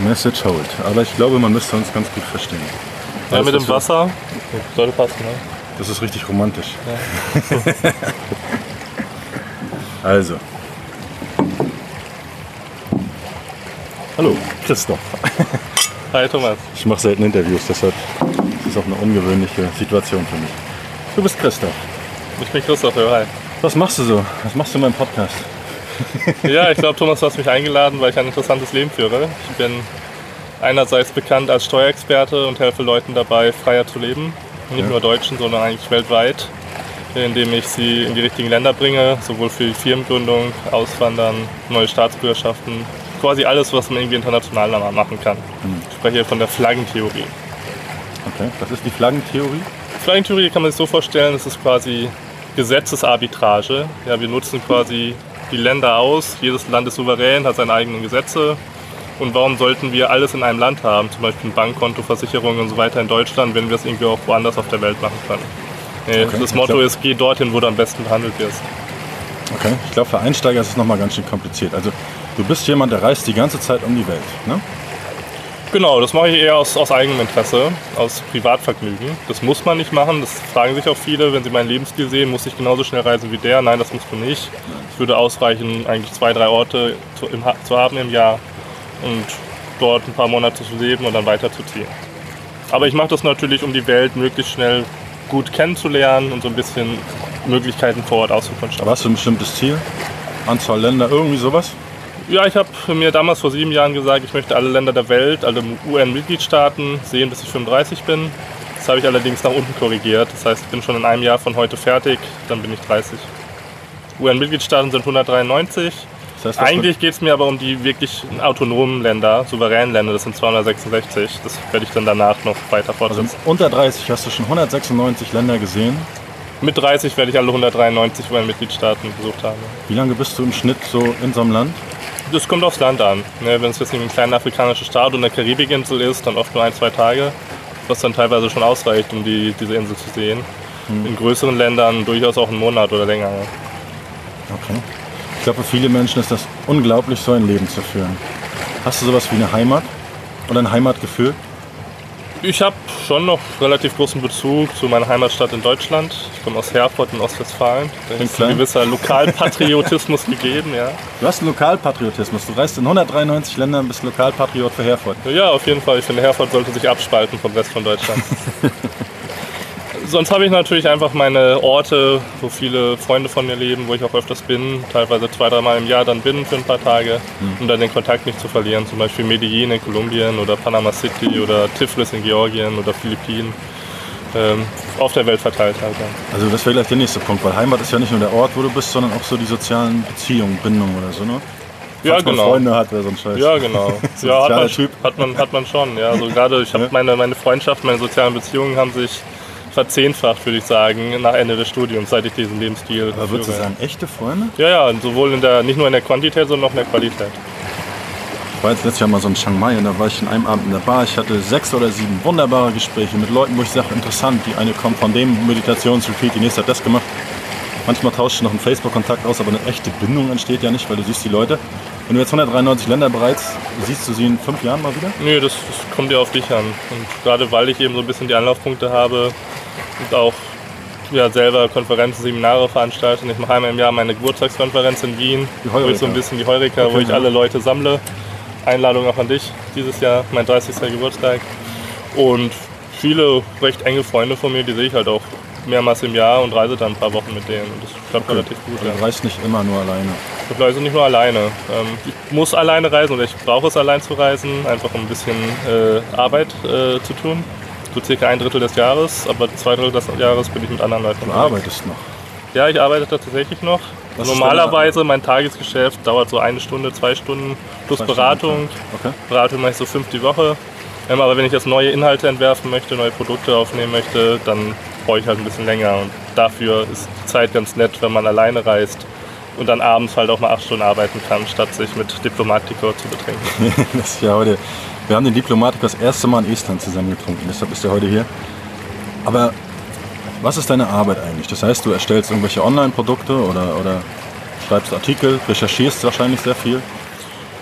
Message hold. Aber ich glaube, man müsste uns ganz gut verstehen. Ja, Alles, mit dem Wasser. Sollte passen, ne? Das ist richtig romantisch. also. Hallo, Christoph. Hi Thomas. Ich mache selten Interviews, deshalb ist es auch eine ungewöhnliche Situation für mich. Du bist Christoph. Ich bin Christoph, ja, hi. Was machst du so? Was machst du in meinem Podcast? Ja, ich glaube, Thomas, du hast mich eingeladen, weil ich ein interessantes Leben führe. Ich bin einerseits bekannt als Steuerexperte und helfe Leuten dabei, freier zu leben. Nicht Ja. nur Deutschen, sondern eigentlich weltweit, indem ich sie in die richtigen Länder bringe, sowohl für die Firmengründung, Auswandern, neue Staatsbürgerschaften, quasi alles, was man irgendwie international machen kann. Ich spreche hier von der Flaggentheorie. Okay, das ist die Flaggentheorie. Flaggentheorie kann man sich so vorstellen, es ist quasi Gesetzesarbitrage. Ja, wir nutzen quasi die Länder aus, jedes Land ist souverän, hat seine eigenen Gesetze. Und warum sollten wir alles in einem Land haben, zum Beispiel ein Bankkonto, Versicherungen und so weiter in Deutschland, wenn wir es irgendwie auch woanders auf der Welt machen können? Nee, Okay, das Motto glaub- ist, geh dorthin, wo du am besten behandelt wirst. Okay, ich glaube, für Einsteiger ist es nochmal ganz schön kompliziert. Also, du bist jemand, der reist die ganze Zeit um die Welt. Ne? Genau, das mache ich eher aus, aus eigenem Interesse, aus Privatvergnügen. Das muss man nicht machen, das fragen sich auch viele, wenn sie meinen Lebensstil sehen, muss ich genauso schnell reisen wie der? Nein, das musst du nicht. Es würde ausreichen, eigentlich zwei, drei Orte zu, im, zu haben im Jahr und dort ein paar Monate zu leben und dann weiterzuziehen. Aber ich mache das natürlich, um die Welt möglichst schnell gut kennenzulernen und so ein bisschen Möglichkeiten vor Ort auszukundschaften. Aber hast du ein bestimmtes Ziel? Anzahl Länder, irgendwie sowas? Ja, ich habe mir damals vor sieben Jahren gesagt, ich möchte alle Länder der Welt, alle UN-Mitgliedstaaten sehen, bis ich 35 bin. Das habe ich allerdings nach unten korrigiert. Das heißt, ich bin schon in einem Jahr von heute fertig, dann bin ich 30. UN-Mitgliedstaaten sind 193. Das heißt, Eigentlich geht es mir aber um die wirklich autonomen Länder, souveränen Länder, das sind 266. Das werde ich dann danach noch weiter Also fortsetzen. unter 30 hast du schon 196 Länder gesehen. Mit 30 werde ich alle 193 UN-Mitgliedstaaten besucht haben. Wie lange bist du im Schnitt so in so einem Land? Das kommt aufs Land an. Ne, wenn es jetzt ein kleiner afrikanischer Staat und eine Karibikinsel ist, dann oft nur ein, zwei Tage, was dann teilweise schon ausreicht, um die, diese Insel zu sehen. In größeren Ländern durchaus auch einen Monat oder länger. ja. Okay. Ich glaube, für viele Menschen ist das unglaublich, so ein Leben zu führen. Hast du sowas wie eine Heimat oder ein Heimatgefühl? Ich habe schon noch relativ großen Bezug zu meiner Heimatstadt in Deutschland. Ich komme aus Herford in Ostwestfalen. Da Klingt ist klein. ein gewisser Lokalpatriotismus gegeben. Ja. Du hast einen Lokalpatriotismus. Du reist in 193 Ländern, bist Lokalpatriot für Herford. ja, auf jeden Fall. Ich finde, Herford sollte sich abspalten vom Rest von Deutschland. Sonst habe ich natürlich einfach meine Orte, wo viele Freunde von mir leben, wo ich auch öfters bin, teilweise zwei, dreimal im Jahr dann bin für ein paar Tage, um dann den Kontakt nicht zu verlieren. Zum Beispiel Medellin in Kolumbien oder Panama City oder Tiflis in Georgien oder Philippinen. Ähm, auf der Welt verteilt halt. Ja. Also das wäre gleich der nächste Punkt, weil Heimat ist ja nicht nur der Ort, wo du bist, sondern auch so die sozialen Beziehungen, Bindungen oder so, ne? Ja, Falls man genau. Freunde hat, wäre so ein Scheiß. Ja, genau. So ja, hat man, Typ. hat, man, hat man schon. Ja, also gerade ich habe Ja. meine, meine Freundschaft, meine sozialen Beziehungen haben sich verzehnfacht, würde ich sagen, nach Ende des Studiums, seit ich diesen Lebensstil Aber würdest du sagen, echte Freunde? Ja, ja, sowohl in der, nicht nur in der Quantität, sondern auch in der Qualität. Ich war jetzt letztes Jahr mal so in Chiang Mai und da war ich in einem Abend in der Bar. Ich hatte sechs oder sieben wunderbare Gespräche mit Leuten, wo ich sage, interessant. Die eine kommt von dem Meditationsretreat, die nächste hat das gemacht. Manchmal tauscht du noch einen Facebook-Kontakt aus, aber eine echte Bindung entsteht ja nicht, weil du siehst die Leute. Wenn du jetzt 193 Länder bereits, siehst du sie in fünf Jahren mal wieder? Nö, das, das kommt ja auf dich an. Und gerade weil ich eben so ein bisschen die Anlaufpunkte habe und auch ja, selber Konferenzen, Seminare veranstalte. Und Ich mache einmal im Jahr meine Geburtstagskonferenz in Wien, Die wo ich so ein bisschen die Heureka, Okay, wo ich ja. alle Leute sammle. Einladung auch an dich dieses Jahr, mein 30. Geburtstag. Und viele recht enge Freunde von mir, die sehe ich halt auch mehrmals im Jahr und reise dann ein paar Wochen mit denen. Und das klappt relativ gut. Also Ja. du reist nicht immer nur alleine. Ich reise nicht nur alleine. Ähm, Ich muss alleine reisen oder ich brauche es allein zu reisen, einfach um ein bisschen äh, Arbeit äh, zu tun. So circa ein Drittel des Jahres, aber zwei Drittel des Jahres bin ich mit anderen Leuten Du arbeitest noch. Ja, ich arbeite tatsächlich noch. Was Normalerweise mein Tagesgeschäft dauert so eine Stunde, zwei Stunden plus Zwei Stunden Beratung. Okay. Beratung mache ich so fünf die Woche. Ähm, aber wenn ich jetzt neue Inhalte entwerfen möchte, neue Produkte aufnehmen möchte, dann brauche ich halt ein bisschen länger. Und dafür ist Zeit ganz nett, wenn man alleine reist und dann abends halt auch mal acht Stunden arbeiten kann, statt sich mit Diplomatico zu betrinken. Das ist ja heute. Wir haben den Diplomatiker das erste Mal in Estland zusammen getrunken, deshalb ist er heute hier. Aber was ist deine Arbeit eigentlich? Das heißt, du erstellst irgendwelche Online-Produkte oder, oder schreibst Artikel, recherchierst wahrscheinlich sehr viel.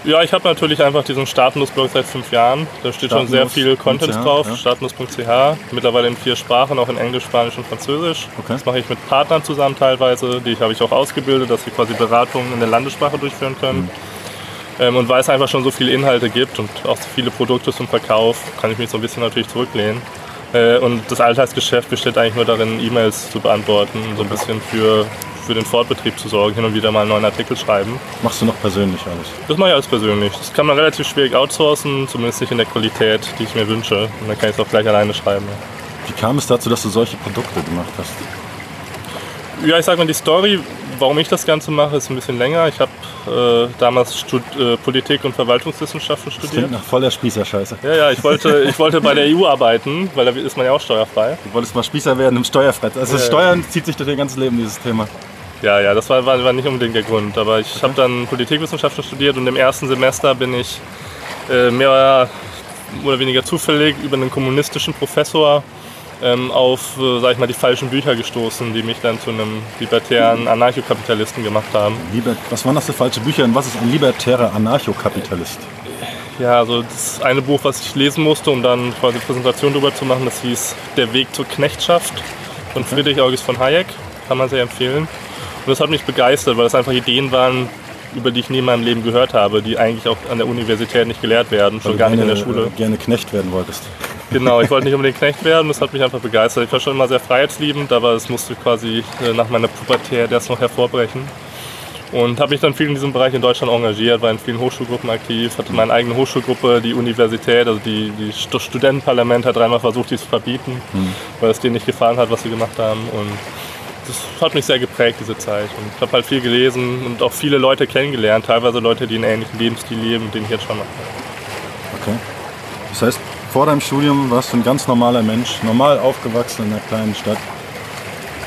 Ja, ich habe natürlich einfach diesen Startnuss-Blog seit fünf Jahren. Da steht schon sehr viel Content Startnuss.ch, drauf. ja. Startnuss.ch. Mittlerweile in vier Sprachen, auch in Englisch, Spanisch und Französisch. Okay. Das mache ich mit Partnern zusammen teilweise. Die habe ich auch ausgebildet, dass sie quasi Beratungen in der Landessprache durchführen können. Mhm. Ähm, und weil es einfach schon so viele Inhalte gibt und auch so viele Produkte zum Verkauf, kann ich mich so ein bisschen natürlich zurücklehnen. Äh, und das Alltagsgeschäft besteht eigentlich nur darin, E-Mails zu beantworten, so ein bisschen für, für den Fortbetrieb zu sorgen, hin und wieder mal einen neuen Artikel schreiben. Machst du noch persönlich alles? Das mache ich alles persönlich. Das kann man relativ schwierig outsourcen, zumindest nicht in der Qualität, die ich mir wünsche. Und dann kann ich es auch gleich alleine schreiben. Wie kam es dazu, dass du solche Produkte gemacht hast? Ja, ich sag mal, die Story, warum ich das Ganze mache, ist ein bisschen länger. Ich habe äh, damals Stud äh, Politik und Verwaltungswissenschaften Das studiert. klingt nach voller Spießerscheiße. Ja, ja, ich wollte, ich wollte bei der EU arbeiten, weil da ist man ja auch steuerfrei. Du wolltest mal Spießer werden im Steuerfrei. Also Ja. Steuern zieht sich durch dein ganzes Leben, dieses Thema. Ja, ja, das war, war, war nicht unbedingt der Grund. Aber ich habe dann Politikwissenschaften studiert und im ersten Semester bin ich äh, mehr oder weniger zufällig über einen kommunistischen Professor ähm, auf, äh, sag ich mal, die falschen Bücher gestoßen, die mich dann zu einem libertären Anarchokapitalisten gemacht haben. Liber was waren das für falsche Bücher und was ist ein libertärer Anarchokapitalist? Ja, also das eine Buch, was ich lesen musste, um dann quasi eine Präsentation darüber zu machen, das hieß Der Weg zur Knechtschaft von Friedrich August von Hayek. Kann man sehr empfehlen. Und das hat mich begeistert, weil das einfach Ideen waren, über die ich nie in meinem Leben gehört habe, die eigentlich auch an der Universität nicht gelehrt werden, schon Weil gar du nicht in der gerne, Schule. äh, gerne Knecht werden wolltest. Genau, ich wollte nicht unbedingt Knecht werden, das hat mich einfach begeistert. Ich war schon immer sehr freiheitsliebend, aber es musste quasi äh, nach meiner Pubertät erst noch hervorbrechen. Und habe mich dann viel in diesem Bereich in Deutschland engagiert, war in vielen Hochschulgruppen aktiv, hatte meine eigene Hochschulgruppe, die Universität, also die, die Stu- Studentenparlament hat dreimal versucht, die zu verbieten, weil es denen nicht gefallen hat, was sie gemacht haben. Und das hat mich sehr geprägt, diese Zeit. Und ich habe halt viel gelesen und auch viele Leute kennengelernt, teilweise Leute, die einen ähnlichen Lebensstil leben, den ich jetzt schon mache. Okay. Das heißt, vor deinem Studium warst du ein ganz normaler Mensch, normal aufgewachsen in einer kleinen Stadt.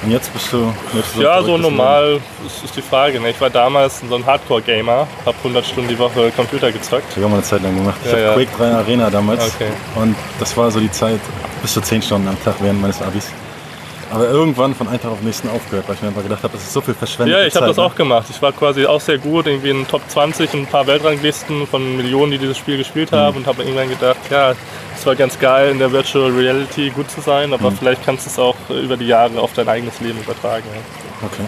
Und jetzt bist du. Jetzt Ja, so normal ist, ist die Frage. Ne? Ich war damals so ein Hardcore-Gamer, habe 100 Stunden die Woche Computer gezockt. Das habe ich auch mal eine Zeit lang gemacht. Ich Ja, habe ja. Quake 3 Arena damals. Okay. Und das war so die Zeit bis zu 10 Stunden am Tag während meines Abis. Aber irgendwann von einem Tag auf den nächsten aufgehört, weil ich mir einfach gedacht habe, das ist so viel verschwendete Ja, ich habe das auch gemacht. Ich war quasi auch sehr gut, irgendwie in den Top 20 in ein paar Weltranglisten von Millionen, die dieses Spiel gespielt haben und habe irgendwann gedacht, ja, es war ganz geil in der Virtual Reality gut zu sein, aber vielleicht kannst du es auch über die Jahre auf dein eigenes Leben übertragen. Ja. Okay.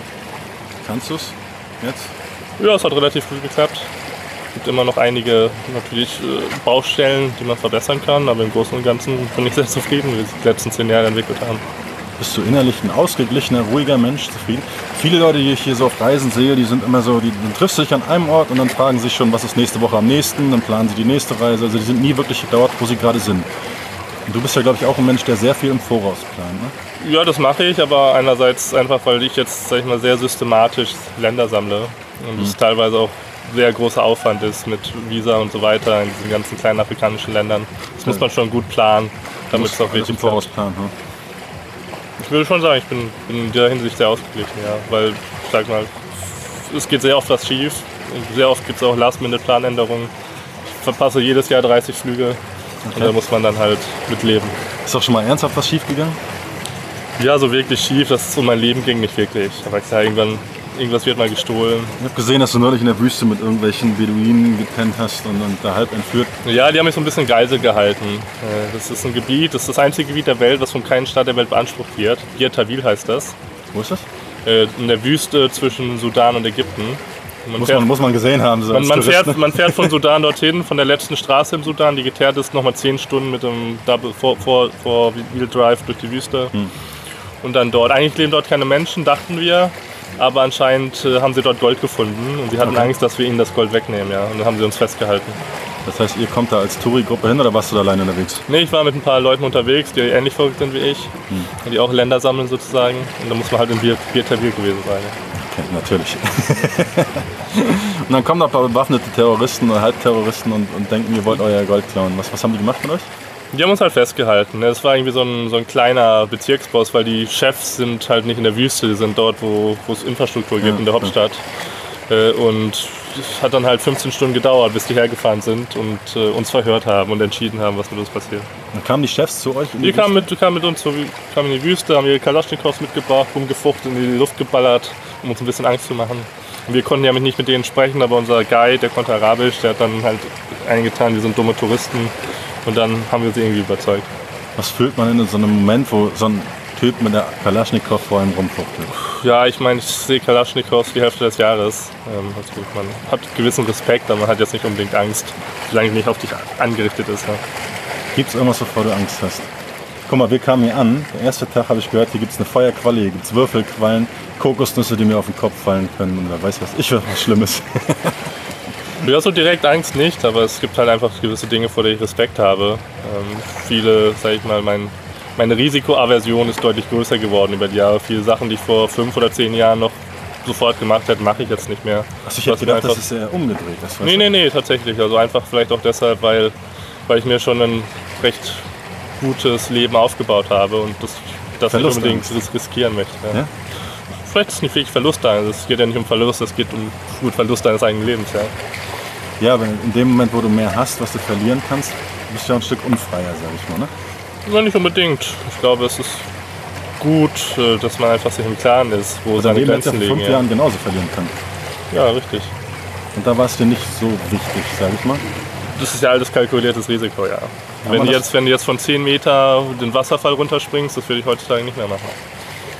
Kannst du es jetzt? Ja, es hat relativ gut geklappt. Es gibt immer noch einige natürlich äh, Baustellen, die man verbessern kann, aber im Großen und Ganzen bin ich sehr zufrieden, wie wir es die letzten zehn Jahre entwickelt haben. Bist du innerlich ein ausgeglichener, ruhiger Mensch, zufrieden? Viele Leute, die ich hier so auf Reisen sehe, die sind immer so, die, die triffst du dich an einem Ort und dann fragen sich schon, was ist nächste Woche am nächsten, dann planen sie die nächste Reise. Also die sind nie wirklich dort, wo sie gerade sind. Und du bist ja, glaube ich, auch ein Mensch, der sehr viel im Voraus plant. Ne? Ja, das mache ich, aber einerseits einfach, weil ich jetzt, sag ich mal, sehr systematisch Länder sammle und es teilweise auch sehr großer Aufwand ist mit Visa und so weiter in diesen ganzen kleinen afrikanischen Ländern. Das muss man schon gut planen, damit es auch alles im Voraus planen. Ne? Ich würde schon sagen, ich bin, bin in der Hinsicht sehr ausgeglichen, ja. Weil, ich sag mal, es geht sehr oft was schief. Sehr oft gibt es auch Last-Minute-Planänderungen. Ich verpasse jedes Jahr 30 Flüge. Und da muss man dann halt mit leben. Ist doch schon mal ernsthaft was schiefgegangen? Ja, so wirklich schief, dass es um mein Leben ging, nicht wirklich. Aber ich sag, irgendwann, irgendwas wird mal gestohlen. Ich habe gesehen, dass du neulich in der Wüste mit irgendwelchen Beduinen gepennt hast und, und da halb entführt. Ja, die haben mich so ein bisschen Geisel gehalten. Äh, Das ist ein Gebiet, das ist das einzige Gebiet der Welt, was von keinem Staat der Welt beansprucht wird. Bir Tawil heißt das. Wo ist das? Äh, In der Wüste zwischen Sudan und Ägypten. Man Muss fährt- man, muss man gesehen haben. So Man, man, fährt, ne? man fährt von Sudan dorthin, von der letzten Straße im Sudan, die geteert ist, nochmal 10 Stunden mit dem Double vor, vor, vor Wheel Drive durch die Wüste. Hm. Und dann dort. Eigentlich leben dort keine Menschen, dachten wir. Aber anscheinend äh, haben sie dort Gold gefunden und sie hatten Okay. Angst, dass wir ihnen das Gold wegnehmen. Ja. Und dann haben sie uns festgehalten. Das heißt, ihr kommt da als Touri-Gruppe hin oder warst du da alleine unterwegs? Nee, ich war mit ein paar Leuten unterwegs, die ähnlich verrückt sind wie ich. Hm. Die auch Länder sammeln sozusagen. Und da muss man halt in Bir Bir Tawil gewesen sein. Ja. Okay, natürlich. und dann kommen da ein paar bewaffnete Terroristen oder Halbterroristen und, und denken, ihr wollt euer Gold klauen. Was, was haben die gemacht mit euch? Die haben uns halt festgehalten. ne. Es war irgendwie so ein, so ein kleiner Bezirksboss, weil die Chefs sind halt nicht in der Wüste, die sind dort, wo es Infrastruktur gibt, Ja, in der Hauptstadt. Äh, Und es hat dann halt 15 Stunden gedauert, bis die hergefahren sind und äh, uns verhört haben und entschieden haben, was mit uns passiert. Dann kamen die Chefs zu euch. Die Wüste? kamen mit, die kamen mit uns kamen in die Wüste, haben ihre Kalaschnikows mitgebracht, rumgefucht, in die Luft geballert, um uns ein bisschen Angst zu machen. Wir konnten ja nicht mit denen sprechen, aber unser Guide, der konnte Arabisch, der hat dann halt eingetan, wir sind dumme Touristen und dann haben wir sie irgendwie überzeugt. Was fühlt man in so einem Moment, wo so ein Typ mit der Kalaschnikow vor einem rumfuchtelt? Ja, ich meine, ich sehe Kalaschnikows die Hälfte des Jahres. Ähm, also man hat gewissen Respekt, aber man hat jetzt nicht unbedingt Angst, solange es nicht auf dich angerichtet ist. Ja. Gibt es irgendwas, wovor du Angst hast? Guck mal, wir kamen hier an. Der erste Tag habe ich gehört, hier gibt es eine Feuerqualle, hier gibt es Würfelquallen, Kokosnüsse, die mir auf den Kopf fallen können. Und wer weiß was ich, was Schlimmes. Ja, so direkt Angst nicht, aber es gibt halt einfach gewisse Dinge, vor denen ich Respekt habe. Ähm, viele, sag ich mal, mein, meine Risikoaversion ist deutlich größer geworden über die Jahre. Viele Sachen, die ich vor fünf oder zehn Jahren noch sofort gemacht hätte, mache ich jetzt nicht mehr. Also ich hätte gedacht, das ist eher umgedreht. Das nee, nee, nee, tatsächlich. Also einfach vielleicht auch deshalb, weil, weil ich mir schon ein recht gutes Leben aufgebaut habe und das, das nicht unbedingt riskieren möchte. Ja. Ja? Vielleicht ist es nicht wirklich Verlust da. Es geht ja nicht um Verlust, es geht um gut Verlust deines eigenen Lebens. Ja. Ja, aber in dem Moment, wo du mehr hast, was du verlieren kannst, bist du ja ein Stück unfreier, sag ich mal, ne? Ja, nicht unbedingt. Ich glaube, es ist gut, äh, dass man einfach sich im Klaren ist, wo also seine Grenzen liegen. fünf ja. Jahren genauso verlieren kann. Ja, richtig. Und da war es dir nicht so wichtig, sag ich mal? Das ist ja alles kalkuliertes Risiko, ja. wenn, du jetzt, wenn du jetzt von 10 Meter den Wasserfall runterspringst, das würde ich heutzutage nicht mehr machen.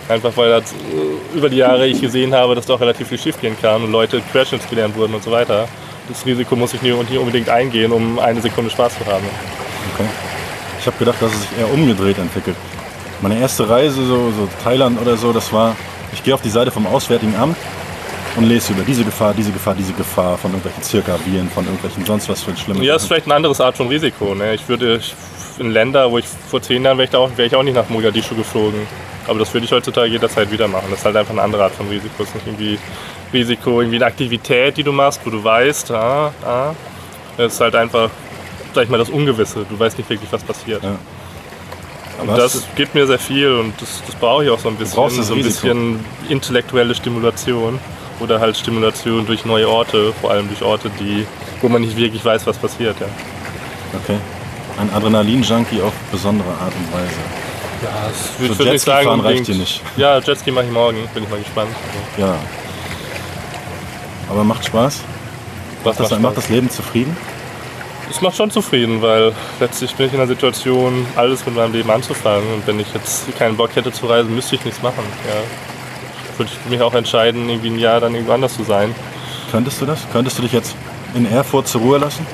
Einfach weil das, äh, über die Jahre ich gesehen habe, dass doch relativ viel schief gehen kann und Leute querschnittsgelernt wurden und so weiter das Risiko muss ich nicht unbedingt eingehen, um eine Sekunde Spaß zu haben. Okay. Ich habe gedacht, dass es sich eher umgedreht entwickelt. Meine erste Reise, so, so Thailand oder so, das war, ich gehe auf die Seite vom Auswärtigen Amt und lese über diese Gefahr, diese Gefahr, diese Gefahr von irgendwelchen Zirkaviren, von irgendwelchen sonst was für Schlimmes. Ja, ist vielleicht eine andere Art von Risiko. Ne? Ich würde in Länder, wo ich vor zehn Jahren wäre ich, auch, wär ich auch nicht nach Mogadischu geflogen. Aber das würde ich heutzutage jederzeit wieder machen. Das ist halt einfach eine andere Art von Risiko. Es ist nicht irgendwie Risiko, irgendwie eine Aktivität, die du machst, wo du weißt, ah, ah, das ist halt einfach, sag ich mal, das Ungewisse. Du weißt nicht wirklich, was passiert. Ja. Und das gibt mir sehr viel und das, das brauche ich auch so ein bisschen. So ein bisschen intellektuelle Stimulation oder halt Stimulation durch neue Orte, vor allem durch Orte, die, wo man nicht wirklich weiß, was passiert. Ja. Okay. Ein Adrenalin-Junkie auf besondere Art und Weise. Ja, das würde so ich nicht sagen. Fahren reicht dir nicht. Ja, Jetski mache ich morgen, bin ich mal gespannt. Ja, aber macht Spaß? Macht, das, macht das Leben zufrieden? Es macht schon zufrieden, weil letztlich bin ich in der Situation, alles mit meinem Leben anzufangen. Und wenn ich jetzt keinen Bock hätte zu reisen, müsste ich nichts machen. Ja. Würde ich mich auch entscheiden, irgendwie ein Jahr dann irgendwo anders zu sein. Könntest du das? Könntest du dich jetzt in Erfurt zur Ruhe lassen?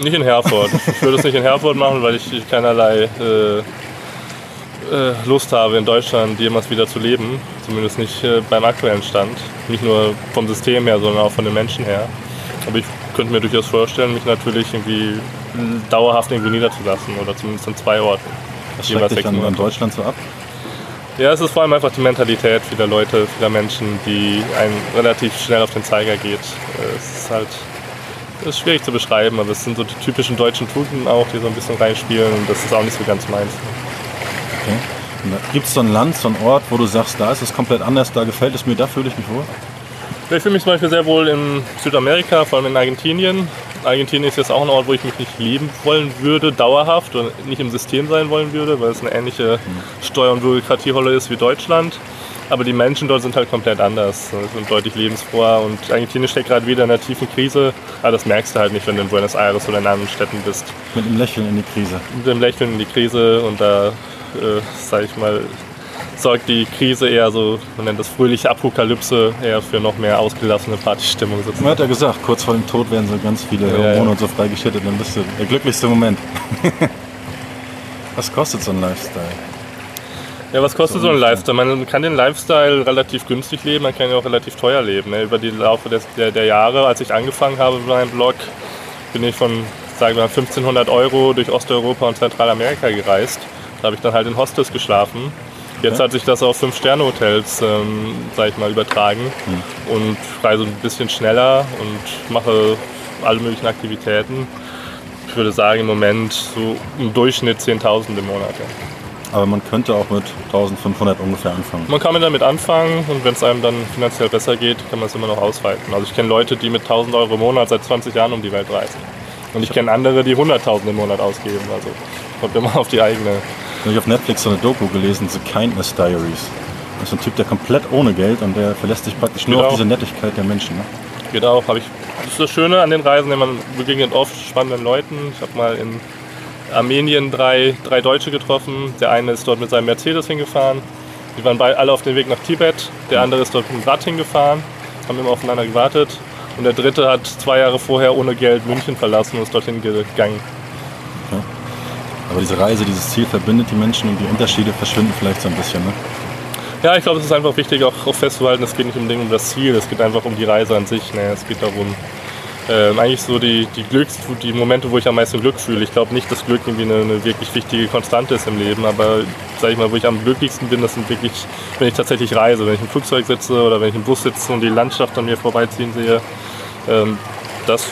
Nicht in Herford. ich würde es nicht in Herford machen, weil ich keinerlei äh, äh, Lust habe, in Deutschland jemals wieder zu leben. Zumindest nicht äh, beim aktuellen Stand. Nicht nur vom System her, sondern auch von den Menschen her. Aber ich könnte mir durchaus vorstellen, mich natürlich irgendwie dauerhaft irgendwo niederzulassen oder zumindest an zwei Orten. Was schreckt dich an, an Deutschland so ab? Ja, es ist vor allem einfach die Mentalität vieler Leute, vieler Menschen, die einem relativ schnell auf den Zeiger geht. Äh, es ist halt ist schwierig zu beschreiben, aber es sind so die typischen deutschen Tugenden auch, die so ein bisschen reinspielen und das ist auch nicht so ganz meins. Okay. Gibt es so ein Land, so ein Ort, wo du sagst, da ist es komplett anders, da gefällt es mir, da fühle ich mich wohl? Ich fühle mich zum Beispiel sehr wohl in Südamerika, vor allem in Argentinien. Argentinien ist jetzt auch ein Ort, wo ich mich nicht leben wollen würde, dauerhaft und nicht im System sein wollen würde, weil es eine ähnliche Steuer- und Bürokratieholle ist wie Deutschland. Aber die Menschen dort sind halt komplett anders, sind deutlich lebensfroher und Argentinien steckt gerade wieder in einer tiefen Krise. Aber das merkst du halt nicht, wenn du in Buenos Aires oder in anderen Städten bist. Mit einem Lächeln in die Krise. Mit einem Lächeln in die Krise und da äh, sage ich mal, sorgt die Krise eher so, man nennt das fröhliche Apokalypse, eher für noch mehr ausgelassene Partystimmung sozusagen. Man hat ja gesagt, kurz vor dem Tod werden so ganz viele ja, Hormone ja. und so freigeschüttet, dann bist du der glücklichste Moment. was kostet so ein Lifestyle? Ja, was kostet so, so ein Lifestyle? Man kann den Lifestyle relativ günstig leben, man kann ihn auch relativ teuer leben. Ne? Über die Laufe des, der, der Jahre, als ich angefangen habe mit meinem Blog, bin ich von sagen wir mal 1500 Euro durch Osteuropa und Zentralamerika gereist da habe ich dann halt in Hostels geschlafen. Jetzt okay. hat sich das auf Fünf-Sterne-Hotels, ähm, sag ich mal, übertragen mhm. und reise ein bisschen schneller und mache alle möglichen Aktivitäten. Ich würde sagen, im Moment so im Durchschnitt 10.000 im Monat. Ja. Aber man könnte auch mit 1500 ungefähr anfangen. Man kann damit anfangen und wenn es einem dann finanziell besser geht, kann man es immer noch ausweiten. Also ich kenne Leute, die mit 1000 Euro im Monat seit 20 Jahren um die Welt reisen. Und ich kenne andere, die 100.000 im Monat ausgeben. Also kommt immer auf die eigene habe ich auf Netflix so eine Doku gelesen, The Kindness Diaries. Das ist ein Typ, der komplett ohne Geld und der verlässt sich praktisch nur Genau. auf diese Nettigkeit der Menschen. Ne? Geht auch. Hab ich, das ist das Schöne an den Reisen, man begegnet oft spannenden Leuten. Ich habe mal in Armenien drei, drei Deutsche getroffen. Der eine ist dort mit seinem Mercedes hingefahren. Die waren alle auf dem Weg nach Tibet. Der andere ist dort mit dem Rad hingefahren, haben immer aufeinander gewartet. Und der dritte hat zwei Jahre vorher ohne Geld München verlassen und ist dorthin gegangen. Aber diese Reise, dieses Ziel verbindet die Menschen und die Unterschiede verschwinden vielleicht so ein bisschen. Ne? Ja, ich glaube, es ist einfach wichtig, auch, auch festzuhalten, es geht nicht unbedingt um das Ziel, es geht einfach um die Reise an sich. Ne? Es geht darum, ähm, eigentlich so die, die Glücks, die Momente, wo ich am meisten Glück fühle. Ich glaube nicht, dass Glück irgendwie eine, eine wirklich wichtige Konstante ist im Leben, aber sag ich mal, wo ich am glücklichsten bin, das sind wirklich, wenn ich tatsächlich reise, wenn ich im Flugzeug sitze oder wenn ich im Bus sitze und die Landschaft an mir vorbeiziehen sehe. Ähm, das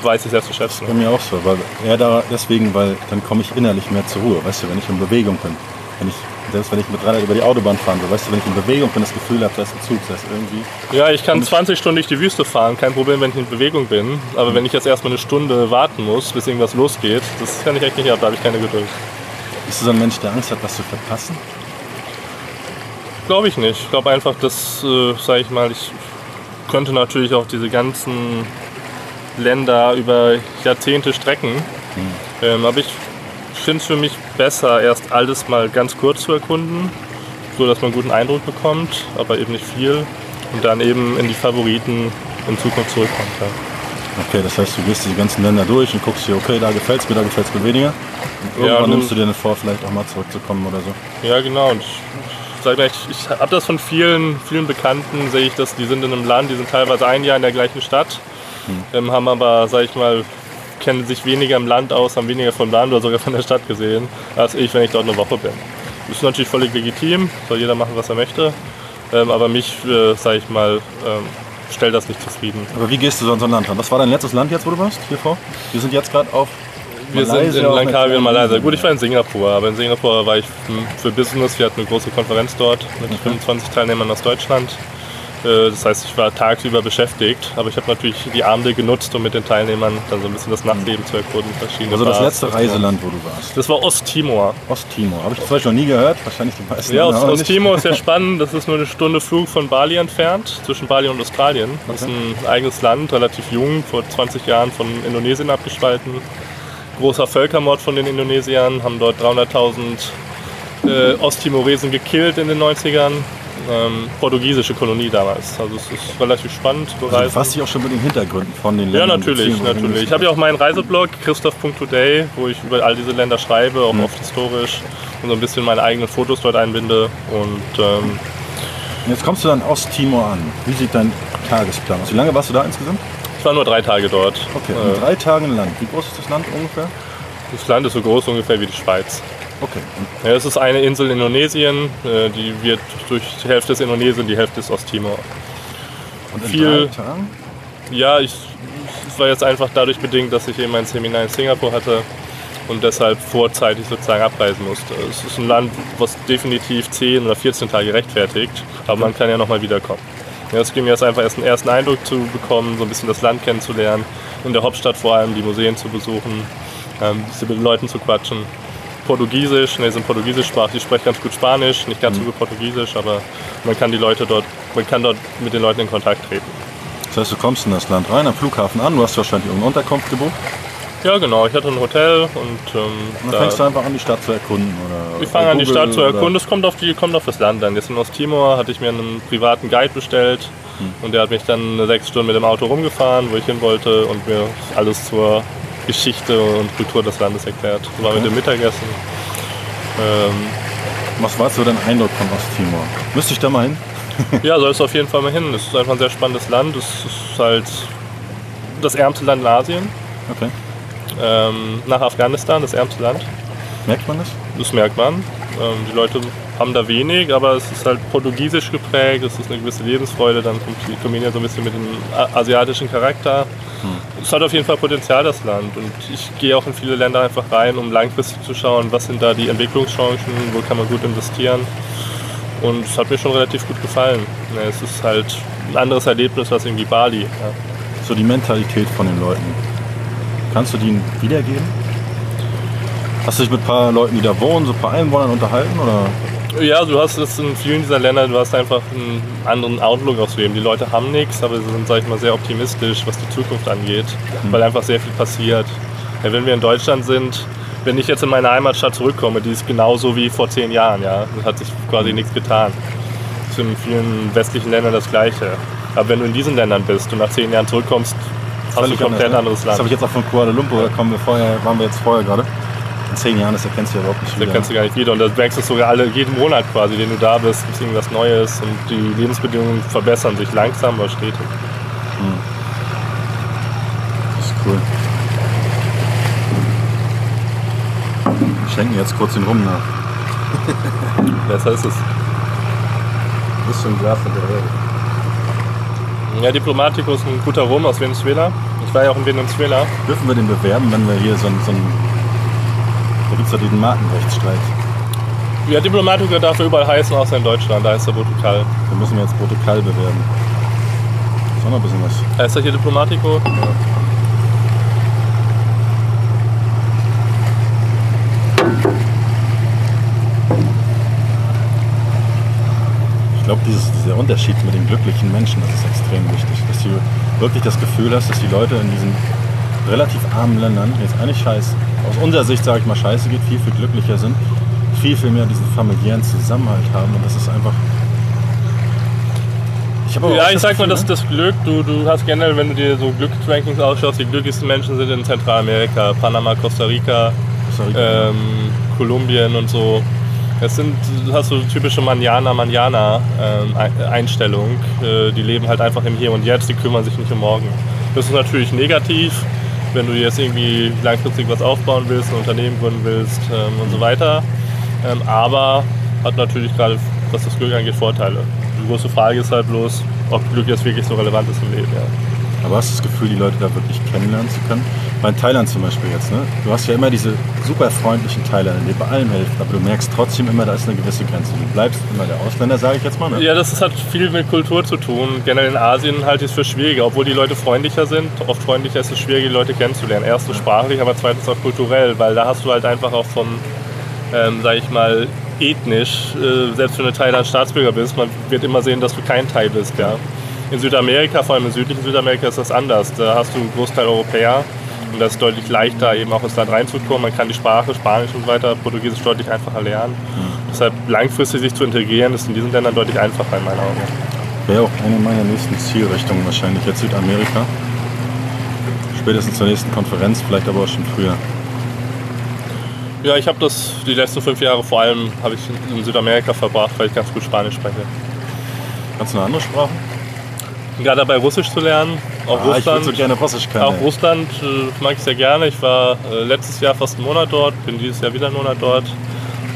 weiß ich sehr zu schätzen. Bei mir auch so, weil eher da deswegen, weil dann komme ich innerlich mehr zur Ruhe, weißt du, wenn ich in Bewegung bin. Wenn ich, selbst wenn ich mit 300 über die Autobahn fahren will, weißt du, wenn ich in Bewegung bin, das Gefühl habe, da ist ein Zug, da ist irgendwie. Ja, ich kann 20 Stunden durch die Wüste fahren, kein Problem, wenn ich in Bewegung bin. Aber wenn ich jetzt erstmal eine Stunde warten muss, bis irgendwas losgeht, das kann ich echt nicht ab, da habe ich keine Geduld. Bist du so ein Mensch, der Angst hat, was zu verpassen? Glaube ich nicht. Ich glaube einfach, dass, äh, sage ich mal, ich könnte natürlich auch diese ganzen Länder über Jahrzehnte strecken. Ähm, aber ich finde es für mich besser, erst alles mal ganz kurz zu erkunden, so dass man einen guten Eindruck bekommt, aber eben nicht viel. Und dann eben in die Favoriten in Zukunft zurückkommt. Ja. Okay, das heißt, du gehst diese ganzen Länder durch und guckst dir, okay, da gefällt es mir, da gefällt es mir weniger. Und Ja, irgendwann du- nimmst du dir vor, vielleicht auch mal zurückzukommen oder so. Ja, genau. Und ich, sag mal, ich, ich habe das von vielen, vielen Bekannten, sehe ich das, die sind in einem Land, die sind teilweise ein Jahr in der gleichen Stadt, ähm, haben aber, sag ich mal, kennen sich weniger im Land aus, haben weniger vom Land oder sogar von der Stadt gesehen, als ich, wenn ich dort eine Woche bin. Das ist natürlich völlig legitim, soll jeder machen, was er möchte. Ähm, aber mich, äh, sag ich mal, ähm, stellt das nicht zufrieden. Aber wie gehst du so an so ein Land ran? Was war dein letztes Land jetzt, wo du warst? Hier vor? Wir sind jetzt gerade auf. Wir Malaysia, sind in Langkawi und Malaysia. Gut, ich war in Singapur, aber in Singapur war ich hm, für Business. Wir hatten eine große Konferenz dort mit 25 Teilnehmern aus Deutschland. Äh, Das heißt, ich war tagsüber beschäftigt, aber ich habe natürlich die Abende genutzt, um mit den Teilnehmern dann so ein bisschen das Nachtleben zu erkunden. Verschiedene Also das Bars, letzte. Reiseland, wo du warst. Das war Osttimor. Osttimor. Habe ich zum Beispiel noch nie gehört. Wahrscheinlich die meisten. Ja, Ost. Osttimor ist sehr spannend. Das ist nur eine Stunde Flug von Bali entfernt, zwischen Bali und Australien. Das ist ein eigenes Land, relativ jung, vor 20 Jahren von Indonesien abgespalten. Großer Völkermord von den Indonesiern, haben dort 300.000 äh, Osttimoresen gekillt in den 90ern. Ähm, portugiesische Kolonie damals. Also es ist relativ spannend Also, du reisen. befasst dich auch schon mit den Hintergründen von den Ja, Ländern. natürlich, du natürlich. hingehst. Ich habe ja auch meinen Reiseblog christoph.today, wo ich über all diese Länder schreibe, auch oft historisch und so ein bisschen meine eigenen Fotos dort einbinde. Und ähm, Jetzt kommst du dann Osttimor an. Wie sieht dein Tagesplan aus? Wie lange warst du da insgesamt? ich war nur drei Tage dort. Okay, Äh, drei Tagen Land. Wie groß ist das Land ungefähr? Das Land ist so groß ungefähr wie die Schweiz. Okay. Ja, es ist eine Insel in Indonesien, äh, die wird durch die Hälfte ist Indonesien, die Hälfte ist Osttimor. Und in Viel- drei Tagen? Ja, ich, es war jetzt einfach dadurch bedingt, dass ich eben ein Seminar in Singapur hatte und deshalb vorzeitig sozusagen abreisen musste. Es ist ein Land, was definitiv 10 oder 14 Tage rechtfertigt, aber man kann ja nochmal wiederkommen. Ja, es ging mir jetzt einfach erst einen ersten Eindruck zu bekommen, so ein bisschen das Land kennenzulernen, in der Hauptstadt vor allem die Museen zu besuchen, ähm, ein bisschen mit den Leuten zu quatschen. Portugiesisch, ne, sind Portugiesischsprachig, ich spreche ganz gut Spanisch, nicht ganz so gut Portugiesisch, aber man kann die Leute dort, man kann dort mit den Leuten in Kontakt treten. Das heißt, du kommst in das Land rein, am Flughafen an, du hast wahrscheinlich irgendeine Unterkunft gebucht Ja, genau. Ich hatte ein Hotel und ähm, und dann fängst du einfach an, die Stadt zu erkunden. Oder ich fange an, die Stadt zu erkunden. Es kommt auf, die, kommt auf das Land an. Jetzt in Osttimor hatte ich mir einen privaten Guide bestellt und der hat mich dann sechs Stunden mit dem Auto rumgefahren, wo ich hin wollte und mir alles zur Geschichte und Kultur des Landes erklärt. War mit dem Mittagessen. Ähm, Was war so dein Eindruck von Osttimor? Müsste ich da mal hin? ja, sollst du auf jeden Fall mal hin. Es ist einfach ein sehr spannendes Land. Es ist halt das ärmste Land in Asien. Okay. Ähm, nach Afghanistan, das ärmste Land. Merkt man das? Das merkt man. Ähm, die Leute haben da wenig, aber es ist halt portugiesisch geprägt, es ist eine gewisse Lebensfreude, dann kommt die kombiniert so ein bisschen mit dem asiatischen Charakter. Es hat auf jeden Fall Potenzial, das Land. Und ich gehe auch in viele Länder einfach rein, um langfristig zu schauen, was sind da die Entwicklungschancen, wo kann man gut investieren. Und es hat mir schon relativ gut gefallen. Es ist halt ein anderes Erlebnis als irgendwie Bali. Ja. So die Mentalität von den Leuten. Kannst du die wiedergeben? Hast du dich mit ein paar Leuten, die da wohnen, so ein paar Einwohnern unterhalten? Oder? Ja, du hast es in vielen dieser Länder, du hast einfach einen anderen Outlook aufs Leben. Die Leute haben nichts, aber sie sind, sag ich mal, sehr optimistisch, was die Zukunft angeht, Mhm. weil einfach sehr viel passiert. Ja, wenn wir in Deutschland sind, wenn ich jetzt in meine Heimatstadt zurückkomme, die ist genauso wie vor zehn Jahren, ja. Es hat sich quasi nichts getan. Das ist in vielen westlichen Ländern das Gleiche. Aber wenn du in diesen Ländern bist und nach zehn Jahren zurückkommst, hast du ein komplett anders, ne? anderes Das Land. habe ich jetzt auch von Kuala Lumpur, da kommen wir vorher, waren wir jetzt vorher gerade. In zehn Jahren, das erkennst du ja überhaupt nicht Da wieder. kennst du gar nicht wieder. Und das merkst du sogar alle, jeden Monat quasi, den du da bist, gibt es irgendwas Neues und die Lebensbedingungen verbessern sich langsam, aber stetig. Das ist cool. Wir schenken jetzt kurz den Rum nach. Besser ist es. Das ist schon ein Glas hinterher. Ja, Diplomatico ist ein guter Rum aus Venezuela. Ich war ja auch in Venezuela. Dürfen wir den bewerben, wenn wir hier so. So ein da gibt es ja diesen Markenrechtsstreit. Ja, Diplomatico darf er überall heißen, außer in Deutschland. Da ist er Portugal. Da müssen wir jetzt Protokoll bewerben. Ist auch noch ein bisschen was. Heißt er hier Diplomatico? Ich glaube, dieser Unterschied mit den glücklichen Menschen, das ist extrem wichtig. Dass du wirklich das Gefühl hast, dass die Leute in diesen relativ armen Ländern, jetzt eigentlich scheiße, aus unserer Sicht sage ich mal scheiße geht, viel, viel glücklicher sind, viel, viel mehr diesen familiären Zusammenhalt haben und das ist einfach. Ich habe Ja, ich sag mal, Gefühl, dass das Glück, du, du hast generell, wenn du dir so Glücksrankings ausschaust, die glücklichsten Menschen sind in Zentralamerika, Panama, Costa Rica, Sorry. ähm, Kolumbien und so. Es sind, du hast so typische Manjana, Manjana ähm. Äh, die leben halt einfach im Hier und Jetzt, die kümmern sich nicht um morgen. Das ist natürlich negativ, wenn du jetzt irgendwie langfristig was aufbauen willst, ein Unternehmen gründen willst ähm, und so weiter. Ähm, aber hat natürlich gerade, was das Glück angeht, Vorteile. Die große Frage ist halt bloß, ob Glück jetzt wirklich so relevant ist im Leben. Ja. Aber hast du das Gefühl, die Leute da wirklich kennenlernen zu können? Bei Thailand zum Beispiel jetzt, ne? Du hast ja immer diese super freundlichen Thailänder, die bei allem helfen, aber du merkst trotzdem immer, da ist eine gewisse Grenze. Du bleibst immer der Ausländer, sage ich jetzt mal, ne? Ja, das hat viel mit Kultur zu tun. Generell in Asien halte ich es für schwieriger, obwohl die Leute freundlicher sind. Oft freundlicher ist es schwierig, die Leute kennenzulernen. Erstens sprachlich, aber zweitens auch kulturell, weil da hast du halt einfach auch vom, ähm, sag ich mal, ethnisch, äh, selbst wenn du Thailand Staatsbürger bist, man wird immer sehen, dass du kein Thai bist. Ja. In Südamerika, vor allem im südlichen Südamerika, ist das anders. Da hast du einen Großteil Europäer und das ist deutlich leichter, eben auch ins Land reinzukommen. Man kann die Sprache, Spanisch und weiter, Portugiesisch deutlich einfacher lernen. Deshalb langfristig sich zu integrieren, ist in diesen Ländern deutlich einfacher in meinen Augen. Wäre auch eine meiner nächsten Zielrichtungen wahrscheinlich jetzt Südamerika. Spätestens zur nächsten Konferenz, vielleicht aber auch schon früher. Ja, ich habe das die letzten fünf Jahre vor allem habe ich in Südamerika verbracht, weil ich ganz gut Spanisch spreche. Kannst du eine andere Sprache? Bin gerade dabei Russisch zu lernen. Auch Ah, ich Russland, so gerne Russisch können. auch. Russland äh, mag ich sehr gerne. Ich war äh, letztes Jahr fast einen Monat dort, bin dieses Jahr wieder einen Monat dort.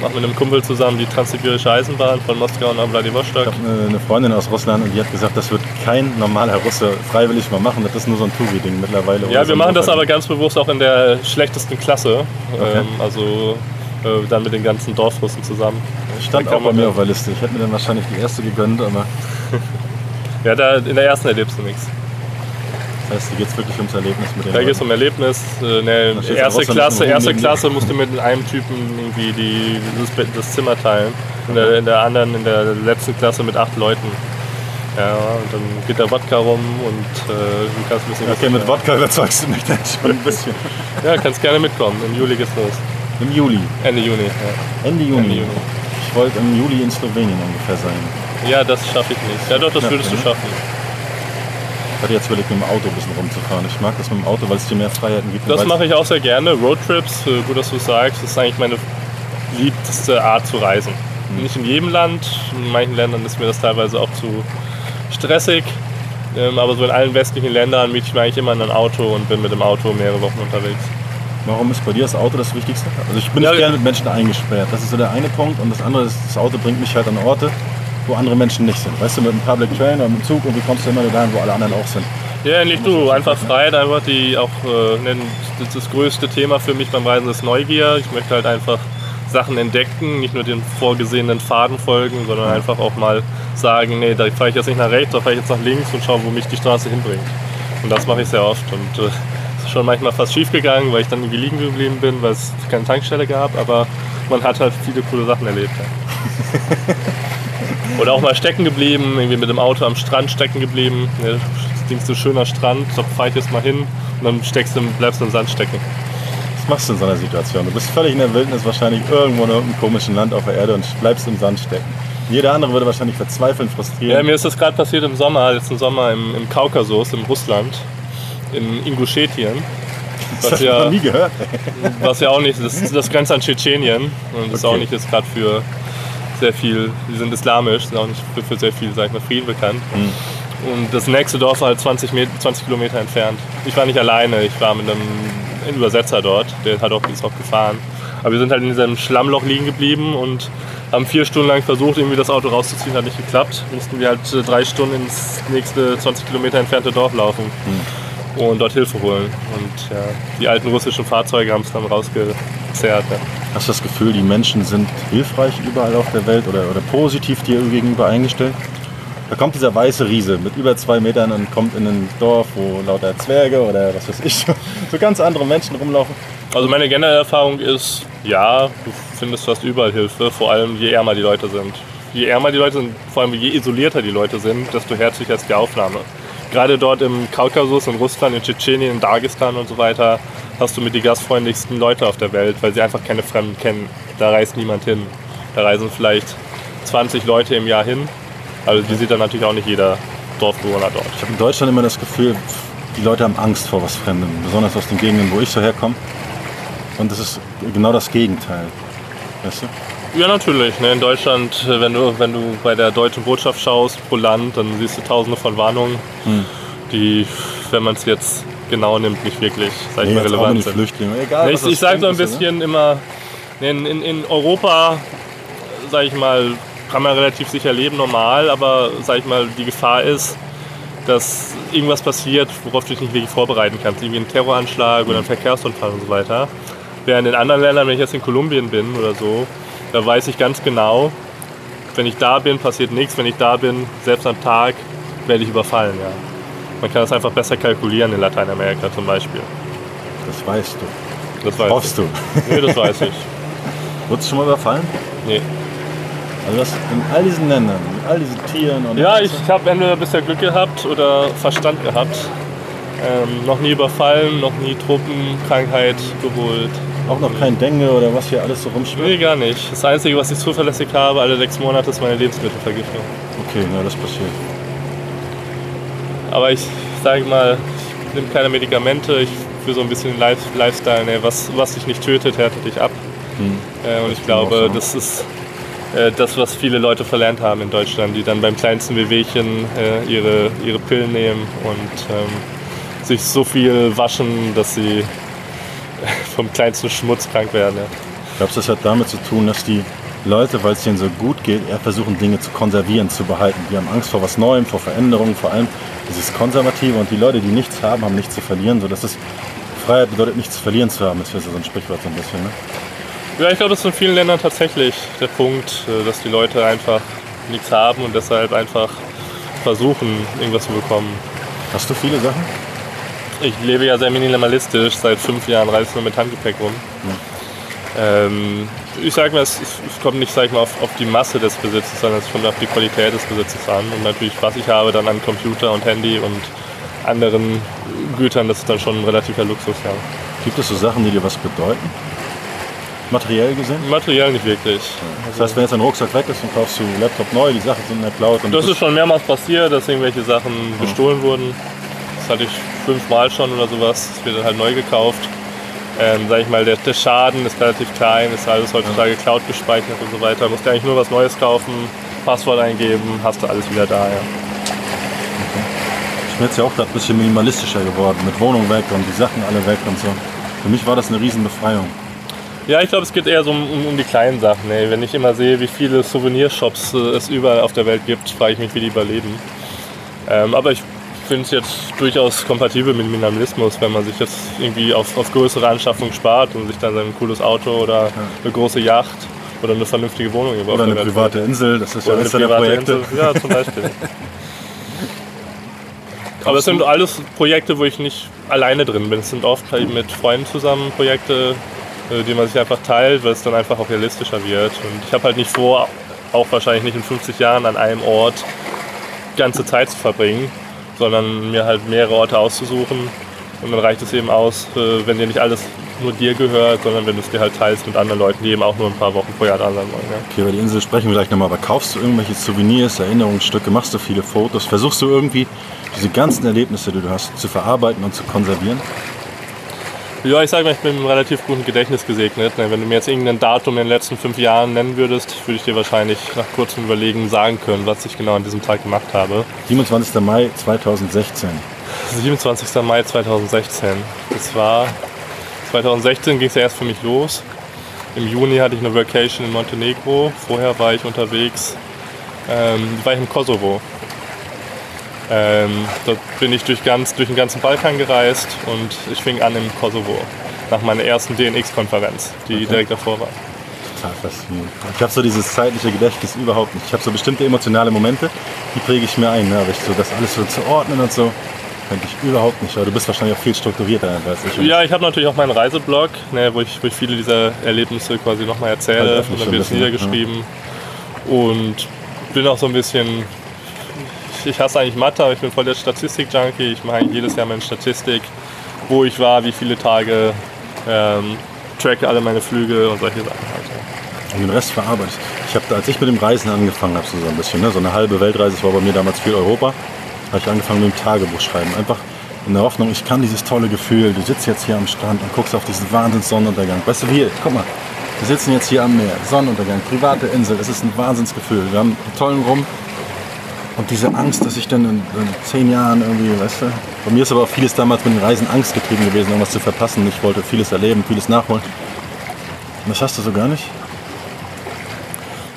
Mache mit einem Kumpel zusammen die transsibirische Eisenbahn von Moskau nach Vladivostok. Ich habe eine, eine Freundin aus Russland und die hat gesagt, das wird kein normaler Russe freiwillig mal machen. Das ist nur so ein Touri-Ding mittlerweile. Ja, so wir machen das aber ganz bewusst auch in der schlechtesten Klasse. Okay. Ähm, also äh, dann mit den ganzen Dorfrussen zusammen. Stand Da auch bei mir auf der Liste. Ich hätte mir dann wahrscheinlich die erste gegönnt, aber Ja, da, in der ersten erlebst du nichts. das heißt, hier geht es wirklich ums Erlebnis mit den Da geht es um Erlebnis. Äh, ne, Da steht's erste ein Klasse, erste Klasse musst du mit einem Typen irgendwie die, das, Bett- das Zimmer teilen. In der, in der anderen, in der letzten Klasse mit acht Leuten. Ja, und dann geht der Wodka rum und äh, du kannst ein bisschen. Okay, mit Wodka überzeugst du mich dann schon ein bisschen. Ja, kannst gerne mitkommen. Im Juli geht's los. Im Juli, Ende Juni. Ja, Ende Juni. Ende Juni. Ich wollte im Juli in Slowenien ungefähr sein. ja das schaffe ich nicht. Ja, doch, das würdest du schaffen. Ich hatte jetzt überlegt, mit dem Auto ein bisschen rumzufahren. Ich mag das mit dem Auto, weil es dir mehr Freiheiten gibt. Das mache ich auch sehr gerne. Roadtrips, äh, gut, dass du es sagst, das ist eigentlich meine liebste Art zu reisen. Nicht in jedem Land, in manchen Ländern ist mir das teilweise auch zu stressig. Ähm, aber so in allen westlichen Ländern miete ich mir eigentlich immer ein Auto und bin mit dem Auto mehrere Wochen unterwegs. Warum ist bei dir das Auto das Wichtigste? Also ich bin Ja, nicht gerne mit Menschen eingesperrt. Das ist so der eine Punkt. Und das andere ist, das Auto bringt mich halt an Orte, wo andere Menschen nicht sind. Weißt du, mit dem Public Train oder mit dem Zug und wie kommst du immer nur dahin, wo alle anderen auch sind. Ja, nicht du, einfach Freiheit, einfach die auch äh, nennen, das, das größte Thema für mich beim Reisen ist Neugier. Ich möchte halt einfach Sachen entdecken, nicht nur den vorgesehenen Faden folgen, sondern einfach auch mal sagen, nee, da fahre ich jetzt nicht nach rechts, da fahre ich jetzt nach links und schaue, wo mich die Straße hinbringt. Und das mache ich sehr oft und äh, schon manchmal fast schief gegangen, weil ich dann irgendwie liegen geblieben bin, weil es keine Tankstelle gab, aber man hat halt viele coole Sachen erlebt. Ja. Oder auch mal stecken geblieben, irgendwie mit dem Auto am Strand stecken geblieben. Ja, Das Ding ist so schöner Strand, da fahr ich jetzt mal hin und dann steckst du, bleibst du im Sand stecken. Was machst du in so einer Situation? Du bist völlig in der Wildnis, wahrscheinlich irgendwo in irgendeinem komischen Land auf der Erde und bleibst im Sand stecken. Jeder andere würde wahrscheinlich verzweifeln, Ja, frustrieren. mir ist das gerade passiert im Sommer, letzten Sommer im, im Kaukasus, in Russland, in Ingushetien. das Was habe ich noch ja, nie gehört. was ja auch nicht, das, das grenzt an Tschetschenien und ist Okay. auch nicht jetzt gerade für sehr viel, die sind islamisch, sind auch nicht für, für sehr viel, sag ich mal, Frieden bekannt. Hm. Und das nächste Dorf war halt 20, Met 20 Kilometer entfernt. Ich war nicht alleine, ich war mit einem Übersetzer dort, der hat auch ist auch gefahren. Aber wir sind halt in diesem Schlammloch liegen geblieben und haben vier Stunden lang versucht, irgendwie das Auto rauszuziehen, hat nicht geklappt. Mussten wir halt äh, drei Stunden ins nächste 20 Kilometer entfernte Dorf laufen und dort Hilfe holen. Und ja, die alten russischen Fahrzeuge haben es dann rausgezerrt. Ja. Hast du das Gefühl, die Menschen sind hilfreich überall auf der Welt oder, oder positiv dir gegenüber eingestellt? Da kommt dieser weiße Riese mit über zwei Metern und kommt in ein Dorf, wo lauter Zwerge oder was weiß ich, so ganz andere Menschen rumlaufen. Also meine generelle Erfahrung ist, ja, du findest fast überall Hilfe, vor allem je ärmer die Leute sind. Je ärmer die Leute sind, vor allem je isolierter die Leute sind, desto herzlicher ist die Aufnahme. Gerade dort im Kaukasus, in Russland, in Tschetschenien, in Dagestan und so weiter, hast du mit die gastfreundlichsten Leute auf der Welt, weil sie einfach keine Fremden kennen. Da reist niemand hin. Da reisen vielleicht 20 Leute im Jahr hin. Also die sieht dann natürlich auch nicht jeder Dorfbewohner dort. Ich habe in Deutschland immer das Gefühl, die Leute haben Angst vor was Fremdem, besonders aus den Gegenden, wo ich so herkomme. Und das ist genau das Gegenteil. Weißt du? Ja, natürlich. Ne? In Deutschland, äh, wenn du, wenn du bei der deutschen Botschaft schaust pro Land, dann siehst du tausende von Warnungen, die, wenn man es jetzt genau nimmt, nicht wirklich sag ich Nee, mal, relevant sind. Flüchtlingen. Egal, Ne, was ich ich sage so ein ist, ne? bisschen immer, in, in, in Europa, sage ich mal, kann man relativ sicher leben, normal, aber sage ich mal, die Gefahr ist, dass irgendwas passiert, worauf du dich nicht wirklich vorbereiten kannst. Irgendwie ein Terroranschlag oder ein Verkehrsunfall und so weiter. Während in anderen Ländern, wenn ich jetzt in Kolumbien bin oder so, da weiß ich ganz genau, wenn ich da bin, passiert nichts. Wenn ich da bin, selbst am Tag, werde ich überfallen. Ja. Man kann das einfach besser kalkulieren in Lateinamerika zum Beispiel. Das weißt du. Das weiß Hoffst du. ich. Nee, das weiß ich. Wurdest du schon mal überfallen? Nee. Also das in all diesen Ländern, mit all diesen Tieren und Ja, ich habe entweder bisher Glück gehabt oder Verstand gehabt. Ähm, noch nie überfallen, noch nie Truppenkrankheit geholt. Auch noch kein Dengue oder was hier alles so rumschwirrt. Nee, gar nicht. Das Einzige, was ich zuverlässig habe, alle sechs Monate, ist meine Lebensmittelvergiftung. Okay, ja, das passiert. Aber ich sage mal, ich nehme keine Medikamente. Ich für so ein bisschen Life Lifestyle. Ne? Was, was dich nicht tötet, härtet dich ab. Äh, und ich glaube, das ist äh, das, was viele Leute verlernt haben in Deutschland, die dann beim kleinsten Wehwehchen äh, ihre, ihre Pillen nehmen und ähm, sich so viel waschen, dass sie vom kleinsten Schmutz krank werden. Ja. Glaubst du, das hat damit zu tun, dass die Leute, weil es ihnen so gut geht, eher versuchen, Dinge zu konservieren, zu behalten. Die haben Angst vor was Neuem, vor Veränderungen, vor allem dieses Konservative. Und die Leute, die nichts haben, haben nichts zu verlieren. So dass es Freiheit bedeutet, nichts zu verlieren zu haben. Das wäre so ein Sprichwort so ein bisschen. Ne? Ja, ich glaube, das ist in vielen Ländern tatsächlich der Punkt, äh, dass die Leute einfach nichts haben und deshalb einfach versuchen, irgendwas zu bekommen. Hast du viele Sachen? Ich lebe ja sehr minimalistisch, seit fünf Jahren reise ich nur mit Handgepäck rum. Ähm, ich sage mal, es, es kommt nicht sag ich mal, auf, auf die Masse des Besitzes, sondern es kommt auf die Qualität des Besitzes an. Und natürlich, was ich habe, dann an Computer und Handy und anderen Gütern, das ist dann schon ein relativer Luxus. Ja. Gibt es so Sachen, die dir was bedeuten? Materiell gesehen? Materiell nicht wirklich. Das heißt, wenn jetzt ein Rucksack weg ist, dann kaufst du Laptop neu, die Sachen sind in der Cloud. Das ist schon mehrmals passiert, dass irgendwelche Sachen gestohlen wurden. Das hatte ich fünfmal schon oder sowas. Das wird dann halt neu gekauft. Ähm, sag ich mal, der, der Schaden ist relativ klein, ist alles heutzutage Cloud gespeichert und so weiter. Musst du eigentlich nur was Neues kaufen, Passwort eingeben, hast du alles wieder da. Ja. Ich bin jetzt ja auch gerade ein bisschen minimalistischer geworden, mit Wohnung weg und die Sachen alle weg und so. Für mich war das eine Riesenbefreiung. Ja, ich glaube, es geht eher so um, um, um die kleinen Sachen. Ey. Wenn ich immer sehe, wie viele Souvenirshops äh, es überall auf der Welt gibt, frage ich mich, wie die überleben. Ähm, aber ich finde es jetzt durchaus kompatibel mit Minimalismus, wenn man sich jetzt irgendwie auf, auf größere Anschaffungen spart und sich dann sein cooles Auto oder eine große Yacht oder eine vernünftige Wohnung irgendwo Oder eine der Welt private Insel, das ist ja oder eine eines private Projekte. Insel. Ja, zum Beispiel. Aber es sind alles Projekte, wo ich nicht alleine drin bin. Es sind oft halt mit Freunden zusammen Projekte, äh, die man sich einfach teilt, weil es dann einfach auch realistischer wird. Und ich habe halt nicht vor, auch wahrscheinlich nicht in 50 Jahren an einem Ort ganze Zeit zu verbringen, sondern mir halt mehrere Orte auszusuchen. Und dann reicht es eben aus, äh, wenn dir nicht alles nur dir gehört, sondern wenn du es dir halt teilst mit anderen Leuten, die eben auch nur ein paar Wochen vorher da sein wollen. Ja. Okay, über die Insel sprechen wir gleich nochmal, aber kaufst du irgendwelche Souvenirs, Erinnerungsstücke, machst du viele Fotos, versuchst du irgendwie diese ganzen Erlebnisse, die du hast, zu verarbeiten und zu konservieren? Ja, ich sage mal, ich bin mit einem relativ guten Gedächtnis gesegnet. Wenn du mir jetzt irgendein Datum in den letzten fünf Jahren nennen würdest, würde ich dir wahrscheinlich nach kurzem Überlegen sagen können, was ich genau an diesem Tag gemacht habe. 27. Mai 2016. 27. Mai 2016. Das war 2016 ging es ja erst für mich los. Im Juni hatte ich eine Vacation in Montenegro. Vorher war ich unterwegs, ähm, war ich im Kosovo. Ähm, dort bin ich durch, ganz, durch den ganzen Balkan gereist und ich fing an im Kosovo nach meiner ersten DNX-Konferenz, die okay. direkt davor war. Total faszinierend. Ich habe so dieses zeitliche Gedächtnis überhaupt nicht. Ich habe so bestimmte emotionale Momente, die präge ich mir ein, ne? aber ich so das alles so zu ordnen und so. Könnte ich überhaupt nicht, aber du bist wahrscheinlich auch viel strukturierter als ich. Ja, ich habe natürlich auch meinen Reiseblog, ne, wo, ich, wo ich viele dieser Erlebnisse quasi nochmal erzähle und dann wird es niedergeschrieben. Ja. Und bin auch so ein bisschen ich hasse eigentlich Mathe, aber ich bin voll der Statistik-Junkie. Ich mache jedes Jahr meine Statistik, wo ich war, wie viele Tage, ähm, tracke alle meine Flüge und solche Sachen. Halt. Und den Rest verarbeite ich. habe, als ich mit dem Reisen angefangen habe, so ein bisschen, ne, so eine halbe Weltreise, das war bei mir damals viel Europa, habe ich angefangen mit dem Tagebuch schreiben. Einfach in der Hoffnung, ich kann dieses tolle Gefühl, du sitzt jetzt hier am Strand und guckst auf diesen Wahnsinns-Sonnenuntergang. Weißt du, hier, guck mal, wir sitzen jetzt hier am Meer, Sonnenuntergang, private Insel, es ist ein Wahnsinnsgefühl. Wir haben einen tollen Rum, und diese Angst, dass ich dann in, in, zehn Jahren irgendwie, weißt du, bei mir ist aber auch vieles damals mit den Reisen Angst getrieben gewesen, irgendwas zu verpassen. Ich wollte vieles erleben, vieles nachholen. Und das hast du so gar nicht?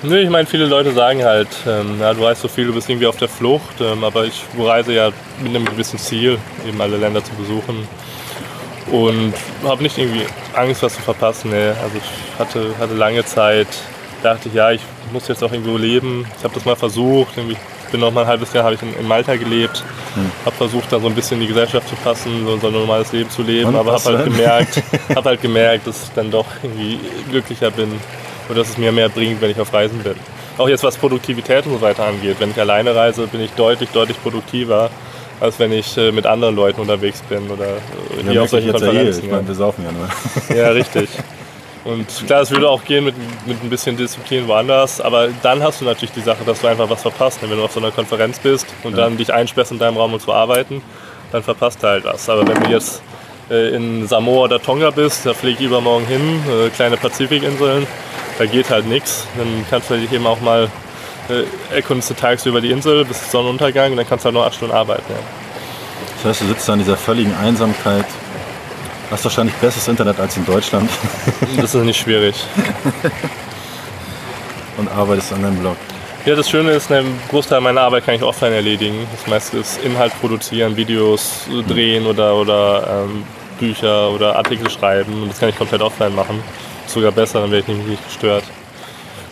Nö, ich meine, viele Leute sagen halt, ähm, ja, du reist so viel, du bist irgendwie auf der Flucht, ähm, aber ich reise ja mit einem gewissen Ziel, eben alle Länder zu besuchen. Und habe nicht irgendwie Angst, was zu verpassen. Nee. Also ich hatte, hatte lange Zeit, dachte ich, ja, ich muss jetzt auch irgendwo leben. Ich habe das mal versucht, irgendwie bin noch mal ein halbes Jahr habe ich in, in, Malta gelebt, hm. habe versucht, da so ein bisschen in die Gesellschaft zu passen, so, so ein normales Leben zu leben, Und aber habe halt gemerkt, habe halt gemerkt, dass ich dann doch irgendwie glücklicher bin und dass es mir mehr bringt, wenn ich auf Reisen bin. Auch jetzt was Produktivität und so weiter angeht. Wenn ich alleine reise, bin ich deutlich, deutlich produktiver, als wenn ich äh, mit anderen Leuten unterwegs bin oder äh, hier ja, auf solchen Konferenzen. Ich meine, wir saufen ja nur. Ja, richtig. Und klar, es würde auch gehen mit, mit ein bisschen Disziplin woanders, aber dann hast du natürlich die Sache, dass du einfach was verpasst. Wenn du auf so einer Konferenz bist und ja. dann dich einsperrst in deinem Raum, um zu arbeiten, dann verpasst du halt was. Aber wenn du jetzt äh, in Samoa oder Tonga bist, da fliege ich übermorgen hin, äh, kleine Pazifikinseln, da geht halt nichts. Dann kannst du dich eben auch mal äh, erkundest du tagsüber die Insel bis Sonnenuntergang und dann kannst du halt noch acht Stunden arbeiten. Ja. Das heißt, du sitzt da in dieser völligen Einsamkeit Hast wahrscheinlich besseres Internet als in Deutschland. Das ist nicht schwierig. Und arbeitest an deinem Blog. Ja, das Schöne ist, einen Großteil meiner Arbeit kann ich offline erledigen. Das meiste ist Inhalt produzieren, Videos drehen oder, oder ähm, Bücher oder Artikel schreiben. Und das kann ich komplett offline machen. Sogar besser, dann werde ich nämlich nicht gestört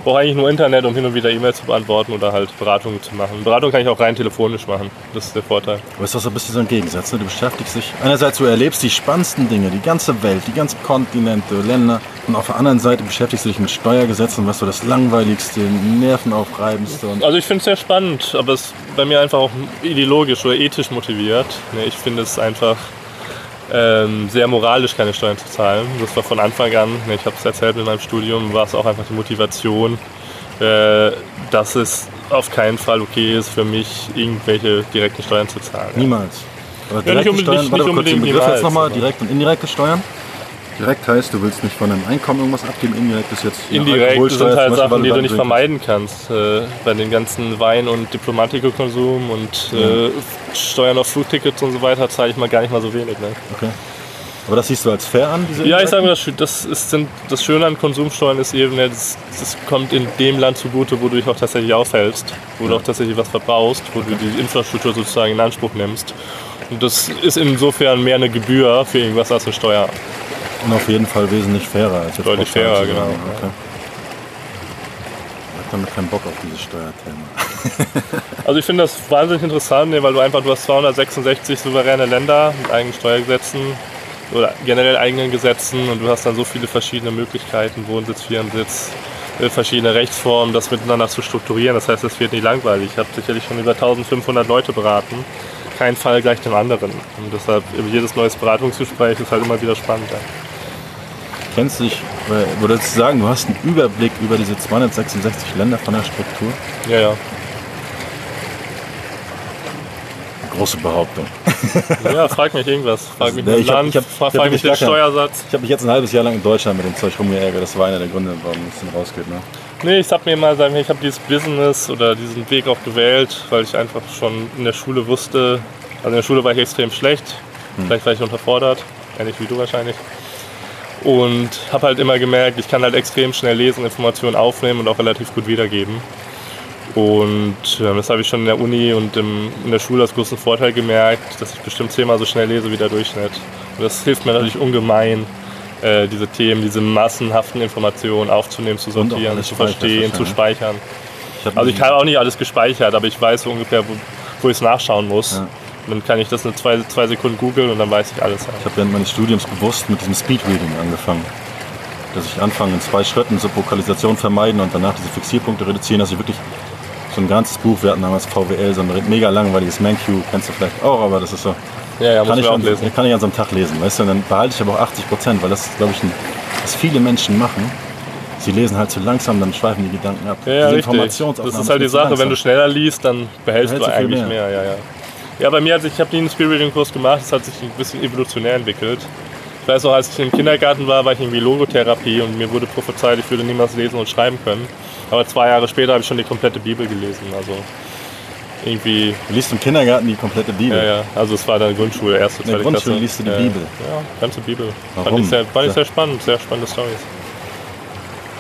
brauche eigentlich nur Internet, um hin und wieder E-Mails zu beantworten oder halt Beratungen zu machen. Beratung kann ich auch rein telefonisch machen. Das ist der Vorteil. Aber ist das ein bisschen so ein Gegensatz? Ne? Du beschäftigst dich, einerseits du erlebst die spannendsten Dinge, die ganze Welt, die ganzen Kontinente, Länder. Und auf der anderen Seite beschäftigst du dich mit Steuergesetzen, was so das langweiligste, nervenaufreibendste. also ich finde es sehr spannend, aber es ist bei mir einfach auch ideologisch oder ethisch motiviert. Ich finde es einfach ähm, sehr moralisch keine Steuern zu zahlen. Das war von Anfang an, ich habe es erzählt mit meinem Studium, war es auch einfach die Motivation, äh, dass es auf keinen Fall okay ist für mich, irgendwelche direkten Steuern zu zahlen. Niemals. Aber ja, nicht unbedingt, Steuern, nicht, nicht unbedingt Begriff niemals, jetzt nochmal, direkt und indirekte Steuern? Direkt heißt, du willst nicht von deinem Einkommen irgendwas abgeben, indirekt ist jetzt Indirekt sind halt Sachen, die du nicht vermeiden kannst. Äh, bei den ganzen Wein- und Diplomatikokonsum und äh, Steuern auf Flugtickets und so weiter zahle ich mal gar nicht mal so wenig. Ne? Okay. Aber das siehst du als fair an, diese Ja, ich sage mal, das, ist, das Schöne an Konsumsteuern ist eben, das, das, kommt in dem Land zugute, wo du dich auch tatsächlich aufhältst, wo ja. du auch tatsächlich was verbrauchst, wo du die Infrastruktur sozusagen in Anspruch nimmst. Und das ist insofern mehr eine Gebühr für irgendwas als eine Steuer. Und auf jeden Fall wesentlich fairer als jetzt Deutlich fairer, genau. Okay. Ich habe damit keinen Bock auf dieses Steuerthema. also ich finde das wahnsinnig interessant, weil du einfach, du hast 266 souveräne Länder mit eigenen Steuergesetzen oder generell eigenen Gesetzen und du hast dann so viele verschiedene Möglichkeiten, Wohnsitz, Firmensitz, äh, verschiedene Rechtsformen, das miteinander zu strukturieren. Das heißt, es wird nicht langweilig. Ich habe sicherlich schon über 1500 Leute beraten. Kein Fall gleich dem anderen. Und deshalb jedes neues Beratungsgespräch ist halt immer wieder spannend. Ja. Kennst du dich, würdest du sagen, du hast einen Überblick über diese 266 Länder von der Struktur? Ja, ja. Große Behauptung. Ja, frag mich irgendwas. Frag mich den ich Land, hab- frag, ich hab frag mich den Steuersatz. Ich habe mich jetzt ein halbes Jahr lang in Deutschland mit dem Zeug rumgeärgert. Das war einer der Gründe, warum es dann rausgeht. Ne? Nee, ich hab mir mal sagen, ich habe dieses Business oder diesen Weg auch gewählt, weil ich einfach schon in der Schule wusste, also in der Schule war ich extrem schlecht, vielleicht war ich unterfordert, ähnlich wie du wahrscheinlich. Und habe halt immer gemerkt, ich kann halt extrem schnell lesen, Informationen aufnehmen und auch relativ gut wiedergeben. Und äh, das habe ich schon in der Uni und im, in der Schule als großen Vorteil gemerkt, dass ich bestimmt zehnmal so schnell lese wie der Durchschnitt. Und das hilft mir natürlich ungemein, äh, diese Themen, diese massenhaften Informationen aufzunehmen, zu sortieren, zu verstehen, zu speichern. Ich Also ich habe auch nicht alles gespeichert, aber ich weiß so ungefähr, wo, wo ich es nachschauen muss. Ja. Dann kann ich das in zwei, zwei Sekunden googeln und dann weiß ich alles. Ich habe während meines Studiums bewusst mit diesem Speedreading angefangen. Dass ich anfange in zwei Schritten Subvokalisation vermeiden und danach diese Fixierpunkte reduzieren, dass ich wirklich so ein ganzes Buch, wir hatten damals VWL, so ein mega langweiliges ManQ, kennst du vielleicht auch, aber das ist so, Ja, ja, kann ich an, lesen. kann ich an so einem Tag lesen, weißt du, und dann behalte ich aber auch 80 Prozent, weil das ist, glaube ich, ein, was viele Menschen machen. Sie lesen halt zu langsam, dann schweifen die Gedanken ab. Ja, Diese richtig. Das Informationsaufnahme ist halt die Sache, wenn langsam. du schneller liest, dann behältst du Behältst du viel eigentlich mehr. mehr. Ja, ja. ja, bei mir hat sich, ich habe nie einen Speedreading-Kurs gemacht, das hat sich ein bisschen evolutionär entwickelt. Ich weiß auch, als ich im Kindergarten war, war ich irgendwie Logotherapie und mir wurde prophezeit, ich würde niemals lesen und schreiben können. Aber zwei Jahre später habe ich schon die komplette Bibel gelesen. Also irgendwie, Du liest im Kindergarten die komplette Bibel. ja, ja. Also es war dann Grundschule, erste, In der zweite Grundschule Klasse. liest du die ja, Bibel? Ja, ganze Bibel. Fand Warum? ich, sehr, fand ich sehr spannend, sehr spannende Stories.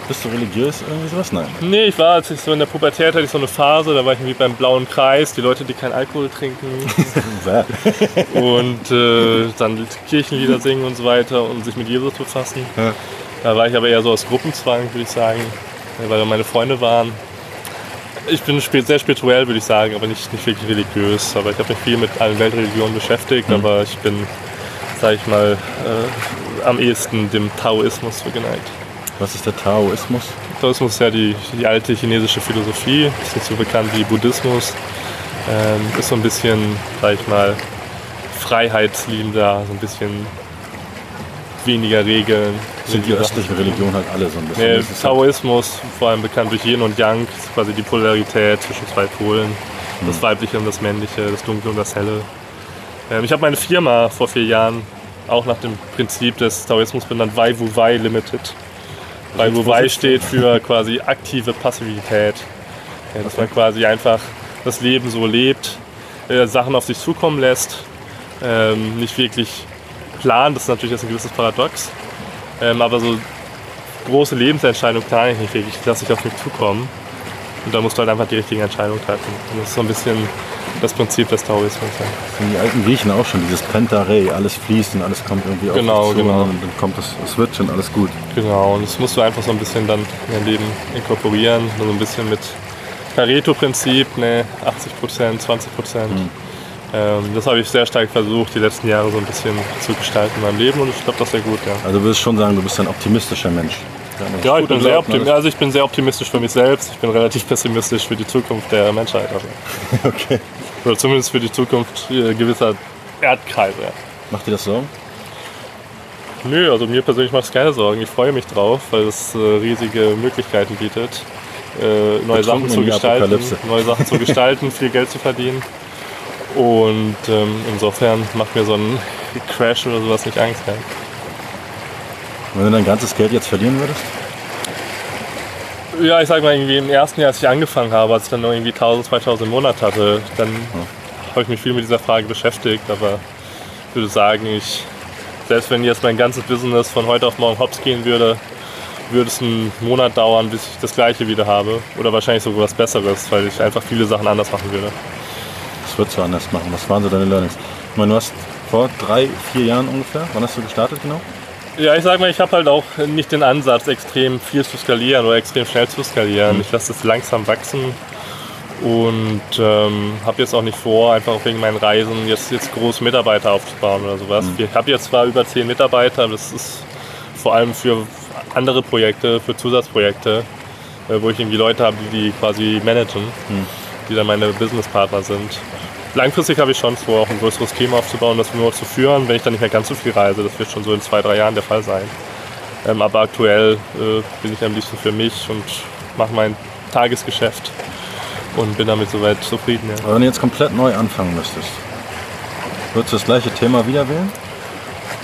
Bist du religiös, irgendwie sowas? Nein. Nee, ich war, als ich so in der Pubertät hatte ich so eine Phase, da war ich irgendwie beim blauen Kreis, die Leute, die keinen Alkohol trinken und äh, dann Kirchenlieder singen und so weiter und sich mit Jesus befassen. Ja. Da war ich aber eher so aus Gruppenzwang, würde ich sagen, weil da meine Freunde waren. Ich bin sehr spirituell, würde ich sagen, aber nicht, nicht wirklich religiös. Aber ich habe mich viel mit allen Weltreligionen beschäftigt, aber ich bin, sage ich mal, äh, am ehesten dem Taoismus zugeneigt. Was ist der Taoismus? Taoismus ist ja die, die alte chinesische Philosophie, ist nicht so bekannt wie Buddhismus. Ähm, ist so ein bisschen, sag ich mal, freiheitsliebender, so ein bisschen weniger Regeln. Sind die östlichen Religionen halt alle so ein bisschen. Nee, Taoismus, vor allem bekannt durch Yin und Yang, ist quasi die Polarität zwischen zwei Polen. Das Weibliche und das Männliche, das Dunkle und das Helle. Ähm, ich habe meine Firma vor vier Jahren auch nach dem Prinzip des Taoismus benannt, Wai Wu Wai Limited. Wai Wu Wai steht für quasi aktive Passivität. Ja, dass man quasi einfach das Leben so lebt, äh, Sachen auf sich zukommen lässt, ähm, nicht wirklich plant, das ist natürlich jetzt ein gewisses Paradox, ähm, aber so große Lebensentscheidungen plane ich nicht wirklich, die lasse ich auf mich zukommen. Und da musst du halt einfach die richtigen Entscheidungen treffen. Und das ist so ein bisschen das Prinzip des Taoismus. Ja. sind die alten Griechen auch schon, dieses Pentarei, alles fließt und alles kommt irgendwie Genau, auf dich zu genau. und dann kommt das, es wird schon alles gut. Genau, und das musst du einfach so ein bisschen dann in dein Leben inkorporieren. So ein bisschen mit Pareto-Prinzip, ne, 80 Prozent, 20 Prozent. Ähm, das habe ich sehr stark versucht, die letzten Jahre so ein bisschen zu gestalten in meinem Leben und ich glaube, das sehr gut, ja. Also würdest schon sagen, du bist ein optimistischer Mensch. Ja, ich bin, sehr Glauben, optimistisch, also ich bin sehr optimistisch für mich selbst. Ich bin relativ pessimistisch für die Zukunft der Menschheit. Also. Okay. Oder zumindest für die Zukunft äh, gewisser Erdkreise. Ja. Macht dir das Sorgen? Nö, also mir persönlich macht es keine Sorgen. Ich freue mich drauf, weil es äh, riesige Möglichkeiten bietet, äh, neue Sachen zu gestalten, neue Sachen zu gestalten, viel Geld zu verdienen. Und ähm, insofern macht mir so ein Crash oder sowas nicht Angst. Ja. Wenn du dein ganzes Geld jetzt verlieren würdest? Ja, ich sag mal, irgendwie im ersten Jahr, als ich angefangen habe, als ich dann nur irgendwie 1000, 2000 im Monat hatte, dann habe ich mich viel mit dieser Frage beschäftigt. Aber ich würde sagen, ich, selbst wenn jetzt mein ganzes Business von heute auf morgen hops gehen würde, würde es einen Monat dauern, bis ich das Gleiche wieder habe. Oder wahrscheinlich sogar was Besseres, weil ich einfach viele Sachen anders machen würde. Das würdest du anders machen. Was waren so deine Learnings? Ich meine, du hast vor drei, vier Jahren ungefähr, wann hast du gestartet genau? Ja, ich sag mal, ich habe halt auch nicht den Ansatz, extrem viel zu skalieren oder extrem schnell zu skalieren. Ich lasse es langsam wachsen und ähm, habe jetzt auch nicht vor, einfach wegen meinen Reisen jetzt, jetzt groß Mitarbeiter aufzubauen oder sowas. Ich habe jetzt zwar über zehn Mitarbeiter, das ist vor allem für andere Projekte, für Zusatzprojekte. äh, wo ich irgendwie Leute habe, die die quasi managen, die dann meine Businesspartner sind. Langfristig habe ich schon vor, auch ein größeres Team aufzubauen, das nur zu führen, wenn ich dann nicht mehr ganz so viel reise. Das wird schon so in zwei, drei Jahren der Fall sein. Ähm, aber aktuell äh, bin ich am liebsten für mich und mache mein Tagesgeschäft und bin damit soweit zufrieden. Ja. Wenn du jetzt komplett neu anfangen müsstest, würdest du das gleiche Thema wieder wählen?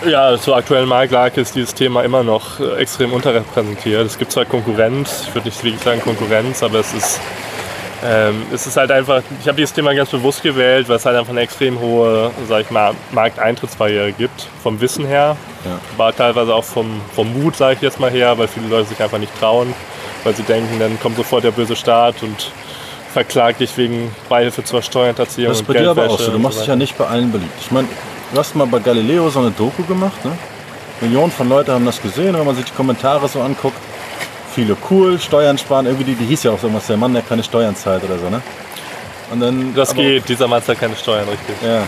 Ja, zur aktuellen Marktlage ist dieses Thema immer noch äh, extrem unterrepräsentiert. Es gibt zwar Konkurrenz, ich würde nicht wirklich sagen Konkurrenz, aber es ist, ähm, es ist halt einfach, ich habe dieses Thema ganz bewusst gewählt, weil es halt einfach eine extrem hohe, sag ich mal, Markteintrittsbarriere gibt, vom Wissen her, Ja. war teilweise auch vom, vom Mut, sage ich jetzt mal her, weil viele Leute sich einfach nicht trauen, weil sie denken, dann kommt sofort der böse Staat und verklagt dich wegen Beihilfe zur Steuerhinterziehung Das ist bei dir aber auch so. Du machst so dich ja nicht bei allen beliebt. Ich meine, du hast mal bei Galileo so eine Doku gemacht. Ne? Millionen von Leuten haben das gesehen. Wenn man sich die Kommentare so anguckt, viele cool, Steuern sparen. Irgendwie, die, die hieß ja auch so irgendwas, der Mann, der keine Steuern zahlt oder so. Ne? Und dann, Das geht, dieser Mann zahlt keine Steuern, richtig. Ja.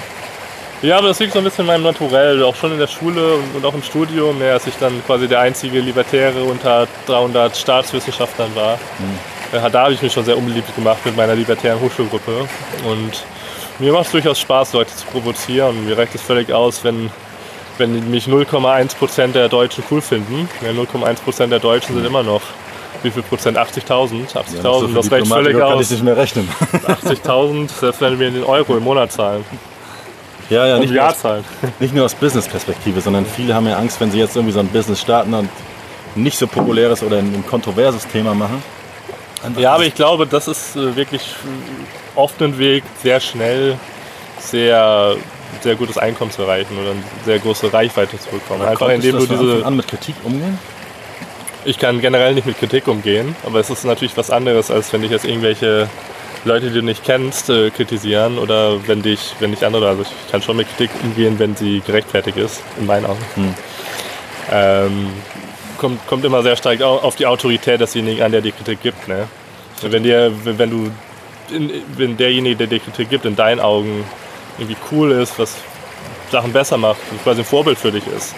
Ja, aber das liegt so ein bisschen in meinem Naturell, auch schon in der Schule und, und auch im Studium, ja, als ich dann quasi der einzige Libertäre unter 300 Staatswissenschaftlern war. Ja, da habe ich mich schon sehr unbeliebt gemacht mit meiner libertären Hochschulgruppe. Und mir macht es durchaus Spaß, Leute zu provozieren. Mir reicht es völlig aus, wenn, wenn mich 0,1% der Deutschen cool finden. Ja, 0,1% der Deutschen sind immer noch, wie viel Prozent? 80.000? 80.000, Ja, so das reicht völlig kann ich aus. nicht mehr rechnen. 80.000, selbst wenn wir den Euro im Monat zahlen. ja, ja, nicht nur, Jahr aus, zahlen. nicht nur aus Business-Perspektive, sondern viele haben ja Angst, wenn sie jetzt irgendwie so ein Business starten und nicht so populäres oder ein, ein kontroverses Thema machen. Ja, aber ich glaube, das ist äh, wirklich äh, oft ein Weg, sehr schnell sehr, sehr gutes Einkommen zu erreichen oder eine sehr große Reichweite zu bekommen. Aber Einfach konntest indem du diese. An mit Kritik umgehen? Ich kann generell nicht mit Kritik umgehen, aber es ist natürlich was anderes, als wenn dich jetzt irgendwelche Leute, die du nicht kennst, äh, kritisieren oder wenn dich, wenn dich andere, also ich kann schon mit Kritik umgehen, wenn sie gerechtfertigt ist, in meinen Augen. Ähm, kommt, kommt immer sehr stark au- auf die Autorität desjenigen an, der die Kritik gibt. Ne? Wenn, dir, wenn wenn du, in, wenn derjenige, der dir Kritik gibt, in deinen Augen irgendwie cool ist, was Sachen besser macht, quasi ein Vorbild für dich ist,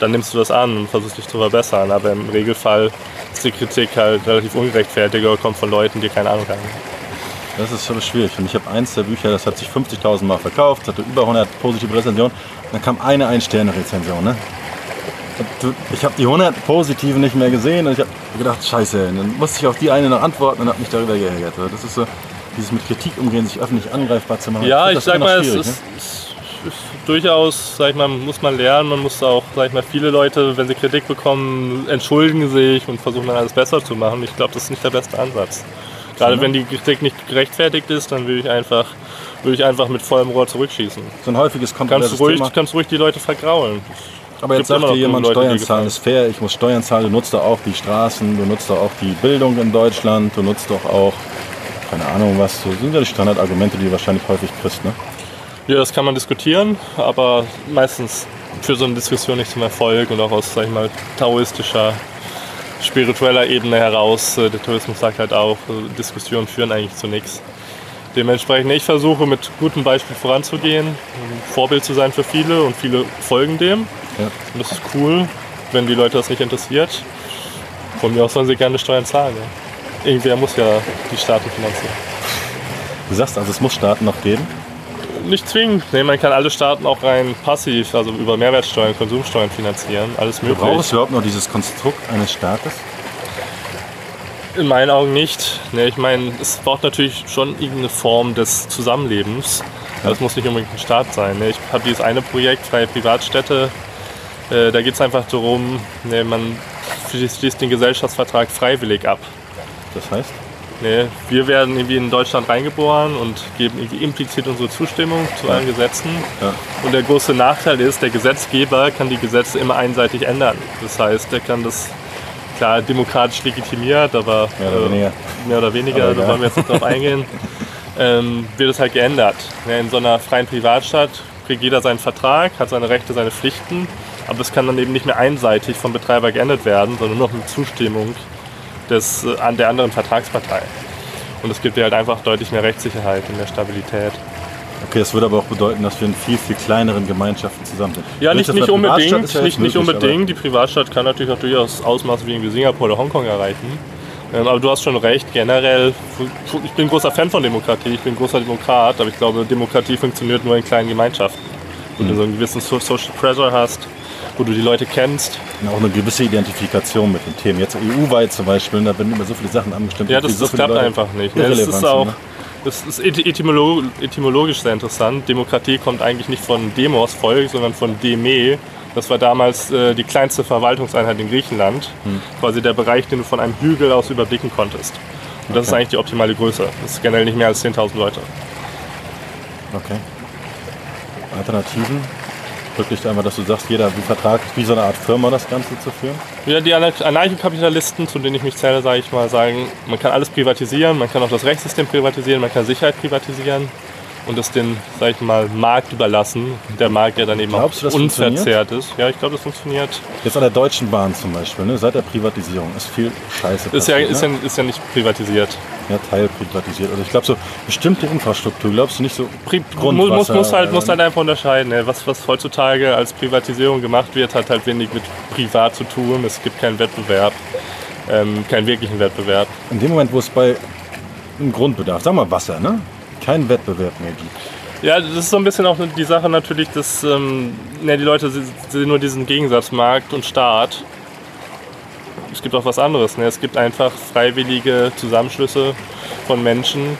dann nimmst du das an und versuchst dich zu verbessern. Aber im Regelfall ist die Kritik halt relativ ungerechtfertigt oder kommt von Leuten, die keine Ahnung haben. Das ist schon schwierig. Und ich habe eins der Bücher, das hat sich 50.000 Mal verkauft, hatte über 100 positive Rezensionen. Dann kam eine Ein-Sterne-Rezension. Ne? Ich habe die 100 positiven nicht mehr gesehen und ich habe gedacht, scheiße. Und dann musste ich auf die eine noch antworten und habe mich darüber geärgert. Das ist so, dieses mit Kritik umgehen, sich öffentlich angreifbar zu machen. Ja, ich das sag mal, es ist, ne? ist durchaus, sag ich mal, muss man lernen. Man muss auch, sag ich mal, viele Leute, wenn sie Kritik bekommen, entschuldigen sich und versuchen dann alles besser zu machen. Ich glaube, das ist nicht der beste Ansatz. Gerade wenn die Kritik nicht gerechtfertigt ist, dann würde ich einfach, würde ich einfach mit vollem Rohr zurückschießen. So ein häufiges Kannst kontroverses du ruhig, Thema. kannst ruhig die Leute vergraulen. Aber jetzt sagt dir jemand, Leute, Steuern zahlen ist fair, ich muss Steuern zahlen, du nutzt doch auch die Straßen, du nutzt doch auch die Bildung in Deutschland, du nutzt doch auch, keine Ahnung was, so sind ja die Standardargumente, die du wahrscheinlich häufig kriegst, ne? Ja, das kann man diskutieren, aber meistens führt so eine Diskussion nicht zum Erfolg und auch aus, sag ich mal, taoistischer, spiritueller Ebene heraus. äh, Der Tourismus sagt halt auch, äh, Diskussionen führen eigentlich zu nichts. Dementsprechend, ich versuche mit gutem Beispiel voranzugehen, ein Vorbild zu sein für viele und viele folgen dem. Ja. Und das ist cool, wenn die Leute das nicht interessiert. Von mir aus sollen sie gerne Steuern zahlen. Ja. Irgendwer muss ja die Staaten finanzieren. Du sagst also, es muss Staaten noch geben. Nicht zwingend. Nee, man kann alle Staaten auch rein passiv, also über Mehrwertsteuern, Konsumsteuern finanzieren. Alles möglich. Braucht es überhaupt noch dieses Konstrukt eines Staates? In meinen Augen nicht. Nee, ich meine, es braucht natürlich schon irgendeine Form des Zusammenlebens. Aber es muss nicht unbedingt ein Staat sein. Ne? Ich habe dieses eine Projekt, Freie Privatstädte. Äh, da geht es einfach darum, ne, man schließt den Gesellschaftsvertrag freiwillig ab. Das heißt? Nee, wir werden irgendwie in Deutschland reingeboren und geben irgendwie implizit unsere Zustimmung zu allen Gesetzen. Ja. Und der große Nachteil ist, der Gesetzgeber kann die Gesetze immer einseitig ändern. Das heißt, der kann das klar demokratisch legitimiert, aber Mehr oder äh, weniger. mehr oder weniger, Aber da wollen wir jetzt nicht drauf eingehen, ähm, wird es halt geändert. In so einer freien Privatstadt kriegt jeder seinen Vertrag, hat seine Rechte, seine Pflichten, aber es kann dann eben nicht mehr einseitig vom Betreiber geändert werden, sondern nur noch mit Zustimmung des, äh, an der anderen Vertragspartei. Und es gibt dir halt einfach deutlich mehr Rechtssicherheit und mehr Stabilität. Okay, das würde aber auch bedeuten, dass wir in viel, viel kleineren Gemeinschaften zusammen sind. Ja, nicht, nicht unbedingt. ja nicht, jetzt nicht möglich, unbedingt. Die Privatstadt kann natürlich auch durchaus Ausmaße wie irgendwie Singapur oder Hongkong erreichen. Ähm, aber du hast schon recht, generell, ich bin großer Fan von Demokratie, ich bin großer Demokrat, aber ich glaube, Demokratie funktioniert nur in kleinen Gemeinschaften. Wo du so einen gewissen Social Pressure hast, wo du die Leute kennst. Und auch eine gewisse Identifikation mit den Themen. Jetzt EU-weit zum Beispiel, da werden immer so viele Sachen angestimmt. Ja, das, so das klappt Leute einfach nicht. Ne? Das ist auch, das ist etymolo etymologisch sehr interessant. Demokratie kommt eigentlich nicht von Demos, Volk, sondern von Deme. Das war damals äh, die kleinste Verwaltungseinheit in Griechenland. Hm. Quasi der Bereich, den du von einem Hügel aus überblicken konntest. Und das okay. ist eigentlich die optimale Größe. Das ist generell nicht mehr als 10.000 Leute. Okay. Alternativen? Wirklich einfach, dass du sagst, jeder vertragt wie so eine Art Firma das Ganze zu führen? Ja, die Anarchokapitalisten, zu denen ich mich zähle, sage ich mal, sagen, man kann alles privatisieren, man kann auch das Rechtssystem privatisieren, man kann Sicherheit privatisieren und es den, sag ich mal, Markt überlassen. Der Markt ja dann eben Glaubst auch unverzerrt ist. Ja, ich glaube, das funktioniert. Jetzt an der Deutschen Bahn zum Beispiel, ne? seit der Privatisierung ist viel Scheiße ist passiert. Ja, ist, ne? ja, ist ja nicht privatisiert. Ja, teilprivatisiert. Also ich glaube so bestimmte Infrastruktur, glaubst du nicht so Pri Grundwasser, muss, muss, halt, muss halt einfach unterscheiden. Ne? Was, was heutzutage als Privatisierung gemacht wird, hat halt wenig mit privat zu tun. Es gibt keinen Wettbewerb, ähm, keinen wirklichen Wettbewerb. In dem Moment, wo es bei einem Grundbedarf, sagen wir Wasser, ne? keinen Wettbewerb mehr gibt. Ja, das ist so ein bisschen auch die Sache natürlich, dass ähm, ja, die Leute sehen nur diesen Gegensatz Markt und Staat. Es gibt auch was anderes. Ne? Es gibt einfach freiwillige Zusammenschlüsse von Menschen,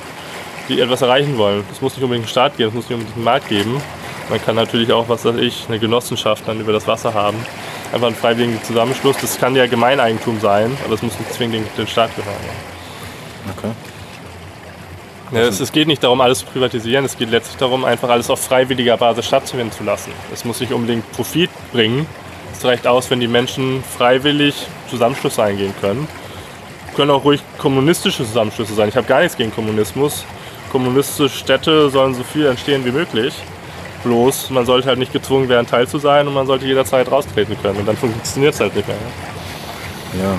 die etwas erreichen wollen. Es muss nicht unbedingt einen Staat geben, es muss nicht unbedingt einen Markt geben. Man kann natürlich auch, was weiß ich, eine Genossenschaft dann über das Wasser haben. Einfach ein freiwilliger Zusammenschluss. Das kann ja Gemeineigentum sein, aber es muss nicht zwingend den Staat gehören. Okay. Ja, es, es, geht nicht darum, alles zu privatisieren. Es geht letztlich darum, einfach alles auf freiwilliger Basis stattfinden zu lassen. Es muss nicht unbedingt Profit bringen. Es reicht aus, wenn die Menschen freiwillig Zusammenschlüsse eingehen können. Können auch ruhig kommunistische Zusammenschlüsse sein. Ich habe gar nichts gegen Kommunismus. Kommunistische Städte sollen so viel entstehen wie möglich. Bloß, man sollte halt nicht gezwungen werden, Teil zu sein und man sollte jederzeit raustreten können. Und dann funktioniert es halt nicht mehr. Ja,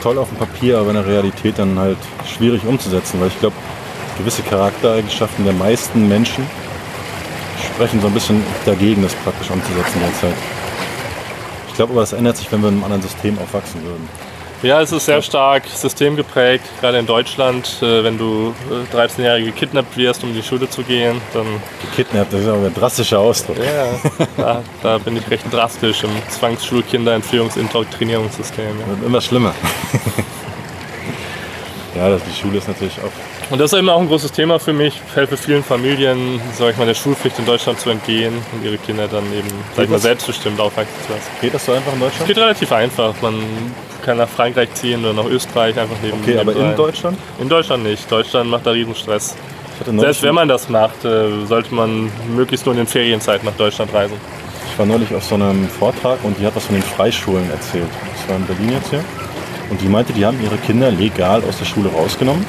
toll auf dem Papier, aber in der Realität dann halt schwierig umzusetzen, weil ich glaube, gewisse Charaktereigenschaften der meisten Menschen sprechen so ein bisschen dagegen, das praktisch umzusetzen derzeit. Ich glaube aber, das ändert sich, wenn wir in einem anderen System aufwachsen würden. Ja, es ist sehr stark systemgeprägt, gerade in Deutschland. Äh, wenn du 13-Jährige äh, gekidnappt wirst, um in die Schule zu gehen, dann. Gekidnappt, das ist aber ein drastischer Ausdruck. Ja, da, da bin ich recht drastisch im Zwangsschulkinder-Entführungsindoktrinierungssystem. Ja. Wird immer schlimmer. ja, die Schule ist natürlich auch und das ist eben auch ein großes Thema für mich. Ich helfe vielen Familien, sag ich mal, der Schulpflicht in Deutschland zu entgehen und ihre Kinder dann eben, sag ich mal, selbstbestimmt aufwachsen zu lassen. Geht das so einfach in Deutschland? Geht relativ einfach. Man kann nach Frankreich ziehen oder nach Österreich einfach neben Okay, aber in Deutschland? In Deutschland nicht. Deutschland macht da riesen Stress. Selbst wenn man das macht, äh, sollte man möglichst nur in den Ferienzeiten nach Deutschland reisen. Ich war neulich auf so einem Vortrag und die hat was von den Freischulen erzählt. Das war in Berlin jetzt hier. Und die meinte, die haben ihre Kinder legal aus der Schule rausgenommen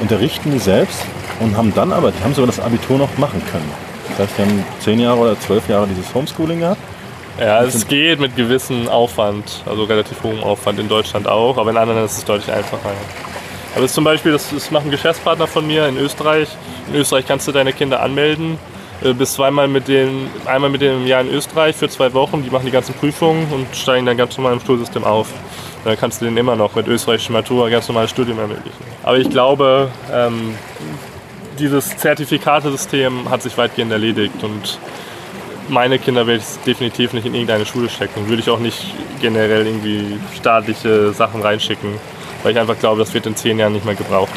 unterrichten die selbst und haben dann aber, die haben sogar das Abitur noch machen können. Das heißt, die haben zehn Jahre oder zwölf Jahre dieses Homeschooling gehabt. Ja, es geht mit gewissem Aufwand, also relativ hohem Aufwand in Deutschland auch, aber in anderen ist es deutlich einfacher. Aber ist zum Beispiel, das, das macht ein Geschäftspartner von mir in Österreich. In Österreich kannst du deine Kinder anmelden, äh, bis zweimal mit denen, einmal mit denen im Jahr in Österreich für zwei Wochen. Die machen die ganzen Prüfungen und steigen dann ganz normal im Schulsystem auf. Dann kannst du denen immer noch mit österreichischem Matura ganz normales Studium ermöglichen. Aber ich glaube, ähm, dieses Zertifikatesystem hat sich weitgehend erledigt und meine Kinder werde ich definitiv nicht in irgendeine Schule stecken. Würde ich auch nicht generell irgendwie staatliche Sachen reinschicken, weil ich einfach glaube, das wird in zehn Jahren nicht mehr gebraucht.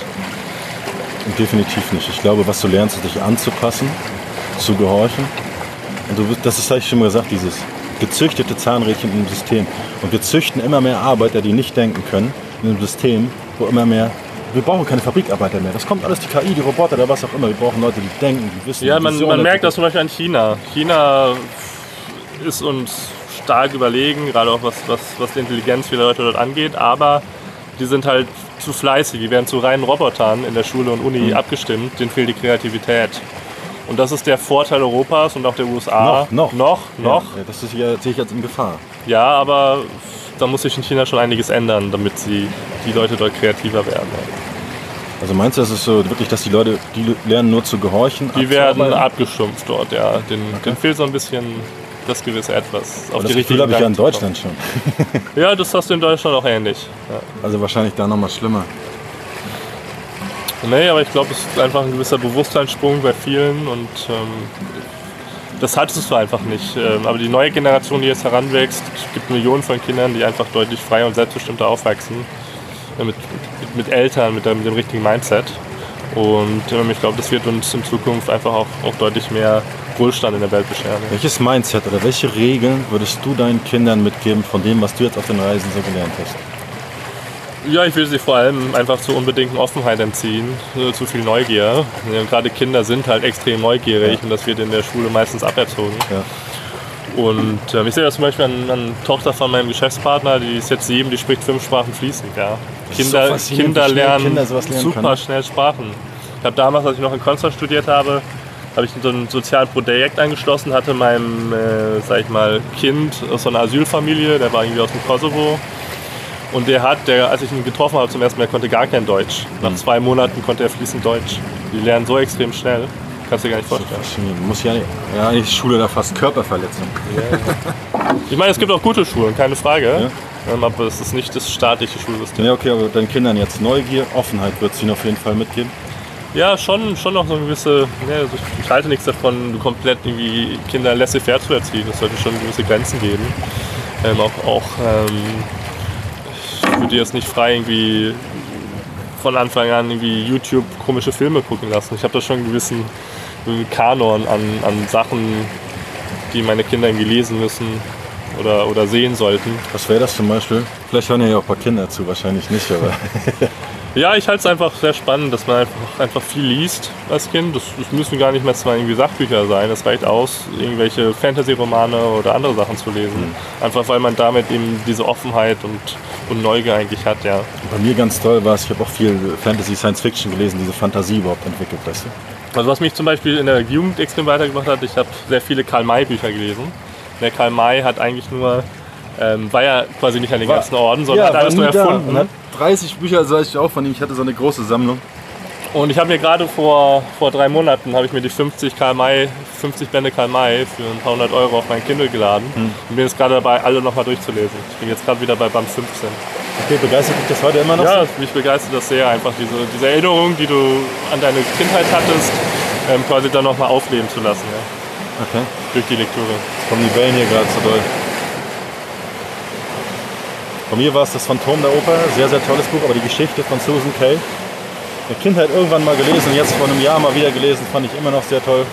Definitiv nicht. Ich glaube, was du lernst, ist dich anzupassen, zu gehorchen. Und du, das ist, habe ich schon mal gesagt, dieses gezüchtete Zahnrädchen im System. Und wir züchten immer mehr Arbeiter, die nicht denken können, in einem System, wo immer mehr wir brauchen keine Fabrikarbeiter mehr. Das kommt alles die KI, die Roboter oder was auch immer. Wir brauchen Leute, die denken, die wissen. Ja, man, man merkt das zum Beispiel an China. China ist uns stark überlegen, gerade auch was, was, was die Intelligenz vieler Leute dort angeht. Aber die sind halt zu fleißig. Die werden zu reinen Robotern in der Schule und Uni mhm. abgestimmt. Denen fehlt die Kreativität. Und das ist der Vorteil Europas und auch der USA. Noch, noch. Noch, noch. Ja, das ist ja, sehe ich jetzt in Gefahr. Ja, aber da muss sich in China schon einiges ändern, damit sie, die Leute dort kreativer werden. Also meinst du, das ist so wirklich, dass die Leute, die lernen nur zu gehorchen? Die werden abgestumpft dort, ja. Den, okay. fehlt so ein bisschen das gewisse Etwas. Auf das Gefühl habe ich ja in Deutschland schon. ja, das hast du in Deutschland auch ähnlich. Ja. Also wahrscheinlich da nochmal schlimmer. Nee, aber ich glaube, es ist einfach ein gewisser Bewusstseinssprung bei vielen und ähm, das hattest du einfach nicht. Ähm, aber die neue Generation, die jetzt heranwächst, es gibt Millionen von Kindern, die einfach deutlich freier und selbstbestimmter aufwachsen. Äh, mit, mit, mit, Eltern, mit, mit, dem richtigen Mindset. Und ähm, ich glaube, das wird uns in Zukunft einfach auch, auch deutlich mehr Wohlstand in der Welt bescheren. Welches Mindset oder welche Regeln würdest du deinen Kindern mitgeben von dem, was du jetzt auf den Reisen so gelernt hast? Ja, ich will sie vor allem einfach zur unbedingten Offenheit entziehen, zu viel Neugier. Ja, gerade Kinder sind halt extrem neugierig ja. und das wird in der Schule meistens aberzogen. Ja. Und äh, ich sehe das zum Beispiel an, an Tochter von meinem Geschäftspartner, die ist jetzt sieben, die spricht fünf Sprachen fließend. Ja. Kinder, so Kinder lernen Kinder lernen super können. schnell Sprachen. Ich habe damals, als ich noch in Konstanz studiert habe, habe ich so ein soziales Projekt angeschlossen, hatte meinem, äh, sag ich mal, Kind aus so einer Asylfamilie, der war irgendwie aus dem Kosovo. Und der hat, der, als ich ihn getroffen habe zum ersten Mal, konnte gar kein Deutsch. Nach mhm. zwei Monaten konnte er fließend Deutsch. Die lernen so extrem schnell. Kannst du dir gar nicht vorstellen. So muss ja, ja eigentlich Schule da fast Körperverletzung. Ja. ich meine, es gibt auch gute Schulen, keine Frage. Ja. Ähm, aber es ist nicht das staatliche Schulsystem. Ja, okay, aber deinen Kindern jetzt Neugier, Offenheit wird es ihnen auf jeden Fall mitgeben. Ja, schon, schon noch so eine gewisse, ne, also ich halte nichts davon, komplett irgendwie Kinder laissez-faire zu erziehen. Es sollte schon gewisse Grenzen geben. Ähm, auch auch ähm, ich würde jetzt nicht frei irgendwie von Anfang an irgendwie YouTube komische Filme gucken lassen. Ich habe da schon einen gewissen Kanon an, an Sachen, die meine Kinder irgendwie lesen müssen oder, oder sehen sollten. Was wäre das zum Beispiel? Vielleicht hören ja auch ein paar Kinder zu, wahrscheinlich nicht, aber. ja, ich halte es einfach sehr spannend, dass man einfach, einfach viel liest als Kind. Das, das müssen gar nicht mehr zwar irgendwie Sachbücher sein, es reicht aus, irgendwelche Fantasy-Romane oder andere Sachen zu lesen. Mhm. Einfach weil man damit eben diese Offenheit und, und Neugier eigentlich hat, ja. Bei mir ganz toll war es, ich habe auch viel Fantasy, Science Fiction gelesen, diese Fantasie überhaupt entwickelt, weißt du? Also was mich zum Beispiel in der Jugend extrem weitergebracht hat, ich habe sehr viele Karl-May-Bücher gelesen. Der Karl May hat eigentlich nur, ähm, war ja quasi nicht an den war, ganzen Orden, sondern ja, hat alles nur erfunden. Da. hat 30 Bücher, sag ich auch von ihm, ich hatte so eine große Sammlung. Und ich habe mir gerade vor, vor drei Monaten habe ich mir die 50 Karl May, 50 Bände Karl May für ein paar hundert Euro auf mein Kindle geladen hm. und bin jetzt gerade dabei, alle nochmal durchzulesen. Ich bin jetzt gerade wieder bei Band 15. Okay, begeistert dich das heute immer noch? Ja, mich begeistert das sehr, einfach diese, diese Erinnerung, die du an deine Kindheit hattest, ähm, quasi dann nochmal aufleben zu lassen. Ja. Okay. Durch die Lektüre. Kommen die Wellen hier gerade so doll. Von mir war es das Phantom der Oper, sehr, sehr tolles Buch, aber die Geschichte von Susan Kay. In der Kindheit irgendwann mal gelesen, jetzt vor einem Jahr mal wieder gelesen, fand ich immer noch sehr toll.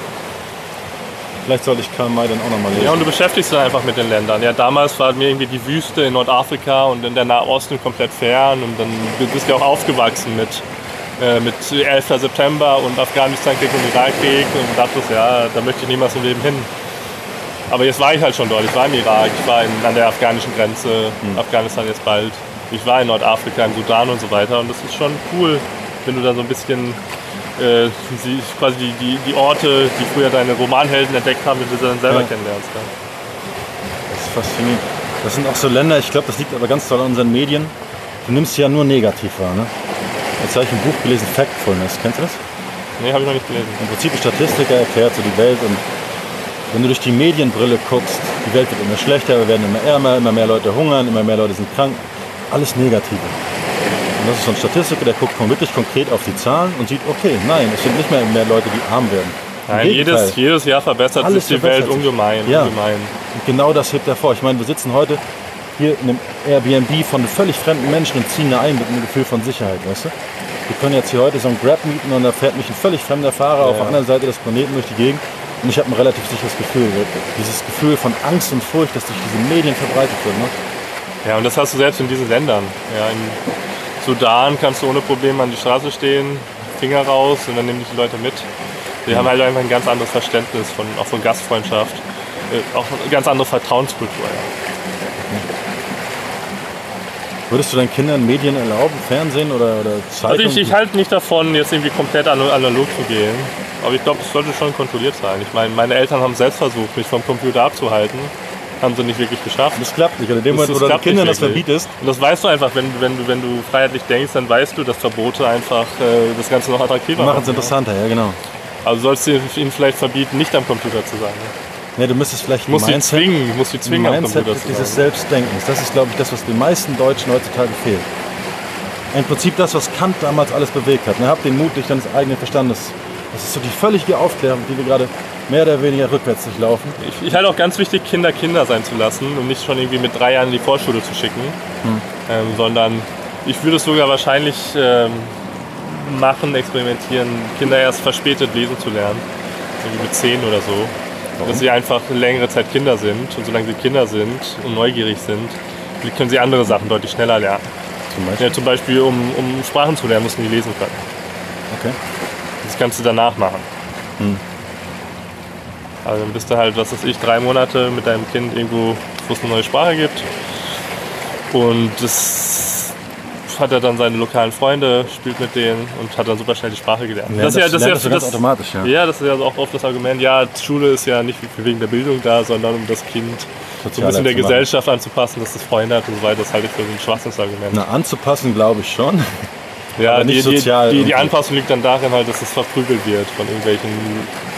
Vielleicht sollte ich Karl May dann auch noch mal lesen. Ja, und du beschäftigst dich einfach mit den Ländern. Ja, damals war mir irgendwie die Wüste in Nordafrika und in der Nahosten komplett fern und dann bist du auch aufgewachsen mit, äh, mit 11. September und Afghanistan-Krieg und Irakkrieg und dachtest, ja, da möchte ich niemals im Leben hin. Aber jetzt war ich halt schon dort. Ich war im Irak, ich war in, an der afghanischen Grenze, mhm. Afghanistan jetzt bald. Ich war in Nordafrika, im Sudan und so weiter. Und das ist schon cool, wenn du da so ein bisschen äh, die, quasi die, die, die, Orte, die früher deine Romanhelden entdeckt haben, wenn du sie dann selber ja. kennenlernst. Ja. Das ist faszinierend. Das sind auch so Länder, ich glaube, das liegt aber ganz toll an unseren Medien. Du nimmst sie ja nur negativ wahr. Ne? Jetzt habe ich ein Buch gelesen, Factfulness. Kennst du das? Nee, habe ich noch nicht gelesen. Im Prinzip ein Statistiker erklärt so die Welt und wenn du durch die Medienbrille guckst, die Welt wird immer schlechter, wir werden immer ärmer, immer mehr Leute hungern, immer mehr Leute sind krank. Alles Negative. Und das ist so ein Statistiker, der guckt wirklich konkret auf die Zahlen und sieht, okay, nein, es sind nicht mehr mehr Leute, die arm werden. Nein, jedes, jedes Jahr verbessert Alles sich die Welt ungemein, ja. ungemein. Und genau das hebt er vor. Ich meine, wir sitzen heute hier in einem Airbnb von völlig fremden Menschen und ziehen da ein mit einem Gefühl von Sicherheit, weißt du? Wir können jetzt hier heute so ein Grab mieten und da fährt mich ein völlig fremder Fahrer ja. auf der anderen Seite des Planeten durch die Gegend und ich habe ein relativ sicheres Gefühl. Dieses Gefühl von Angst und Furcht, das durch diese Medien verbreitet wird. Ne? Ja, und das hast du selbst in diesen Ländern. Ja, in Sudan kannst du ohne Probleme an die Straße stehen, Finger raus und dann nehmen dich die Leute mit. Die mhm. haben halt einfach ein ganz anderes Verständnis von, auch von Gastfreundschaft, äh, auch eine ganz andere Vertrauenskultur. Ja. Würdest du deinen Kindern Medien erlauben, Fernsehen oder, oder Zeitung? Also ich, ich halte nicht davon, jetzt irgendwie komplett analog zu gehen. Aber ich glaube, es sollte schon kontrolliert sein. Ich meine, meine Eltern haben selbst versucht, mich vom Computer abzuhalten. Haben sie nicht wirklich geschafft. Das klappt nicht. Und in dem Moment, wo du deinen Kindern das verbietest. Und das weißt du einfach, wenn, wenn, du, wenn du freiheitlich denkst, dann weißt du, dass Verbote einfach äh, das Ganze noch attraktiver machen. Machen es interessanter, ja, genau. Also sollst du ihnen vielleicht verbieten, nicht am Computer zu sein. Ne, du müsstest vielleicht Muss sie Mindset, zwingen, muss sie zwingen, Mindset dieses. Selbstdenkens. Das ist, glaube ich, das, was den meisten Deutschen heutzutage fehlt. Im Prinzip das, was Kant damals alles bewegt hat. Ne? Hab den Mut durch deines eigenen Verstandes. Das ist so die völlige Aufklärung, die wir gerade mehr oder weniger rückwärts durchlaufen. Ich, ich halte auch ganz wichtig, Kinder Kinder sein zu lassen und nicht schon irgendwie mit drei Jahren in die Vorschule zu schicken, ähm, sondern ich würde es sogar wahrscheinlich ähm, machen, experimentieren, Kinder erst verspätet lesen zu lernen, irgendwie mit zehn oder so. Dass sie einfach längere Zeit Kinder sind und solange sie Kinder sind und neugierig sind, können sie andere Sachen deutlich schneller lernen. Zum Beispiel. Ja, zum Beispiel, um, um Sprachen zu lernen, müssen die lesen können. Okay. Das kannst du danach machen. Also dann bist du halt, was weiß ich, drei Monate mit deinem Kind irgendwo, wo es eine neue Sprache gibt. Und das hat er dann seine lokalen Freunde, spielt mit denen und hat dann super schnell die Sprache gelernt. Lernt das- lernt das so ganz automatisch, ja. Ja, das ist ja auch oft das Argument, ja, Schule ist ja nicht wegen der Bildung da, sondern um das Kind so ein bisschen der. Gesellschaft anzupassen, dass es Freunde hat und so weiter. Das halte ich für ein Schwachsinnsargument. Na, anzupassen glaube ich schon. Ja, die, sozial die, die, die. Anpassung liegt dann darin halt, dass es verprügelt wird von irgendwelchen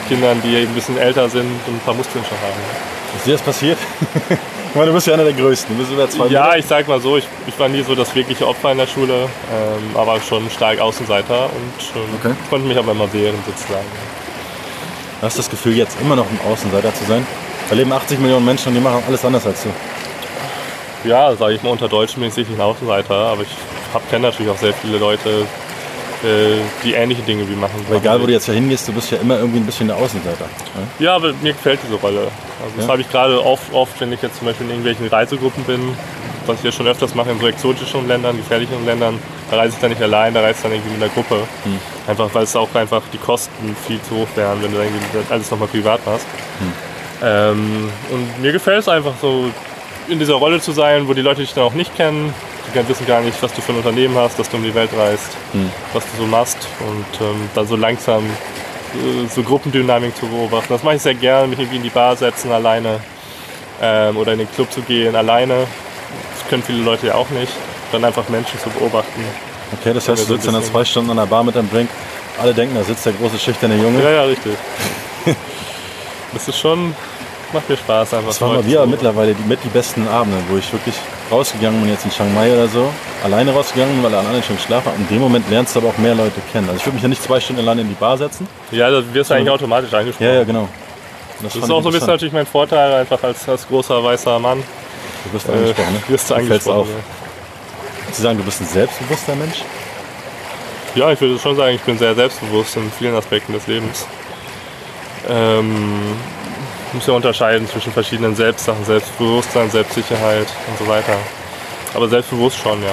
Kindern, die ein bisschen älter sind und ein paar Muskeln schon haben. Ist dir das passiert? ich meine, du bist ja einer der Größten. Du bist über zwei Ja, Meter. ich sag mal so, ich, ich war nie so das wirkliche Opfer in der Schule, ähm, aber schon stark Außenseiter und ähm, Okay. konnte mich aber immer wehren sozusagen. Du hast das Gefühl, jetzt immer noch ein Außenseiter zu sein. Da leben 80 Millionen Menschen und die machen alles anders als du. Ja, sage ich mal, unter Deutschen bin ich sicherlich ein Außenseiter, aber ich kenne natürlich auch sehr viele Leute, äh, die ähnliche Dinge wie machen. Aber egal, wo du jetzt ja hingehst, du bist ja immer irgendwie ein bisschen der Außenseiter. Ja? Ja, aber mir gefällt diese Rolle. Also das Ja? habe ich gerade oft, oft, wenn ich jetzt zum Beispiel in irgendwelchen Reisegruppen bin, was ich ja schon öfters mache in so exotischen Ländern, gefährlichen Ländern, da reise ich dann nicht allein, da reise ich dann irgendwie mit einer Gruppe. Hm. Einfach weil es auch einfach die Kosten viel zu hoch wären, wenn du irgendwie das alles nochmal privat machst. Hm. Ähm, und mir gefällt es einfach so, in dieser Rolle zu sein, wo die Leute dich dann auch nicht kennen. Die wissen gar nicht, was du für ein Unternehmen hast, dass du um die Welt reist, Hm. was du so machst. Und ähm, dann so langsam äh, so Gruppendynamik zu beobachten. Das mache ich sehr gerne, mich irgendwie in die Bar setzen alleine ähm, oder in den Club zu gehen alleine. Das können viele Leute ja auch nicht. Dann einfach Menschen zu beobachten. Okay, das heißt, du so sitzt dann zwei Stunden an der Bar mit deinem Drink. Alle denken, da sitzt der große, schüchterne Junge. Ja, ja, richtig. Das ist schon, macht mir Spaß einfach. Das waren mal wieder zu- mittlerweile die, mit die besten Abende, wo ich wirklich rausgegangen bin, jetzt in Chiang Mai oder so. Alleine rausgegangen, bin, weil alle anderen schon geschlafen haben. In dem Moment lernst du aber auch mehr Leute kennen. Also ich würde mich ja nicht zwei Stunden alleine in die Bar setzen. Ja, da wirst du eigentlich automatisch angesprochen. Ja, ja, genau. Das fand ist auch so ein bisschen natürlich mein Vorteil, einfach als, als großer weißer Mann. Du wirst Äh, angesprochen, ne? wirst du angesprochen. auf. Zu sagen, du bist ein selbstbewusster Mensch? Ja, ich würde schon sagen, ich bin sehr selbstbewusst in vielen Aspekten des Lebens. Ähm, muss ja unterscheiden zwischen verschiedenen Selbstsachen, Selbstbewusstsein, Selbstsicherheit und so weiter. Aber selbstbewusst schon, ja.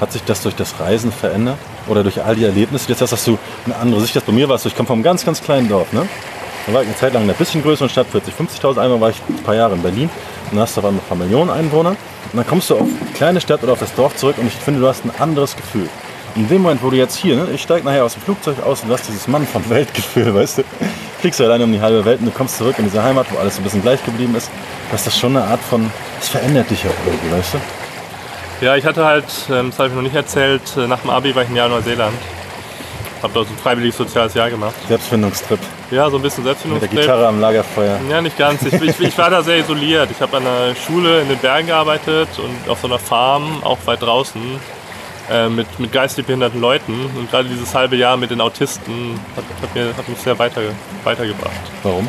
Hat sich das durch das Reisen verändert? Oder durch all die Erlebnisse? Jetzt hast du eine andere Sicht als bei mir warst. du. Ich komme vom ganz, ganz kleinen Dorf. Ne? Da war ich eine Zeit lang in einer bisschen größeren Stadt, 40, 50.000 Einwohner, war ich ein paar Jahre in Berlin. Und dann hast du auf einmal ein paar Millionen Einwohner. Und dann kommst du auf die kleine Stadt oder auf das Dorf zurück und ich finde, du hast ein anderes Gefühl. In dem Moment, wo du jetzt hier, ne, ich steige nachher aus dem Flugzeug aus und hast dieses Mann vom Weltgefühl, weißt du, fliegst du alleine um die halbe Welt und du kommst zurück in diese Heimat, wo alles so ein bisschen gleich geblieben ist. Das ist schon eine Art von, das verändert dich auch irgendwie, weißt du? Ja, ich hatte halt, ähm, das habe ich noch nicht erzählt, äh, nach dem Abi war ich ein Jahr in Neuseeland. Habe dort ein freiwilliges soziales Jahr gemacht. Selbstfindungstrip Ja, so ein bisschen mit der Selbstfindungstrip. Gitarre am Lagerfeuer. Ja, nicht ganz. Ich, ich, ich war da sehr isoliert. Ich habe an einer Schule in den Bergen gearbeitet und auf so einer Farm, auch weit draußen, äh, mit, mit geistig behinderten Leuten. Und gerade dieses halbe Jahr mit den Autisten hat, hat, mir, hat mich sehr weiter, weitergebracht. Warum?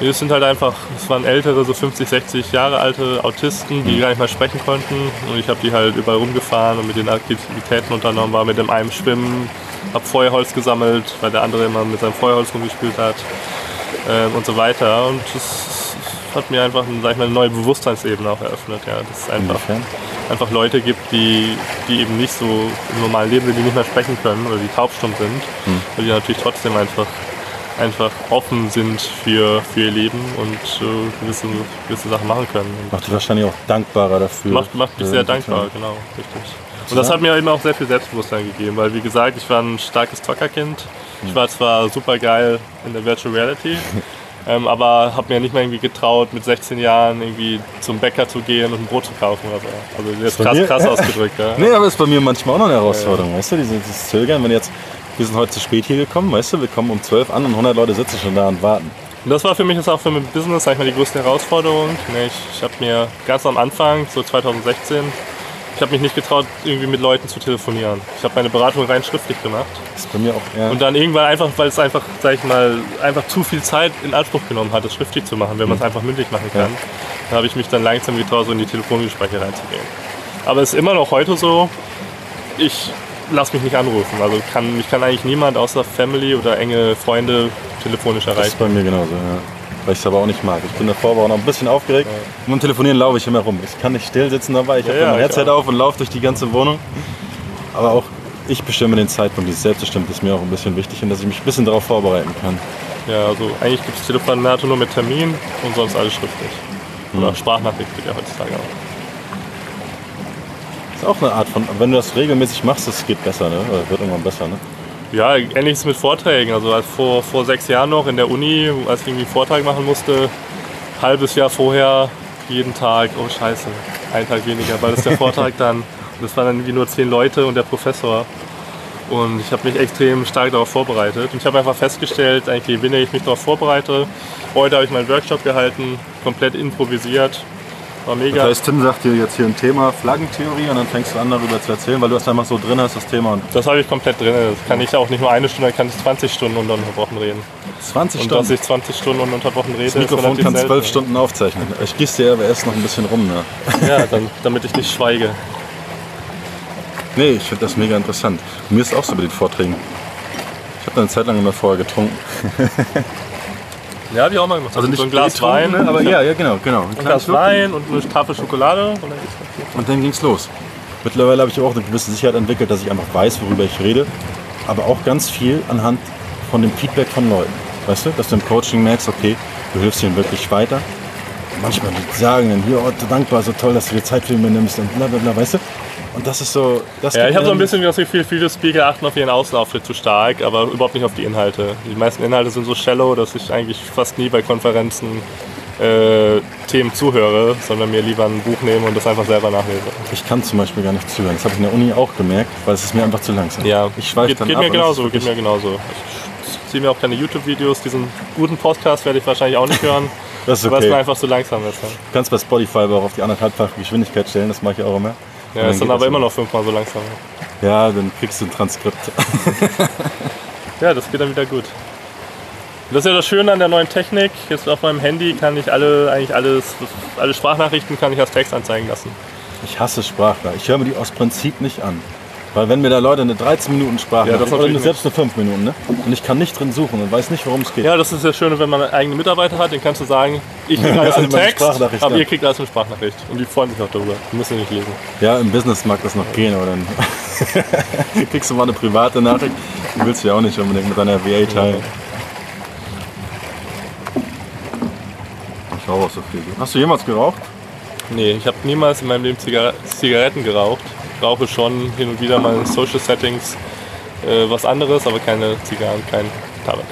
Es sind halt einfach, es waren ältere, so 50, 60 Jahre alte Autisten, die gar nicht mehr sprechen konnten. Und ich habe die halt überall rumgefahren und mit den Aktivitäten unternommen, war mit dem einen schwimmen, habe Feuerholz gesammelt, weil der andere immer mit seinem Feuerholz rumgespielt hat ähm, und so weiter. Und das hat mir einfach sag ich mal, eine neue Bewusstseinsebene auch eröffnet. Ja. Dass es einfach, Inwiefern? einfach Leute gibt, die, die eben nicht so im normalen Leben sind, die nicht mehr sprechen können oder die taubstumm sind, und die natürlich trotzdem einfach einfach offen sind für, für ihr Leben und äh, gewisse, gewisse Sachen machen können. Und Macht dich wahrscheinlich auch dankbarer dafür. macht, macht mich sehr dankbar, genau, richtig. Und das hat mir eben auch sehr viel Selbstbewusstsein gegeben, weil wie gesagt, ich war ein starkes Zockerkind. Ich war zwar super geil in der Virtual Reality, ähm, aber habe mir nicht mal irgendwie getraut, mit 16 Jahren irgendwie zum Bäcker zu gehen und ein Brot zu kaufen oder so. Also das ist bei krass, mir- krass ausgedrückt. Ja. Nee, aber ist bei mir manchmal auch noch eine Herausforderung, weißt du? Dieses, Zögern, wenn jetzt, wir sind heute zu spät hier gekommen, weißt du, wir kommen um 12 an und 100 Leute sitzen schon da und warten. Und das war für mich jetzt auch für mein Business, sag ich mal, die größte Herausforderung. Ich, ich habe mir ganz am Anfang, so 2016, ich habe mich nicht getraut, irgendwie mit Leuten zu telefonieren. Ich habe meine Beratung rein schriftlich gemacht. Das ist bei mir auch eher. Und dann irgendwann einfach, weil es einfach, sag ich mal, einfach zu viel Zeit in Anspruch genommen hat, es schriftlich zu machen, wenn man es einfach mündlich machen kann, da habe ich mich dann langsam getraut, so in die Telefongespräche reinzugehen. Aber es ist immer noch heute so, ich lasse mich nicht anrufen. Also kann, mich kann eigentlich niemand außer Family oder enge Freunde telefonisch das erreichen. ist bei mir genauso, ja. Weil ich es aber auch nicht mag. Ich bin davor aber auch noch ein bisschen aufgeregt. Und beim Telefonieren laufe ich immer rum. Ich kann nicht still sitzen dabei. Ich Ja, habe ja, mein Headset auf und laufe durch die ganze Wohnung. Aber auch ich bestimme den Zeitpunkt. Dieses Selbstbestimmt ist mir auch ein bisschen wichtig und dass ich mich ein bisschen darauf vorbereiten kann. Ja, also eigentlich gibt es Telefonate nur mit Termin und sonst alles schriftlich. Oder Sprachnachricht geht ja heutzutage auch. ist auch eine Art von, wenn du das regelmäßig machst, das geht besser, ne? Oder wird irgendwann besser, ne? Ja, ähnliches mit Vorträgen. Also als vor, vor sechs Jahren noch in der Uni, als ich irgendwie einen Vortrag machen musste, halbes Jahr vorher, jeden Tag, oh scheiße, ein Tag weniger, weil das der Vortrag dann. Das waren dann irgendwie nur zehn Leute und der Professor. Und ich habe mich extrem stark darauf vorbereitet. Und ich habe einfach festgestellt, eigentlich, je weniger ich mich darauf vorbereite, heute habe ich meinen Workshop gehalten, komplett improvisiert. War mega. Das heißt, Tim sagt dir jetzt hier ein Thema, Flaggentheorie, und dann fängst du an, darüber zu erzählen, weil du das einfach so drin hast, das Thema. Das habe ich komplett drin. Das kann ich auch nicht nur eine Stunde, kann ich 20 Stunden ununterbrochen reden. 20 Und dass Stunden. ich 20 Stunden ununterbrochen rede, Das Mikrofon kann selten. 12 Stunden aufzeichnen. Ich gieße dir aber erst noch ein bisschen rum, ne? Ja, dann, damit ich nicht schweige. Nee, ich finde das mega interessant. Mir ist auch so bei den Vorträgen. Ich habe eine Zeit lang immer vorher getrunken. Ja, habe ich auch mal gemacht. Also nicht so ein Glas Wein, ne? aber ja, ja, genau, genau. Ein ein Glas Schluck. Wein und eine Tafel Schokolade. Und dann geht's. Und dann ging's los. Mittlerweile habe ich auch eine gewisse Sicherheit entwickelt, dass ich einfach weiß, worüber ich rede. Aber auch ganz viel anhand von dem Feedback von Leuten. Weißt du, dass du im Coaching merkst, okay, du hilfst ihnen wirklich weiter. Manchmal sagen dann hier, oh, dankbar, so toll, dass du dir Zeit für mich nimmst und bla bla bla, weißt du? Und das ist so. Das Ja, ich habe so ein bisschen das Gefühl, viele Speaker achten auf ihren Außenauftritt zu stark, aber überhaupt nicht auf die Inhalte. Die meisten Inhalte sind so shallow, dass ich eigentlich fast nie bei Konferenzen äh, Themen zuhöre, sondern mir lieber ein Buch nehme und das einfach selber nachlese. Ich kann zum Beispiel gar nicht zuhören. Das habe ich in der Uni auch gemerkt, weil es ist mir einfach zu langsam. Ja, Ich schweife geht, dann geht ab mir genauso, geht mir genauso. Ich ziehe mir auch keine YouTube-Videos, diesen guten Podcast werde ich wahrscheinlich auch nicht hören, Das ist weil es mir okay. einfach zu langsam ist. Ja, Du kannst bei Spotify aber auch auf die anderthalbfache Geschwindigkeit stellen, das mache ich auch immer. Ja Und ist dann aber immer noch fünfmal so langsam. Ja, dann kriegst du ein Transkript. Ja, das geht dann wieder gut. Das ist ja das Schöne an der neuen Technik. Jetzt auf meinem Handy kann ich alle, eigentlich alles, alle Sprachnachrichten kann ich als Text anzeigen lassen. Ich hasse Sprachler. Ich höre mir die aus Prinzip nicht an. Weil wenn mir da Leute eine 13 Minuten Sprache Ja, das oder natürlich selbst eine 5 Minuten, ne? Und ich kann nicht drin suchen und weiß nicht, worum es geht. Ja, das ist das Schöne, wenn man eigene Mitarbeiter hat, den kannst du sagen, ich kriege alles meine Text, aber ihr kriegt alles in Sprachnachricht. Und die freuen sich auch darüber. Die müssen nicht lesen. Ja, im Business mag das noch gehen, aber dann kriegst du mal eine private Nachricht. Die willst du ja auch nicht unbedingt mit deiner VA teilen. Ich rauche auch so viel. Hast du jemals geraucht? Nee, ich habe niemals in meinem Leben Zigar Zigaretten geraucht. Ich rauche schon hin und wieder mal in Social Settings äh, was anderes, aber keine Zigarren, kein Tabak.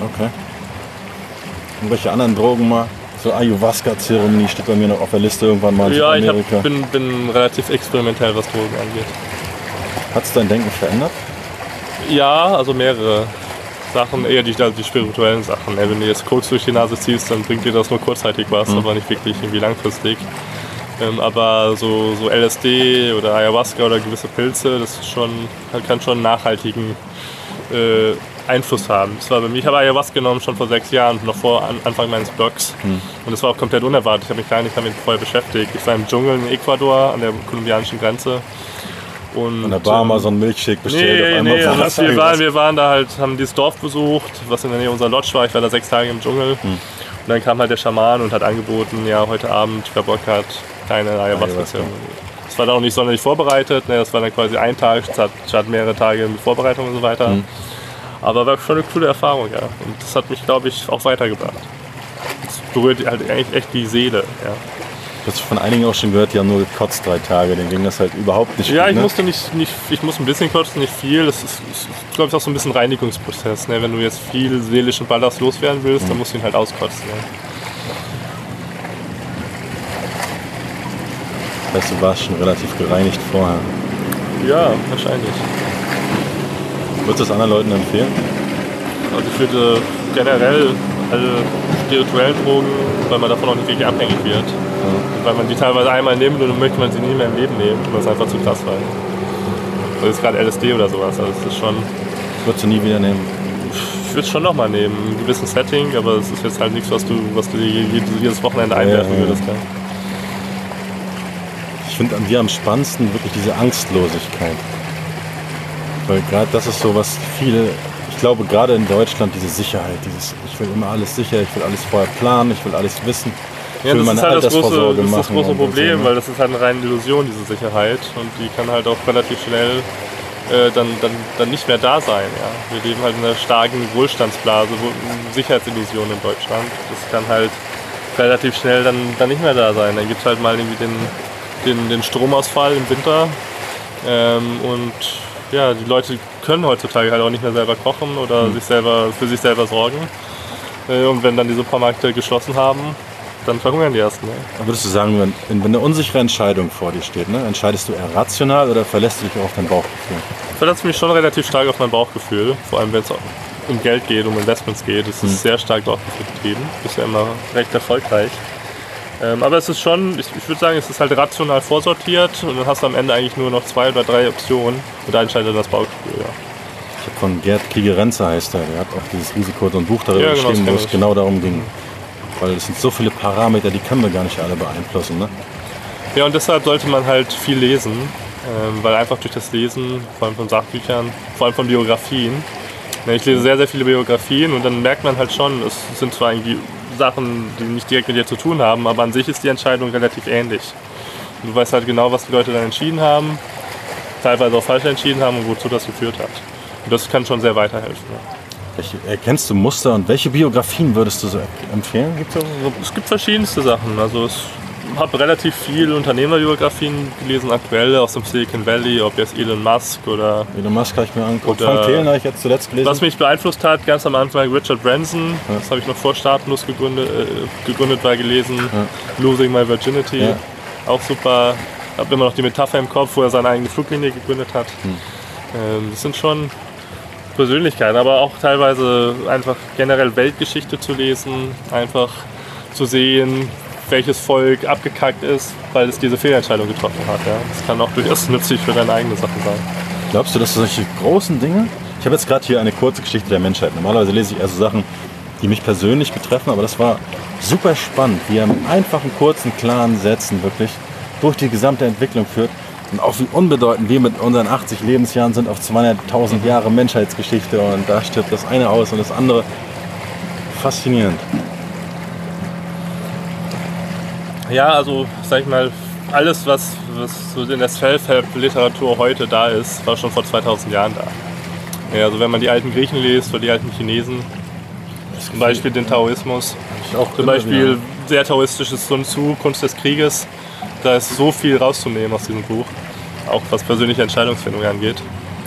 Okay. Und welche anderen Drogen mal? So Ayahuasca-Zeremonie steht bei mir noch auf der Liste irgendwann mal in Ja, ich hab, bin, bin relativ experimentell, was Drogen angeht. Hat es dein Denken verändert? Ja, also mehrere Sachen, eher die, also die spirituellen Sachen. Wenn du jetzt kurz durch die Nase ziehst, dann bringt dir das nur kurzzeitig was, Mhm. aber nicht wirklich irgendwie langfristig. Ähm, aber so, so LSD oder Ayahuasca oder gewisse Pilze, das ist schon, kann schon einen nachhaltigen äh, Einfluss haben. Das war bei mir, ich habe Ayahuasca genommen schon vor sechs Jahren, noch vor An Anfang meines Blogs. Mhm. Und das war auch komplett unerwartet. Ich habe mich gar nicht damit vorher beschäftigt. Ich war im Dschungel in Ecuador an der kolumbianischen Grenze. Und, An der Bar ähm, mal so einen Milchshake bestellt. Nee, auf einmal nee, war also wir, waren, wir waren da halt, haben dieses Dorf besucht, was in der Nähe unserer Lodge war. Ich war da sechs Tage im Dschungel. Hm. Und dann kam halt der Schaman und hat angeboten, ja, heute Abend, wer Bock hat, keine Ayahuasca. Ayahuasca-Zeremonie. Das war dann auch nicht sonderlich vorbereitet, ne? das war dann quasi ein Tag, statt, mehrere Tage mit Vorbereitung und so weiter. Hm. Aber war schon eine coole Erfahrung, ja. Und das hat mich, glaube ich, auch weitergebracht. Das berührt halt eigentlich echt die Seele, ja. Du hast von einigen auch schon gehört, die haben nur gekotzt drei Tage. Denen ging das halt überhaupt nicht Ja, gut. ich ne? musste nicht, nicht, ich muss ein bisschen kotzen, nicht viel. Das ist, ist glaube ich, auch so ein bisschen Reinigungsprozess. Ne? Wenn du jetzt viel seelischen Ballast loswerden willst, dann musst du ihn halt auskotzen. Ne? Das heißt, du warst schon relativ gereinigt vorher. Ja, wahrscheinlich. Würdest du das anderen Leuten empfehlen? Also ich würde generell alle spirituellen Drogen, weil man davon auch nicht wirklich abhängig wird. Und weil man die teilweise einmal nimmt und dann möchte man sie nie mehr im Leben nehmen, weil es einfach zu krass war. Das ist gerade LSD oder sowas. Also es ist schon. Würdest du nie wieder nehmen? Ich würde es schon nochmal nehmen, in einem gewissen Setting, aber es ist jetzt halt nichts, was du, was du jedes, Wochenende einwerfen Ja, ja. würdest. Ja. Ich finde an dir am spannendsten wirklich diese Angstlosigkeit. Weil gerade das ist so, was viele, ich glaube gerade in Deutschland, diese Sicherheit, dieses, ich will immer alles sicher, ich will alles vorher planen, ich will alles wissen. Ich Ja, will das ist halt das große, das, ist das große so, Problem, ne? weil das ist halt eine reine Illusion, diese Sicherheit. Und die kann halt auch relativ schnell äh, dann, dann, dann nicht mehr da sein. Ja. Wir leben halt in einer starken Wohlstandsblase, wo, Sicherheitsillusion in Deutschland. Das kann halt relativ schnell dann, dann nicht mehr da sein. Dann gibt es halt mal irgendwie den, den, den Stromausfall im Winter. Ähm, und ja, die Leute können heutzutage halt auch nicht mehr selber kochen oder sich selber, für sich selber sorgen. Äh, und wenn dann die Supermärkte geschlossen haben, dann verhungern die ersten. Ne? Würdest du sagen, wenn, wenn eine unsichere Entscheidung vor dir steht, ne, entscheidest du eher rational oder verlässt du dich auch auf dein Bauchgefühl? Ich verlasse mich schon relativ stark auf mein Bauchgefühl, vor allem wenn es um Geld geht, um Investments geht. Es ist sehr stark Bauchgefühl getrieben, bisher immer recht erfolgreich. Ähm, aber es ist schon, ich, ich würde sagen, es ist halt rational vorsortiert und dann hast du am Ende eigentlich nur noch zwei oder drei Optionen und da entscheidet das Bauchgefühl. Ja. Ich habe von Gerd Kriegerenzer heißt er, der hat auch dieses Risiko so ein Buch darüber Ja, genau, geschrieben, wo es genau darum ging. Weil es sind so viele Parameter, die können wir gar nicht alle beeinflussen. Ne? Ja, und deshalb sollte man halt viel lesen, ähm, weil einfach durch das Lesen, vor allem von Sachbüchern, vor allem von Biografien, ne, ich lese sehr, sehr viele Biografien und dann merkt man halt schon, es sind zwar irgendwie Sachen, die nicht direkt mit dir zu tun haben, aber an sich ist die Entscheidung relativ ähnlich. Du weißt halt genau, was die Leute dann entschieden haben, teilweise auch falsch entschieden haben und wozu das geführt hat. Und das kann schon sehr weiterhelfen. Ja. Welche, erkennst du Muster und welche Biografien würdest du so empfehlen? Gibt's Es gibt verschiedenste Sachen. Also es habe relativ viele Unternehmerbiografien gelesen, aktuelle aus dem Silicon Valley, ob jetzt Elon Musk oder Elon Musk habe ich mir angeguckt. Oder- Frank Thelen habe ich jetzt zuletzt gelesen. was mich beeinflusst hat, ganz am Anfang Richard Branson, das habe ich noch vor Staatenlos gegründet, äh, gegründet war gelesen, Losing My Virginity, Ja. auch super. Habe immer noch die Metapher im Kopf, wo er seine eigene Fluglinie gegründet hat. Ähm, das sind schon Persönlichkeiten, aber auch teilweise einfach generell Weltgeschichte zu lesen, einfach zu sehen, welches Volk abgekackt ist, weil es diese Fehlentscheidung getroffen hat. Ja. Das kann auch durchaus nützlich für deine eigene Sache sein. Glaubst du, dass solche großen Dinge? Ich habe jetzt gerade hier eine kurze Geschichte der Menschheit. Normalerweise lese ich eher so Sachen, die mich persönlich betreffen, aber das war super spannend, wie er mit einfachen, kurzen, klaren Sätzen wirklich durch die gesamte Entwicklung führt. Und auch wie unbedeutend wir mit unseren 80 Lebensjahren sind auf 200.000 Jahre Menschheitsgeschichte und da stirbt das eine aus und das andere. Faszinierend. Ja, also sag ich mal, alles, was, was so in der Self-Help-Literatur heute da ist, war schon vor 2000 Jahren da. Ja, also wenn man die alten Griechen liest oder die alten Chinesen, zum Beispiel den Taoismus, zum Beispiel wieder- sehr taoistisches Sun Tzu, Kunst des Krieges, da ist so viel rauszunehmen aus diesem Buch, auch was persönliche Entscheidungsfindung angeht.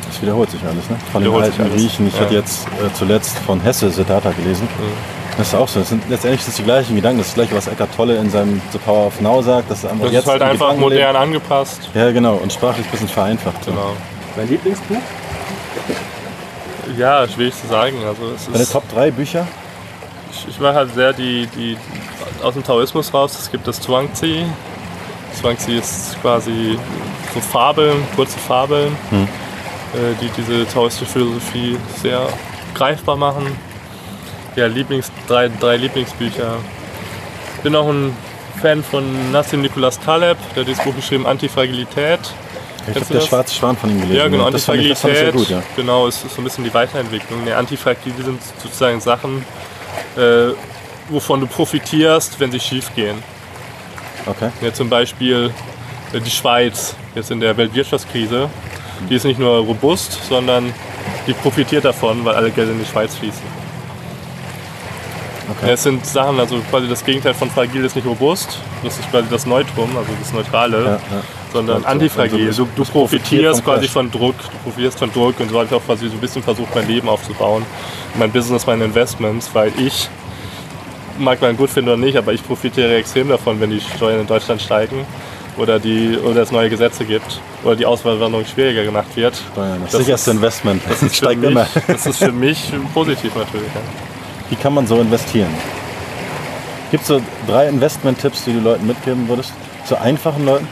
Das wiederholt sich alles, ne? Von den Wiederholt sich alten. Griechen. Ich Ja. hatte jetzt äh, zuletzt von Hesse Siddhartha gelesen. Das ist auch so. Das sind, letztendlich sind es die gleichen Gedanken. Das ist gleich, was Eckart Tolle in seinem The Power of Now sagt. Dass er einfach Das jetzt ist halt einfach Gedanken modern angepasst. lebt. Ja, genau. Und sprachlich ein bisschen vereinfacht. Genau. Dein Lieblingsbuch? Ja, schwierig zu sagen. Also es Deine ist, Top 3 Bücher? ich, ich mache halt sehr die, die aus dem Taoismus raus. Es gibt das Zhuangzi. Zhuangzi ist quasi so Fabeln, kurze Fabeln, äh, die diese taoistische Philosophie sehr greifbar machen. Ja, Lieblings, drei, drei Lieblingsbücher. Ich bin auch ein Fan von Nassim Nicholas Taleb, der hat dieses Buch geschrieben, Antifragilität. Ich habe der das? Schwarze Schwan von ihm gelesen. Ja, genau, das fand ich, das fand ich Antifragilität. sehr gut, ja. Genau, es ist so ein bisschen die Weiterentwicklung. Ne, Antifragil sind sozusagen Sachen, äh, wovon du profitierst, wenn sie schief gehen. Okay. Ja, zum Beispiel äh, die Schweiz, jetzt in der Weltwirtschaftskrise, die ist nicht nur robust, sondern die profitiert davon, weil alle Gelder in die Schweiz fließen. Okay. Es sind Sachen, also quasi das Gegenteil von fragil ist nicht robust, das ist quasi das Neutrum, also das Neutrale, Ja, ja. sondern Ja, so. antifragil. Also Du, du profitierst quasi von Druck, du profitierst von Druck und so habe ich auch quasi so ein bisschen versucht, mein Leben aufzubauen. Mein Business, meine Investments, weil ich, mag man gut finden oder nicht, aber ich profitiere extrem davon, wenn die Steuern in Deutschland steigen oder, die, oder es neue Gesetze gibt oder die Auswanderung schwieriger gemacht wird. Steuern. Das, Das sicherste ist- Investment. Das steigt mich, immer. das ist für mich positiv natürlich. Ja. Wie kann man so investieren? Gibt es so drei Investment-Tipps, die du Leuten mitgeben würdest? Zu einfachen Leuten?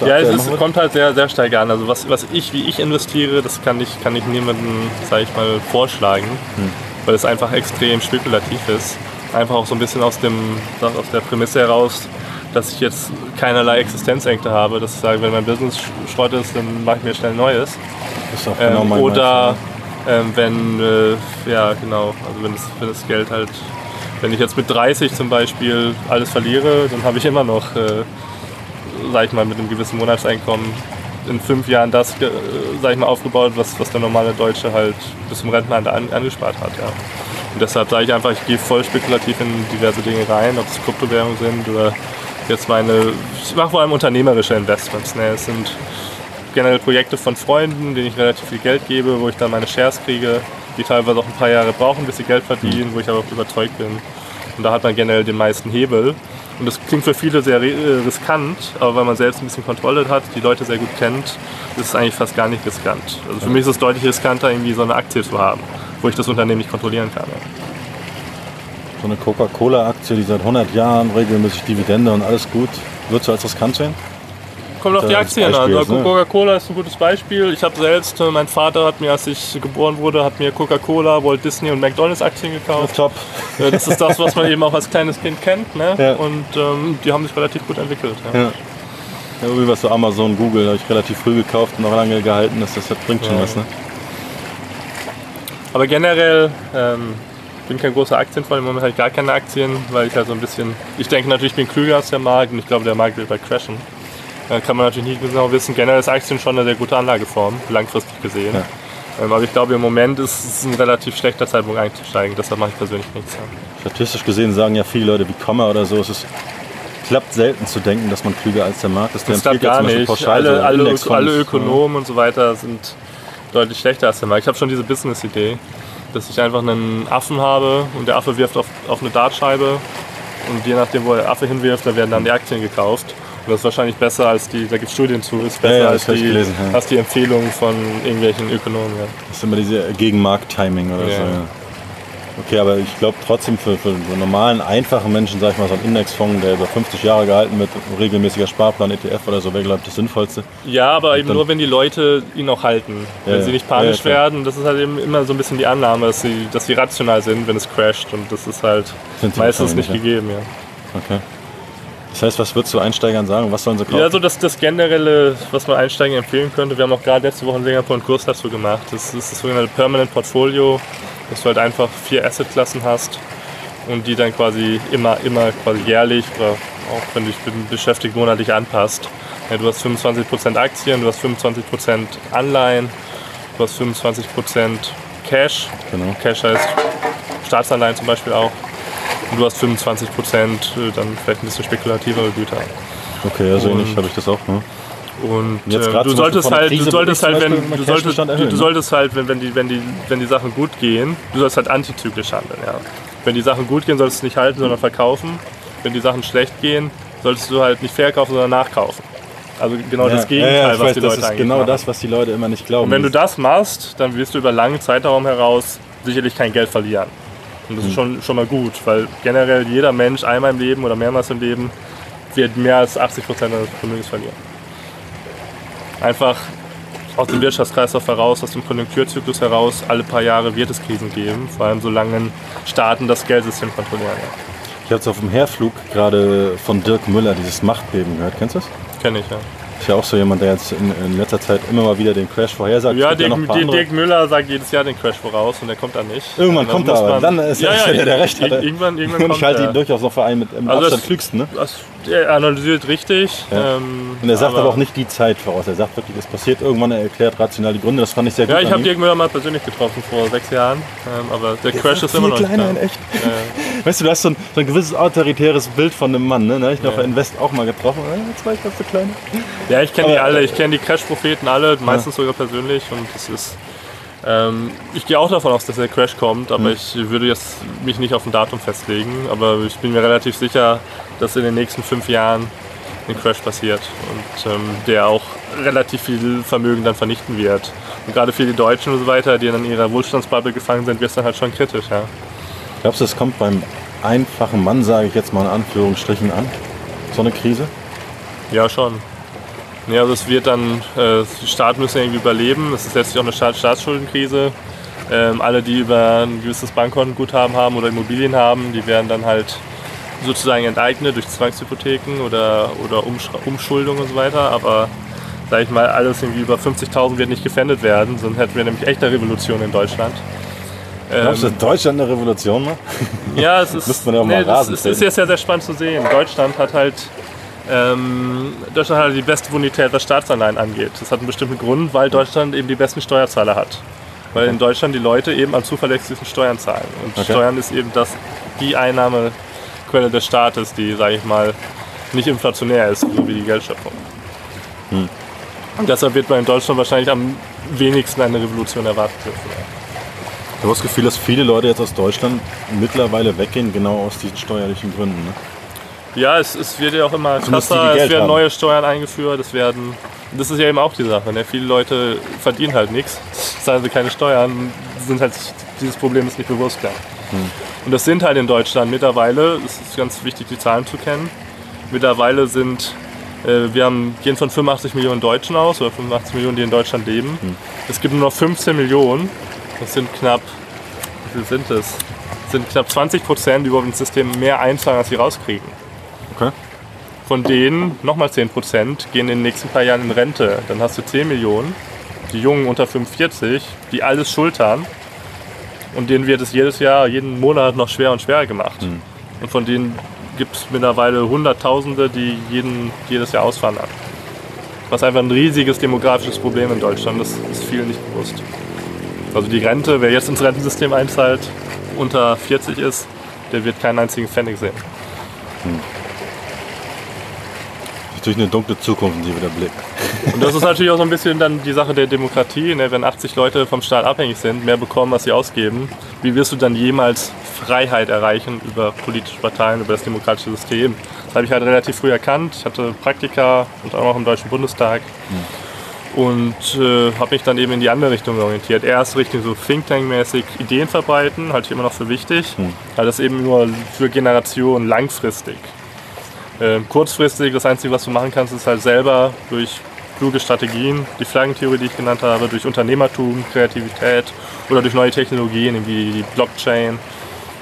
Ja, es ist, kommt halt sehr, sehr stark an. Also was, was ich, wie ich investiere, das kann ich, kann ich niemandem, sage ich mal, vorschlagen, hm. weil es einfach extrem spekulativ ist. Einfach auch so ein bisschen aus, dem, aus der Prämisse heraus, dass ich jetzt keinerlei Existenzängste habe, dass ich sage, wenn mein Business Schrott ist, dann mache ich mir schnell Neues. Das ist auch genau ähm, mein Oder ähm, wenn, äh, ja genau, also wenn das, wenn das Geld halt, wenn ich jetzt mit 30 zum Beispiel alles verliere, dann habe ich immer noch, äh, sag ich mal, mit einem gewissen Monatseinkommen in fünf Jahren das, äh, sag ich mal, aufgebaut, was, was der normale Deutsche halt bis zum Rentenalter an, angespart hat. Ja. Und deshalb sage ich einfach, ich gehe voll spekulativ in diverse Dinge rein, ob es Kryptowährungen sind oder jetzt meine, ich mache vor allem unternehmerische Investments. Ne? Es sind generell Projekte von Freunden, denen ich relativ viel Geld gebe, wo ich dann meine Shares kriege, die teilweise auch ein paar Jahre brauchen, bis sie Geld verdienen, wo ich aber auch überzeugt bin. Und da hat man generell den meisten Hebel. Und das klingt für viele sehr äh, riskant, aber wenn man selbst ein bisschen Kontrolle hat, die Leute sehr gut kennt, ist es eigentlich fast gar nicht riskant. Also für mich ist es deutlich riskanter, irgendwie so eine Aktie zu haben, wo ich das Unternehmen nicht kontrollieren kann. So eine Coca-Cola-Aktie, die seit 100 Jahren regelmäßig Dividende und alles gut, würdest du als riskant sehen? Kommt auf die Aktien an. Also ne? Coca-Cola ist ein gutes Beispiel. Ich habe selbst, äh, mein Vater hat mir, als ich geboren wurde, hat mir Coca-Cola, Walt Disney und McDonalds Aktien gekauft. top. Das ist das, was man eben auch als kleines Kind kennt. Ne? Ja. Und ähm, die haben sich relativ gut entwickelt. Ja. Ja. Ja, wie was so Amazon, Google, habe ich relativ früh gekauft und noch lange gehalten. Das, das bringt schon was. Ne? Aber generell ähm, bin kein großer Aktienfreund. Im Moment habe ich gar keine Aktien, weil ich halt so ein bisschen. Ich denke natürlich, ich bin klüger als der Markt und ich glaube, der Markt wird bald crashen. Da kann man natürlich nicht genau wissen. Generell ist Aktien schon eine sehr gute Anlageform, langfristig gesehen. Ja. Ähm, aber ich glaube, im Moment ist es ein relativ schlechter Zeitpunkt einzusteigen. Deshalb mache ich persönlich nichts. Statistisch gesehen sagen ja viele Leute wie Komma oder so, es ist klappt selten zu denken, dass man klüger als der Markt ist. Der das klappt gar nicht. Alle, alle, alle, Ökonomen ja. und so weiter sind deutlich schlechter als der Markt. Ich habe schon diese Business-Idee, dass ich einfach einen Affen habe und der Affe wirft auf, auf eine Dartscheibe und je nachdem, wo der Affe hinwirft, da werden dann die Aktien gekauft. Und das ist wahrscheinlich besser als die, da gibt es Studien zu, ist besser ja, ja, als, die, gelesen, ja. als die Empfehlung von irgendwelchen Ökonomen. Das ist immer diese Gegenmarkt-Timing oder so. Okay, aber ich glaube trotzdem für, für normalen, einfachen Menschen, sag ich mal, so ein Indexfonds, der über 50 Jahre gehalten wird, regelmäßiger Sparplan, ETF oder so, wäre, glaube ich, das Sinnvollste. Ja, aber eben nur, wenn die Leute ihn auch halten. Wenn sie nicht panisch werden, das ist halt eben immer so ein bisschen die Annahme, dass sie, dass sie rational sind, wenn es crasht. Und das ist halt meistens nicht gegeben, ja. Okay. Das heißt, was würdest du Einsteigern sagen? Was sollen sie kaufen? Ja, also das, das Generelle, was man Einsteigern empfehlen könnte, wir haben auch gerade letzte Woche in Singapur einen Kurs dazu gemacht. Das ist das sogenannte Permanent Portfolio, dass du halt einfach vier Assetklassen hast und die dann quasi immer, immer quasi jährlich oder auch wenn du dich beschäftigt monatlich anpasst. Ja, du hast 25% Aktien, du hast 25% Anleihen, du hast 25% Cash. Genau. Cash heißt Staatsanleihen zum Beispiel auch und du hast 25 Prozent, äh, dann vielleicht ein bisschen spekulativere Güter. Okay, ja, so ähnlich habe ich das auch. Ne? Und äh, du solltest halt, du solltest halt, wenn du solltest, erhöhen, du solltest halt, wenn, wenn die, wenn die, wenn die Sachen gut gehen, du sollst halt antizyklisch handeln, ja. Wenn die Sachen gut gehen, solltest du nicht halten, sondern verkaufen. Wenn die Sachen schlecht gehen, solltest du halt nicht verkaufen, sondern nachkaufen. Also genau ja, das Gegenteil, ja, ja, was weiß, die Leute Das ist genau machen. das, was die Leute immer nicht glauben. Und wenn du das machst, dann wirst du über langen Zeitraum heraus sicherlich kein Geld verlieren. Und das ist schon, schon mal gut, weil generell jeder Mensch einmal im Leben oder mehrmals im Leben wird mehr als 80 Prozent seines Vermögens verlieren. Einfach aus dem Wirtschaftskreislauf heraus, aus dem Konjunkturzyklus heraus, alle paar Jahre wird es Krisen geben, vor allem solange Staaten das Geldsystem kontrollieren. Ich habe es auf dem Herflug gerade von Dirk Müller, dieses Machtbeben gehört. Kennst du das? Kenn ich, ja. Ist ja auch so jemand, der jetzt in, in letzter Zeit immer mal wieder den Crash vorhersagt. Ja, Dirk, ja Dirk Müller sagt jedes Jahr den Crash voraus und der kommt dann nicht. Irgendwann kommt er aber. Dann ist ja, ja, der, der recht hat. Irgendwann, irgendwann und ich halte ihn durchaus noch für einen mit im also Abstand klügsten. Ne? Das, er analysiert richtig. Ja. Ähm, und er sagt aber, aber, auch nicht die Zeit voraus. Er sagt wirklich, es passiert irgendwann, er erklärt rational die Gründe. Das fand ich sehr gut. Ja, ich habe Dirk Müller mal persönlich getroffen vor sechs Jahren. Ähm, aber der, der Crash ist, immer noch kleiner in echt. Weißt du, du hast so ein, so ein gewisses autoritäres Bild von einem Mann. Ne? Ich noch bei Invest auch mal getroffen. Jetzt war ich ganz so klein. Ja, ich kenne die alle. Ich kenne die Crash-Propheten alle, meistens sogar persönlich. Und das ist. Ähm, ich gehe auch davon aus, dass der Crash kommt, aber mhm. ich würde jetzt mich nicht auf ein Datum festlegen. Aber ich bin mir relativ sicher, dass in den nächsten fünf Jahren ein Crash passiert und ähm, der auch relativ viel Vermögen dann vernichten wird. Und gerade für die Deutschen und so weiter, die in ihrer Wohlstandsbubble gefangen sind, wird es dann halt schon kritisch. Ja. Glaubst du, es kommt beim einfachen Mann, sage ich jetzt mal in Anführungsstrichen, an? So eine Krise? Ja, schon. Ja, also es wird dann, äh, die Staaten müssen irgendwie überleben. Es ist letztlich auch eine Staat Staatsschuldenkrise. Ähm, alle, die über ein gewisses Bankkontenguthaben haben oder Immobilien haben, die werden dann halt sozusagen enteignet durch Zwangshypotheken oder, oder Umschuldung und so weiter. Aber sag ich mal, alles irgendwie über 50.000 wird nicht gefändet werden, sonst hätten wir nämlich echt eine Revolution in Deutschland. Glaubst du, dass Deutschland eine Revolution macht? Ja, es ist, Müsste man ja mal nee, rasen es ist, ist ja sehr, sehr spannend zu sehen. Deutschland hat halt ähm, Deutschland hat die beste Bonität, was Staatsanleihen angeht. Das hat einen bestimmten Grund, weil Deutschland eben die besten Steuerzahler hat. Weil in Deutschland die Leute eben am zuverlässigsten Steuern zahlen. Und Okay. Steuern ist eben das, die Einnahmequelle des Staates, die, sage ich mal, nicht inflationär ist, so wie die Geldschöpfung. Hm. Und deshalb wird man in Deutschland wahrscheinlich am wenigsten eine Revolution erwarten dürfen. Ich habe das Gefühl, dass viele Leute jetzt aus Deutschland mittlerweile weggehen, genau aus diesen steuerlichen Gründen. Ne? Ja, es, es wird ja auch immer krasser, es werden haben. neue Steuern eingeführt, es werden. Das ist ja eben auch die Sache. Ne? Viele Leute verdienen halt nichts, zahlen sie keine Steuern, sind halt dieses Problem ist nicht bewusst. Ja. Hm. Und das sind halt in Deutschland mittlerweile, es ist ganz wichtig, die Zahlen zu kennen. Mittlerweile sind, äh, wir haben, gehen von 85 Millionen Deutschen aus, oder 85 Millionen, die in Deutschland leben. Hm. Es gibt nur noch 15 Millionen, das sind knapp, wie viel sind das? Das sind knapp 20 Prozent, die überhaupt ins System mehr einzahlen, als sie rauskriegen. Okay. Von denen nochmal 10% gehen in den nächsten paar Jahren in Rente. Dann hast du 10 Millionen, die Jungen unter 45, die alles schultern. Und denen wird es jedes Jahr, jeden Monat noch schwerer und schwerer gemacht. Und von denen gibt es mittlerweile Hunderttausende, die jeden, jedes Jahr auswandern. Was einfach ein riesiges demografisches Problem in Deutschland ist, ist vielen nicht bewusst. Also die Rente, wer jetzt ins Rentensystem einzahlt, unter 40 ist, der wird keinen einzigen Pfennig sehen. Natürlich eine dunkle Zukunft, in die wir da blicken. Und das ist natürlich auch so ein bisschen dann die Sache der Demokratie. Ne? Wenn 80 Leute vom Staat abhängig sind, mehr bekommen, als sie ausgeben, wie wirst du dann jemals Freiheit erreichen über politische Parteien, über das demokratische System? Das habe ich halt relativ früh erkannt. Ich hatte Praktika und auch noch im Deutschen Bundestag. Und äh, habe mich dann eben in die andere Richtung orientiert. Erst Richtung so Think Tank-mäßig Ideen verbreiten, halte ich immer noch für wichtig. Weil das eben nur für Generationen langfristig. Ähm, kurzfristig, das Einzige, was du machen kannst, ist halt selber durch kluge Strategien, die Flaggentheorie, die ich genannt habe, durch Unternehmertum, Kreativität oder durch neue Technologien wie die Blockchain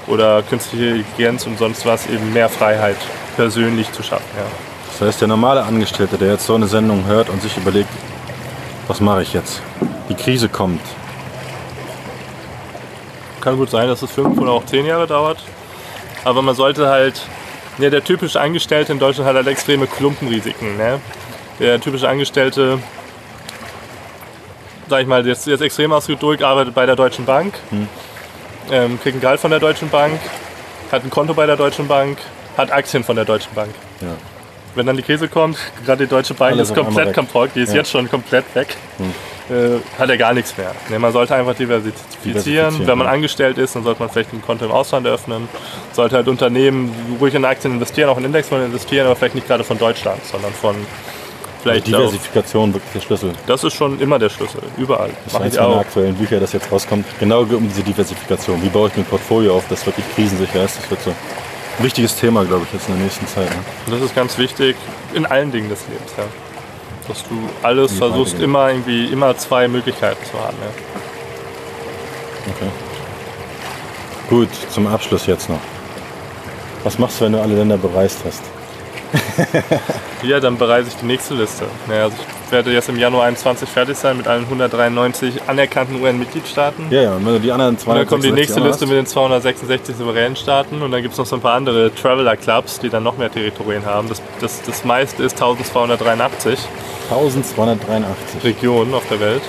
oder künstliche Intelligenz und sonst was eben mehr Freiheit persönlich zu schaffen. Ja. Das heißt, der normale Angestellte, der jetzt so eine Sendung hört und sich überlegt, was mache ich jetzt? Die Krise kommt. Kann gut sein, dass es fünf oder auch zehn Jahre dauert. Aber man sollte halt, ja, der typische Angestellte in Deutschland hat halt extreme Klumpenrisiken. Ne? Der typische Angestellte, sag ich mal, jetzt, jetzt extrem ausgedrückt, arbeitet bei der Deutschen Bank, ähm, kriegt ein Gehalt von der Deutschen Bank, hat ein Konto bei der Deutschen Bank, hat Aktien von der Deutschen Bank. Ja. Wenn dann die Krise kommt, gerade die Deutsche Bank Alles ist komplett kaputt, die ist Ja. jetzt schon komplett weg, äh, hat er gar nichts mehr. Ne, man sollte einfach diversifizieren. Diversifizieren, Wenn man ja. angestellt ist, dann sollte man vielleicht ein Konto im Ausland eröffnen. Sollte halt Unternehmen ruhig in Aktien investieren, auch in Indexfonds investieren, aber vielleicht nicht gerade von Deutschland, sondern von vielleicht auch, Diversifikation wirklich der Schlüssel. Das ist schon immer der Schlüssel, überall. Das ist ich meiner auch. aktuellen Bücher, das jetzt rauskommt. Genau um diese Diversifikation. Wie baue ich mir ein Portfolio auf, das wirklich krisensicher ist? Das wird so wichtiges Thema, glaube ich, jetzt in der nächsten Zeit. Ne? Das ist ganz wichtig in allen Dingen des Lebens. Ja. Dass du alles versuchst, weitergehen. immer irgendwie immer zwei Möglichkeiten zu haben. Ja. Okay. Gut, zum Abschluss jetzt noch. Was machst du, wenn du alle Länder bereist hast? Ja, dann bereise ich die nächste Liste. Ja, also ich werde jetzt im Januar 21 fertig sein mit allen 193 anerkannten UN-Mitgliedstaaten. Ja, ja, und wenn du die anderen Und dann kommt die 266 nächste Liste mit den 266 souveränen Staaten und dann gibt es noch so ein paar andere Traveler-Clubs, die dann noch mehr Territorien haben. Das, das, das meiste ist 1283 1283. Regionen auf der Welt.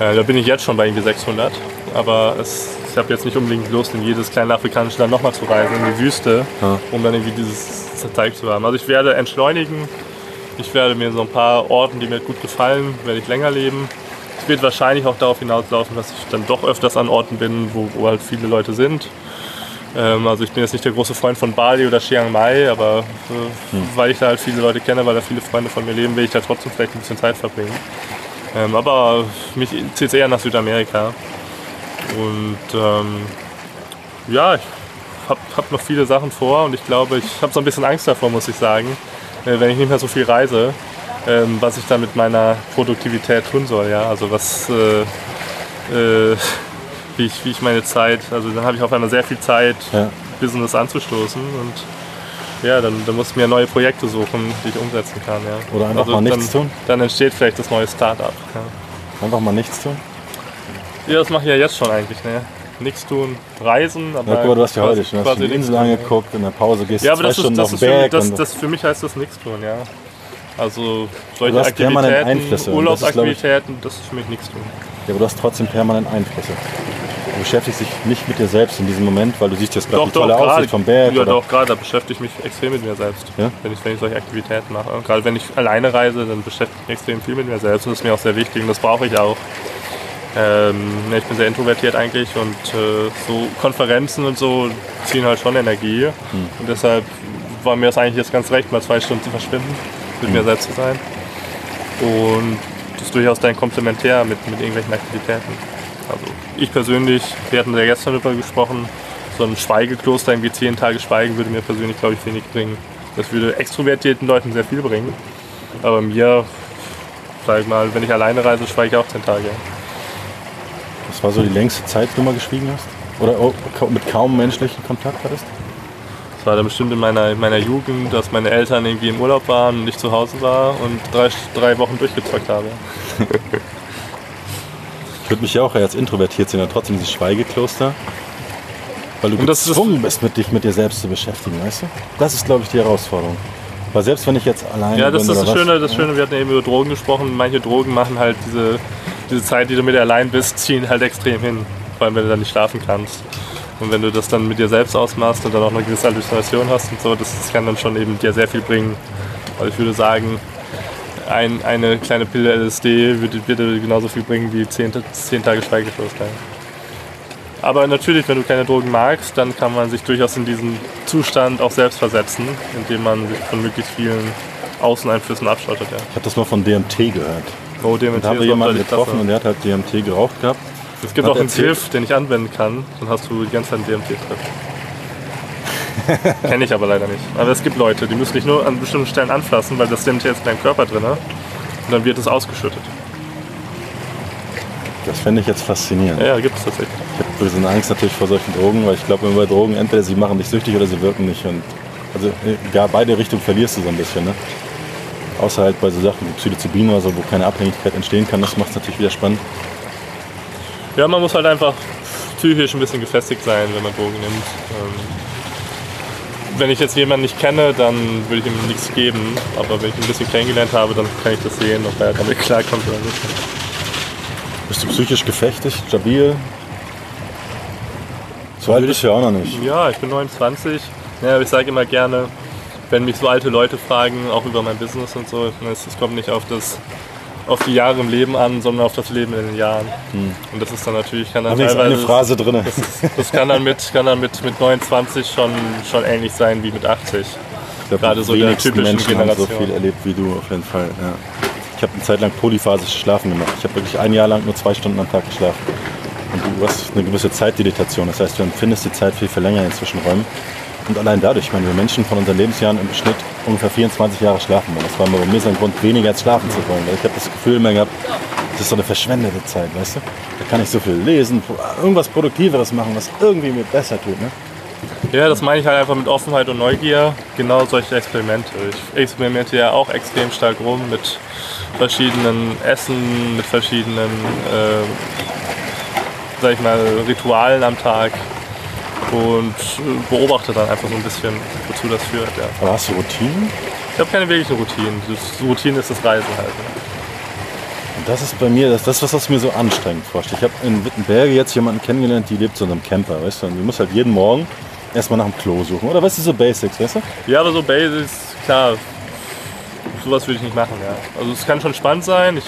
Äh, da bin ich jetzt schon bei irgendwie 600. Aber es, ich habe jetzt nicht unbedingt Lust, in jedes kleine afrikanische Land nochmal zu reisen, in die Wüste, Ja. um dann irgendwie dieses Zeug zu haben. Also ich werde entschleunigen. Ich werde mir so ein paar Orten, die mir gut gefallen, werde ich länger leben. Es wird wahrscheinlich auch darauf hinauslaufen, dass ich dann doch öfters an Orten bin, wo, wo halt viele Leute sind. Ähm, also ich bin jetzt nicht der große Freund von Bali oder Chiang Mai, aber äh, weil ich da halt viele Leute kenne, weil da viele Freunde von mir leben, will ich da trotzdem vielleicht ein bisschen Zeit verbringen. Ähm, aber mich zieht es eher nach Südamerika. Und ähm, Ja, ich habe hab noch viele Sachen vor und ich glaube, ich habe so ein bisschen Angst davor, muss ich sagen, wenn ich nicht mehr so viel reise, ähm, was ich dann mit meiner Produktivität tun soll. Ja? Also was, äh, äh, wie, ich, wie ich meine Zeit, also dann habe ich auf einmal sehr viel Zeit, Ja. Business anzustoßen und ja, dann, dann muss ich mir neue Projekte suchen, die ich umsetzen kann. Ja. Oder einfach mal nichts dann, tun? Dann entsteht vielleicht das neue Startup. Ja. Einfach mal nichts tun. Ja, das mache ich ja jetzt schon eigentlich. Ne? Nichts tun, reisen. Aber Ja, guck mal, du hast ja heute schon hast die Insel angeguckt, in der Pause gehst Ja, du aber das, ist, Stunden das, ist den für mich, Berg. das, und das für mich heißt das nichts tun, ja. Also solche Aktivitäten, und Urlaubsaktivitäten, das ist für mich nichts tun. ja, aber du hast trotzdem permanent Einflüsse. Du beschäftigst dich nicht mit dir selbst in diesem Moment, weil du siehst jetzt gerade die tolle gerade- Aussicht vom Berg. Ja, oder- doch, gerade, da beschäftige ich mich extrem mit mir selbst, Ja? wenn, ich, wenn ich solche Aktivitäten mache. Gerade wenn ich alleine reise, dann beschäftige ich mich extrem viel mit mir selbst und das ist mir auch sehr wichtig und das brauche ich auch. Ähm, ich bin sehr introvertiert eigentlich und äh, so Konferenzen und so ziehen halt schon Energie Hm. und deshalb war mir das eigentlich jetzt ganz recht, mal zwei Stunden zu verschwinden, mit Hm. mir selbst zu sein. Und das ist durchaus dann komplementär mit, mit irgendwelchen Aktivitäten. Also ich persönlich, wir hatten ja gestern darüber gesprochen, so ein Schweigekloster, irgendwie zehn Tage Schweigen, würde mir persönlich, glaube ich, wenig bringen. Das würde extrovertierten Leuten sehr viel bringen. Aber mir, sag ich mal, wenn ich alleine reise, schweige ich auch zehn Tage. Das war so die längste Zeit, die du mal geschwiegen hast? Oder ka- mit kaum menschlichen Kontakt hattest? Das war dann bestimmt in meiner, in meiner Jugend, dass meine Eltern irgendwie im Urlaub waren und ich zu Hause war und drei, drei Wochen durchgezockt habe. Ich würde mich ja auch als introvertiert sehen, aber trotzdem dieses Schweigekloster. Weil du Und das gezwungen bist, mit dich mit dir selbst zu beschäftigen, weißt du? Das ist, glaube ich, die Herausforderung. Weil selbst wenn ich jetzt alleine Ja, das bin ist das was, Schöne, das Schöne, wir hatten eben über Drogen gesprochen. Manche Drogen machen halt diese, diese Zeit, die du mit dir allein bist, ziehen halt extrem hin. Vor allem, wenn du dann nicht schlafen kannst. Und wenn du das dann mit dir selbst ausmachst und dann auch eine gewisse Halluzination hast und so, das, das kann dann schon eben dir sehr viel bringen. Also ich würde sagen, ein, eine kleine Pille LSD würde, würde genauso viel bringen wie zehn, zehn Tage Schweigekloster. Aber natürlich, wenn du keine Drogen magst, dann kann man sich durchaus in diesen Zustand auch selbst versetzen, indem man sich von möglichst vielen Außeneinflüssen abschottet. Ja. Ich habe das mal von DMT gehört. Oh, DMT haben wir jemanden getroffen und der hat halt DMT geraucht gehabt. Es gibt auch einen Tiff, den ich anwenden kann, dann hast du die ganze Zeit einen DMT drin. Kenne ich aber leider nicht. Aber es gibt Leute, die müssen dich nur an bestimmten Stellen anfassen, weil das DMT ist in deinem Körper drin. Und dann wird es ausgeschüttet. Das fände ich jetzt faszinierend. Ja, ja gibt es tatsächlich. Ich habe ein bisschen Angst natürlich vor solchen Drogen, weil ich glaube, wenn bei Drogen entweder sie machen dich süchtig oder sie wirken nicht. Und also egal, beide Richtungen verlierst du so ein bisschen. Ne? Außer halt bei so Sachen wie Psilocybin oder so, wo keine Abhängigkeit entstehen kann, das macht es natürlich wieder spannend. Ja, man muss halt einfach psychisch ein bisschen gefestigt sein, wenn man Drogen nimmt. Ähm, wenn ich jetzt jemanden nicht kenne, dann würde ich ihm nichts geben. Aber wenn ich ihn ein bisschen kennengelernt habe, dann kann ich das sehen, ob er damit klarkommt oder nicht. Bist du psychisch gefestigt, stabil? So alt bist du ja auch noch nicht. Ja, ich bin 29. Ja, aber ich sage immer gerne, wenn mich so alte Leute fragen, auch über mein Business und so, es, kommt nicht auf das auf die Jahre im Leben an, sondern auf das Leben in den Jahren. Und das ist dann natürlich, kann dann Da ist eine teilweise, Phrase drin. das, ist, das kann dann mit, kann dann mit, mit 29 schon, schon ähnlich sein wie mit 80. Ich glaub, gerade so der typischen Menschen haben so Generation. viel erlebt wie du auf jeden Fall. Ja. Ich habe eine Zeit lang polyphasisches Schlafen gemacht. Ich habe wirklich ein Jahr lang nur zwei Stunden am Tag geschlafen. Und du hast eine gewisse Zeitdilatation. Das heißt, du empfindest die Zeit viel verlängert in Zwischenräumen. Und allein dadurch, ich meine, wir Menschen von unseren Lebensjahren im Schnitt ungefähr 24 Jahre schlafen. Und das war bei mir so ein Grund, weniger als schlafen zu wollen. Ich habe das Gefühl immer gehabt, das ist so eine verschwendete Zeit, weißt du? Da kann ich so viel lesen, irgendwas Produktiveres machen, was irgendwie mir besser tut. Ne? Ja, das meine ich halt einfach mit Offenheit und Neugier. Genau solche Experimente. Ich experimentiere ja auch extrem stark rum mit verschiedenen Essen, mit verschiedenen, äh, sag ich mal, Ritualen am Tag und äh, beobachte dann einfach so ein bisschen, wozu das führt. Ja. Aber hast du Routinen? Ich habe keine wirklichen Routinen. Das Routine ist das Reisen halt. Und das ist bei mir, das, das ist, was mir so anstrengend vorstellt. Ich habe in Wittenberge jetzt jemanden kennengelernt, die lebt so in einem Camper, weißt du? Und die muss halt jeden Morgen erstmal nach dem Klo suchen. Oder weißt du, so Basics, weißt du? Ja, aber so Basics, klar, sowas würde ich nicht machen. Ja. Also es kann schon spannend sein. Ich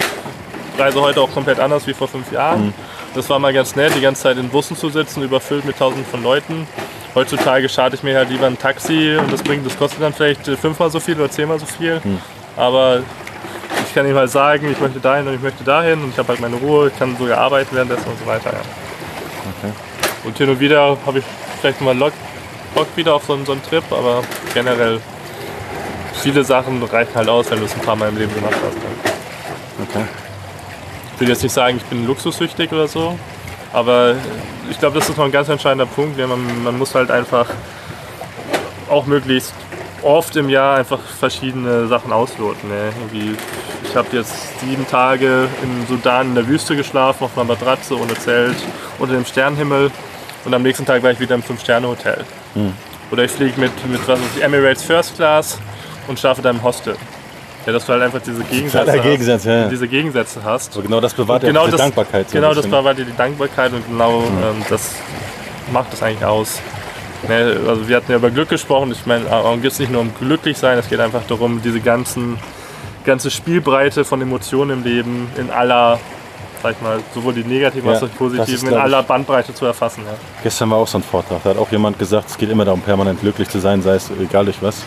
reise heute auch komplett anders wie vor fünf Jahren. Das war mal ganz nett, die ganze Zeit in Bussen zu sitzen, überfüllt mit tausenden von Leuten. Heutzutage starte ich mir halt lieber ein Taxi und das bringt, das kostet dann vielleicht äh, fünfmal so viel oder zehnmal so viel. Aber ich kann ihm halt sagen, ich möchte dahin und ich möchte dahin und ich habe halt meine Ruhe, ich kann sogar arbeiten währenddessen und so weiter. Ja. Okay. Und hin und wieder habe ich vielleicht mal Bock wieder auf so, einen- so einen Trip, aber generell viele Sachen reichen halt aus, wenn du es ein paar Mal im Leben gemacht hast. Ne? Okay. Ich will jetzt nicht sagen, ich bin luxussüchtig oder so, aber ich glaube, das ist noch ein ganz entscheidender Punkt. Man, man muss halt einfach auch möglichst oft im Jahr einfach verschiedene Sachen ausloten. Ne? Ich habe jetzt sieben Tage im Sudan in der Wüste geschlafen, auf einer Matratze, ohne Zelt, unter dem Sternenhimmel und am nächsten Tag war ich wieder im Fünf-Sterne-Hotel. Oder ich fliege mit, mit was ich, Emirates First Class und schlafe da im Hostel. Ja, dass du halt einfach diese Gegensätze, Totaler Gegensatz, hast, ja, diese Gegensätze hast. Aber genau das bewahrt ja genau das, Dankbarkeit. so Genau, das bewahrt dir die Dankbarkeit und genau ähm, das macht das eigentlich aus. Ne, also wir hatten ja über Glück gesprochen. Ich meine, darum geht es nicht nur um glücklich sein, es geht einfach darum, diese ganzen, ganze Spielbreite von Emotionen im Leben in aller, sag ich mal, sowohl die negativen Ja, als auch die positiven, ist, in ich- aller Bandbreite zu erfassen. Ja. Gestern war auch so ein Vortrag. Da hat auch jemand gesagt, es geht immer darum, permanent glücklich zu sein, sei es egal durch was.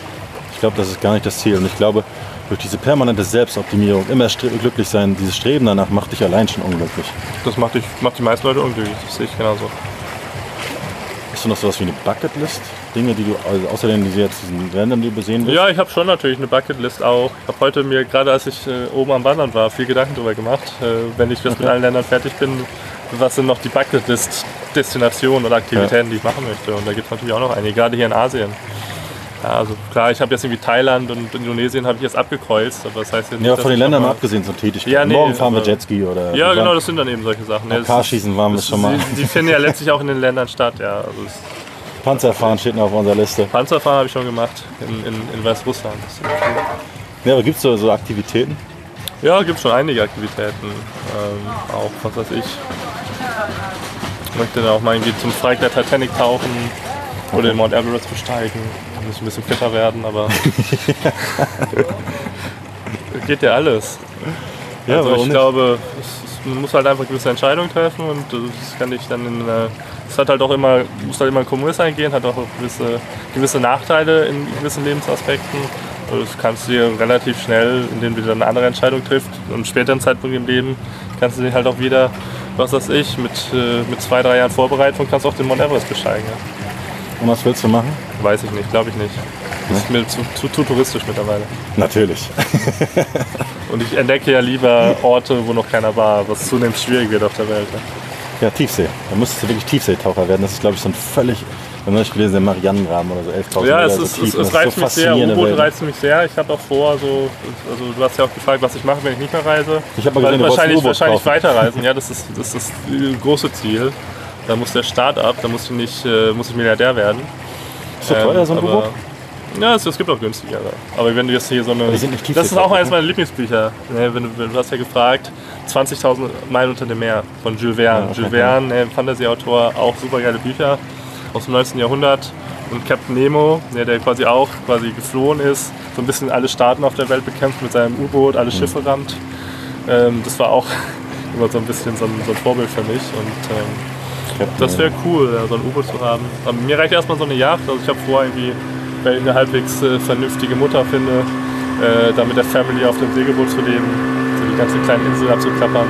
Ich glaube, das ist gar nicht das Ziel. Und ich glaube, durch diese permanente Selbstoptimierung, immer glücklich sein, dieses Streben danach macht dich allein schon unglücklich. Das macht, dich, macht die meisten Leute unglücklich, das sehe ich genauso. Hast du noch sowas wie eine Bucketlist? Dinge, die du, also außerdem die jetzt diesen Ländern, die du besehen willst? Ja, ich habe schon natürlich eine Bucketlist auch. Ich habe heute mir, gerade als ich äh, oben am Wandern war, viel Gedanken darüber gemacht. Äh, wenn ich jetzt mit allen Ländern fertig bin, was sind noch die Bucketlist-Destinationen oder Aktivitäten, die ich machen möchte. Und da gibt es natürlich auch noch einige, gerade hier in Asien. Ja, also klar, ich habe jetzt irgendwie Thailand und Indonesien habe ich jetzt abgekreuzt, aber das heißt jetzt nicht, Ja, von den Ländern mal abgesehen, so Tätigkeiten. Ja, nee, Morgen fahren wir Jetski oder. Ja, genau, das sind dann eben solche Sachen. Das Karschießen waren wir das- schon mal. Die, die finden ja letztlich auch in den Ländern statt, ja. Also Panzerfahren steht noch auf unserer Liste. Panzerfahren habe ich schon gemacht in, in, in Weißrussland. Cool. Ja, aber gibt es so, so Aktivitäten? Ja, gibt schon einige Aktivitäten. Ähm, auch, was weiß ich. Ich möchte dann auch mal irgendwie zum Streik der Titanic tauchen oder den Mount Everest besteigen. Muss ich ein bisschen fitter werden, aber. geht ja alles. Ja, also ich nicht? glaube, es, man muss halt einfach gewisse Entscheidungen treffen und das kann ich dann in. Äh, es hat halt auch immer, muss halt immer einen Kompromiss eingehen, hat auch gewisse, gewisse Nachteile in gewissen Lebensaspekten. Also Das kannst du dir relativ schnell, indem du dann eine andere Entscheidung triffst, am späteren Zeitpunkt im Leben, kannst du dich halt auch wieder, was weiß ich, mit, äh, mit zwei, drei Jahren Vorbereitung kannst du auch den Mount Everest besteigen. Ja. Und was willst du machen? Weiß ich nicht, glaube ich nicht. Das ist mir zu, zu, zu touristisch mittlerweile. Natürlich. Und ich entdecke ja lieber Orte, wo noch keiner war, was zunehmend schwierig wird auf der Welt. Ja. Ja, Tiefsee. Da müsstest du wirklich Tiefseetaucher werden. Das ist, glaube ich, so ein völlig. Ich habe neulich gelesen, der Marianengraben oder so 11.000 Ja, es, so ist, tief. es, es reizt so mich sehr. U-Boot reizt mich sehr. Ich habe auch vor, so, also du hast ja auch gefragt, was ich mache, wenn ich nicht mehr reise. Ich habe mal gesehen, ein wahrscheinlich, wahrscheinlich weiterreisen. Ja, das ist, das ist das große Ziel. Da muss der Start ab, da muss ich nicht, äh, muss ich Milliardär werden. Ist so teuer, so ein Ähm, U-Boot? aber- Ja, es, es gibt auch günstigere. Aber wenn du jetzt hier so eine. die sind nicht das ist auch eines ne? meiner Lieblingsbücher. Ne, wenn du, du hast ja gefragt, 20.000 Meilen unter dem Meer von Jules Verne. Ja, Jules Verne, ne, Fantasy-Autor, auch super geile Bücher aus dem 19. Jahrhundert. Und Captain Nemo, ne, der quasi auch quasi geflohen ist, so ein bisschen alle Staaten auf der Welt bekämpft mit seinem U-Boot, alle Mhm. Schiffe rammt. Ähm, das war auch immer so ein bisschen so ein, so ein Vorbild für mich. Und ähm, das wäre cool, ja, so ein U-Boot zu haben. Aber mir reicht erstmal so eine Yacht. Also ich habe vor, irgendwie, wenn ich eine halbwegs äh, vernünftige Mutter finde, äh, da mit der Family auf dem Segelboot zu leben, so die ganze kleine Insel abzuklappern,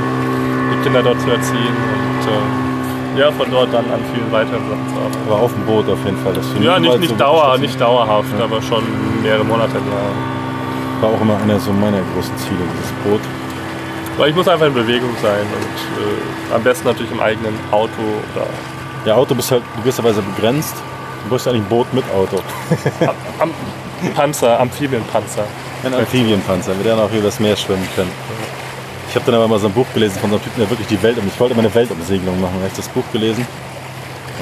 die Kinder dort zu erziehen und äh, ja, von dort dann an vielen weiteren Sachen zu arbeiten. Aber auf dem Boot auf jeden Fall. Das Ja, nicht, nicht, so Dauer, nicht dauerhaft, aber schon mehrere Monate im Jahr. War auch immer einer so meiner großen Ziele, dieses Boot. Weil ich muss einfach in Bewegung sein und äh, am besten natürlich im eigenen Auto oder Ja, Auto bist halt gewisserweise begrenzt. Du brauchst eigentlich ein Boot mit Auto. am Panzer, Amphibienpanzer. Ein Amphibienpanzer, mit dann auch über das Meer schwimmen können. Ich habe dann aber mal so ein Buch gelesen von so einem Typen, der wirklich die Welt, ich wollte immer eine Weltumsegelung machen, da habe ich das Buch gelesen.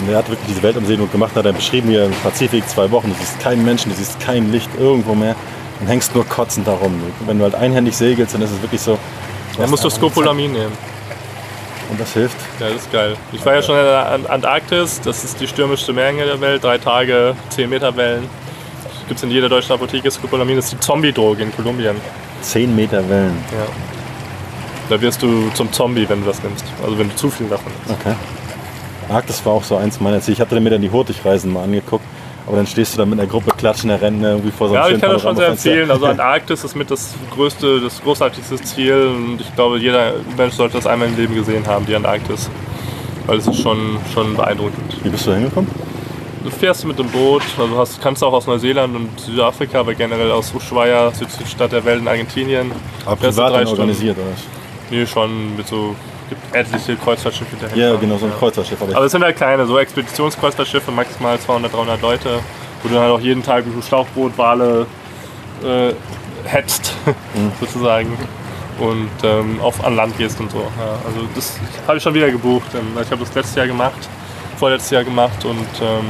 Und er hat wirklich diese Weltumsegelung gemacht, hat er beschrieben, wie er im Pazifik zwei Wochen, du siehst keinen Menschen, du siehst kein Licht irgendwo mehr und hängst nur kotzend darum. Wenn du halt einhändig segelst, dann ist es wirklich so. Dann musst du einfach- Scopolamin nehmen. Und das hilft. Ja, das ist geil. Ich war ja schon in der An- Antarktis, das ist die stürmischste Meerenge der Welt, drei Tage, 10 Meter Wellen. Gibt es in jeder deutschen Apotheke. Scopolamin ist die Zombie-Droge in Kolumbien. 10 Meter Wellen. Ja. Da wirst du zum Zombie, wenn du das nimmst. Also wenn du zu viel davon nimmst. Okay. Arktis war auch so eins meiner Ziele. Ich hatte mir dann die Hurtigreisen mal angeguckt. Aber dann stehst du da mit einer Gruppe klatschender Rentner irgendwie vor so einem Ja, ich kann das schon sehr empfehlen. Also Antarktis ist mit das größte, das großartigste Ziel und ich glaube, jeder Mensch sollte das einmal im Leben gesehen haben, die Antarktis. Weil es ist schon, schon beeindruckend. Wie bist du da hingekommen? du fährst mit dem Boot, also hast, kannst auch aus Neuseeland und Südafrika, aber generell aus Ushuaia, südlichste Stadt der Welt in Argentinien. Aber privat organisiert, oder? Nee, schon mit so, gibt etliche Kreuzfahrtschiffe dahin. Ja, genau, so ein Kreuzfahrtschiff. Aber Aber es sind halt kleine, so Expeditionskreuzfahrtschiffe, maximal 200, 300 Leute, wo du dann halt auch jeden Tag mit dem Schlauchboot Wale äh, hetzt, sozusagen. Und ähm, auf, an Land gehst und so. Ja, also das habe ich schon wieder gebucht. Ähm, Ich habe das letztes Jahr gemacht, vorletztes Jahr gemacht und ähm,